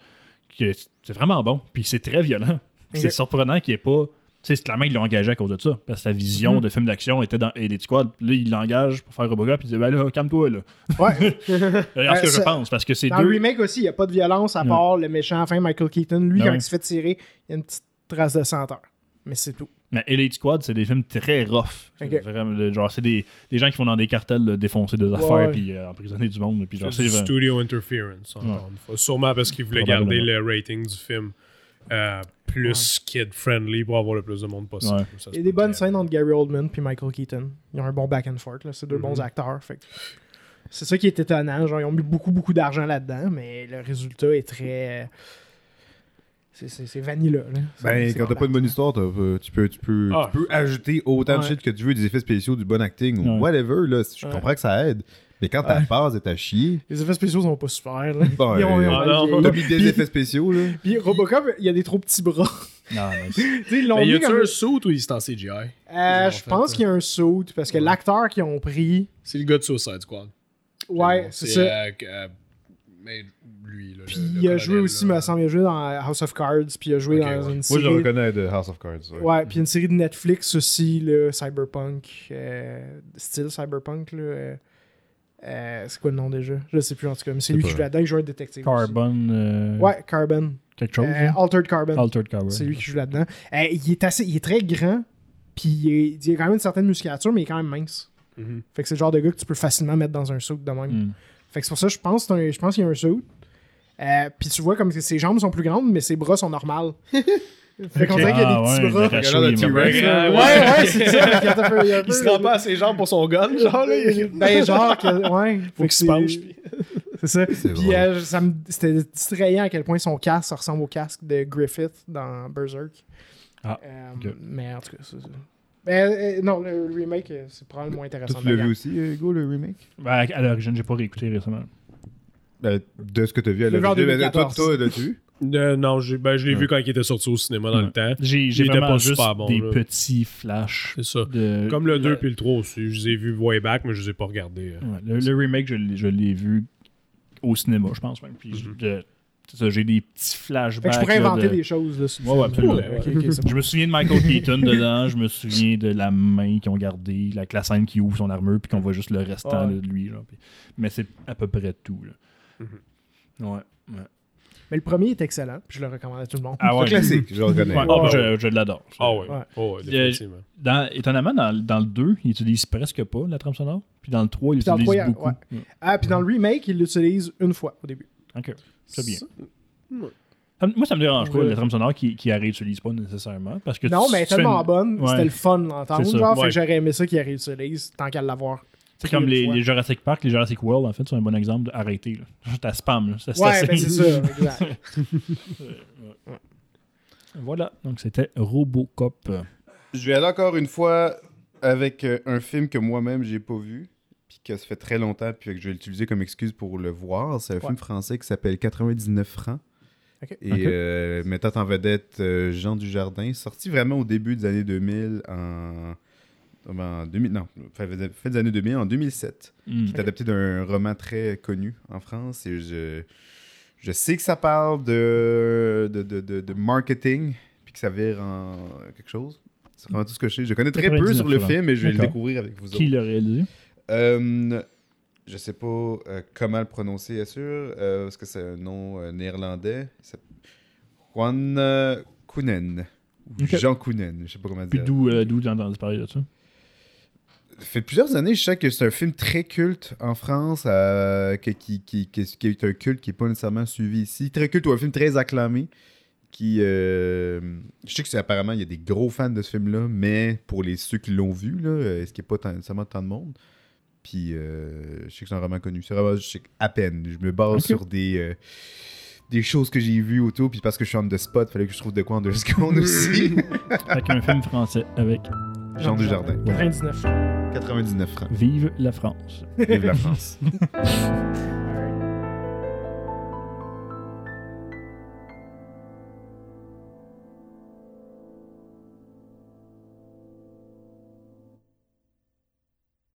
C'est vraiment bon. Puis c'est très violent. C'est surprenant qu'il n'y ait pas. Tu sais, c'est clairement qu'ils l'ont engagé à cause de ça. Parce que sa vision Mhm. de film d'action était dans Elite Squad. Là, il l'engage pour faire Robocop. Puis il dit Ben là, calme-toi, là. Ouais. Regarde ce que Euh, je pense. Parce que c'est Dans deux. le remake aussi, il n'y a pas de violence à Ouais. part le méchant à la fin, Michael Keaton. Lui, Ah quand il se fait tirer, il y a une petite trace de senteur. Mais c'est tout. Mais Elite Squad, c'est des films très rough. Vraiment, genre, c'est des, des gens qui vont dans des cartels là, défoncer des affaires ouais. puis euh, emprisonner du monde. Puis genre, C'est c'est du vraiment- studio interference, encore une fois. Sûrement parce qu'ils voulaient garder le rating du film euh, plus kid-friendly pour avoir le plus de monde possible. Ouais. Ça se Il y a des bonnes scènes entre Gary Oldman et Michael Keaton. Ils ont un bon back and forth. là. C'est deux bons acteurs. Fait que C'est ça qui est étonnant. Genre, ils ont mis beaucoup, beaucoup d'argent là-dedans, mais le résultat est très. C'est- C'est c'est vanilla. Là. Ben, quand t'as pas de bonne histoire, t'as, euh, tu, peux, tu, peux, Ah. tu peux ajouter autant de Ouais. shit que tu veux, des effets spéciaux, du bon acting, ou Ouais. whatever. Là, je Ouais. comprends que ça aide. Mais quand ta base est à chier, Les effets spéciaux sont pas super. Là. Bon, Ils ont- ont ah non. t'as mis des effets spéciaux, là. Puis Robocop, il y a des trop petits bras. Non, mais Tu sais, ils l'ont Mais y a-tu comme. un saut ou il est en CGI Euh, je pense qu'il y a un saut parce que Ouais. l'acteur qu'ils ont pris. C'est le gars de Suicide Squad. Ouais, c'est ça. euh, euh, mais lui, là. Puis le- le il a joué aussi, là. me semble, il a joué dans House of Cards, puis il a joué dans ouais. une Moi, je série. le reconnais de House of Cards. ouais. Ouais, puis une série de Netflix aussi, là, Cyberpunk, euh, style Cyberpunk, là. Euh, c'est quoi le nom déjà? Je sais plus en tout cas, mais c'est lui pas qui joue là-dedans, il joue un détective. Carbon. euh. Ouais, Carbon. Quelque chose. Euh, hein? Altered Carbon. Altered Carbon. C'est lui qui joue là-dedans. Euh, il est assez, il est très grand, puis il, est- il a quand même une certaine musculature, mais il est quand même mince. Mhm. Fait que c'est le genre de gars que tu peux facilement mettre dans un suit de même. Hmm. Fait que c'est pour ça que je pense, que c'est un- je pense qu'il y a un suit. Euh, puis tu vois comme que ses jambes sont plus grandes, mais ses bras sont normales. fait qu'on dirait qu'il y a des Ah, petits ouais, bras. T-Rex. Ouais, Ouais, ouais, c'est ça. Il Il se rend pas à ses jambes pour son gun, genre là. il- Ben, genre, que, ouais. Faut qu'il se que penche. c'est- ça. Puis euh, ça me- c'était distrayant à quel point son casque ressemble au casque de Griffith dans Berserk. Ah, Euh. Mais en tout cas, c'est ça. Ben, euh, non, le remake, euh, c'est probablement moins intéressant. Tu l'as la vu aussi, euh, Hugo, le remake? Ben, à à l'origine, j'ai pas réécouté récemment. Ben, De ce que t'as vu à Je l'ai vu en l'origine. Ben, Toi, 2014. toi, l'as-tu vu? Euh, non, j'ai ben, je l'ai Ouais. vu quand il était sorti au cinéma dans Ouais. le temps. J'ai j'ai Il était vraiment pas juste super bon, des là. petits flashs. C'est ça. De, Comme le 2 puis le 3 aussi. Je les ai vus way back, mais je les ai pas regardés. euh. Ouais, le, le remake, je l'ai- je l'ai vu au cinéma, je pense même. Puis Mhm. je- c'est ça, j'ai des petits flashbacks. Fait que je pourrais là, inventer de- des choses. Là, sur Ouais, absolument. Bon. Je me souviens de Michael Keaton dedans, je me souviens de la main qu'ils ont gardée, la, la scène qui ouvre son armure, puis qu'on voit juste le restant Ouais. là, de lui. Là, puis- mais c'est à peu près tout. Là. Mhm. Ouais. ouais. Mais le premier est excellent, puis je le recommande à tout le monde. Ah C'est ouais. classique, je le reconnais. Ouais, ah, je, je l'adore. Ah. Ouais. Oh, ouais, définitivement. Dans, étonnamment, dans, dans le 2, il utilise presque pas la trame sonore. Puis dans le 3, il Puis dans le utilise 3, beaucoup. ouais. Ah, puis dans le remake, il l'utilise une fois au début. Ok, c'est bien. Moi, ça me dérange pas, Ouais. la trame sonore qui, qui la réutilise pas nécessairement. Parce que Non, tu- mais elle est tellement une- bonne, Ouais. c'était le fun. C'est fait Ouais. que j'aurais aimé ça qu'il la réutilise tant qu'à l'avoir. C'est comme les, Jurassic Park, les Jurassic World, en fait, c'est un bon exemple d'arrêter. à spam. Là. Ça, c'est Ouais, assez- ben c'est ça, exact. Voilà, donc c'était Robocop. Je vais aller encore une fois avec euh, un film que moi-même j'ai pas vu, puis que ça fait très longtemps, puis que je vais l'utiliser comme excuse pour le voir. C'est un Ouais. film français qui s'appelle 99 francs. Et Ok. euh, mettant en vedette euh, Jean Dujardin, sorti vraiment au début des années 2000 en. En 2000, non, fin, des années 2000, en 2007. Hmm. qui est adapté d'un roman très connu en France. Et je, je sais que ça parle de, de, de, de- de marketing, puis que ça vire en quelque chose. C'est vraiment tout ce que je sais. Je connais très peu 99 sur le film, mais je vais le découvrir avec vous Qui autres. l'a réalisé? Euh, je sais pas euh, comment le prononcer, bien sûr, euh, parce que c'est un nom euh, néerlandais. Juan euh, Kounen. Ou Ok. Jean Kounen, je sais pas comment Puis dire. d'où euh, d'où j'ai entendu parler de Ça? Fait plusieurs années, je sais que c'est un film très culte en France, euh, qui, qui, qui, qui est un culte qui n'est pas nécessairement suivi ici. Très culte ou un film très acclamé. Qui, euh, je sais que c'est apparemment, il y a des gros fans de ce film-là, mais pour les ceux qui l'ont vu, là, euh, est-ce qu'il n'y a pas tant, nécessairement tant de monde? Puis, euh, je sais que c'est un roman connu. C'est vraiment, je sais à peine. Je me base sur des, euh, des choses que j'ai vues autour, puis parce que je suis on the spot, fallait que je trouve de quoi en deux secondes aussi. Avec un film français avec Jean Dujardin. 99. 99 francs. Vive la France. Vive la France.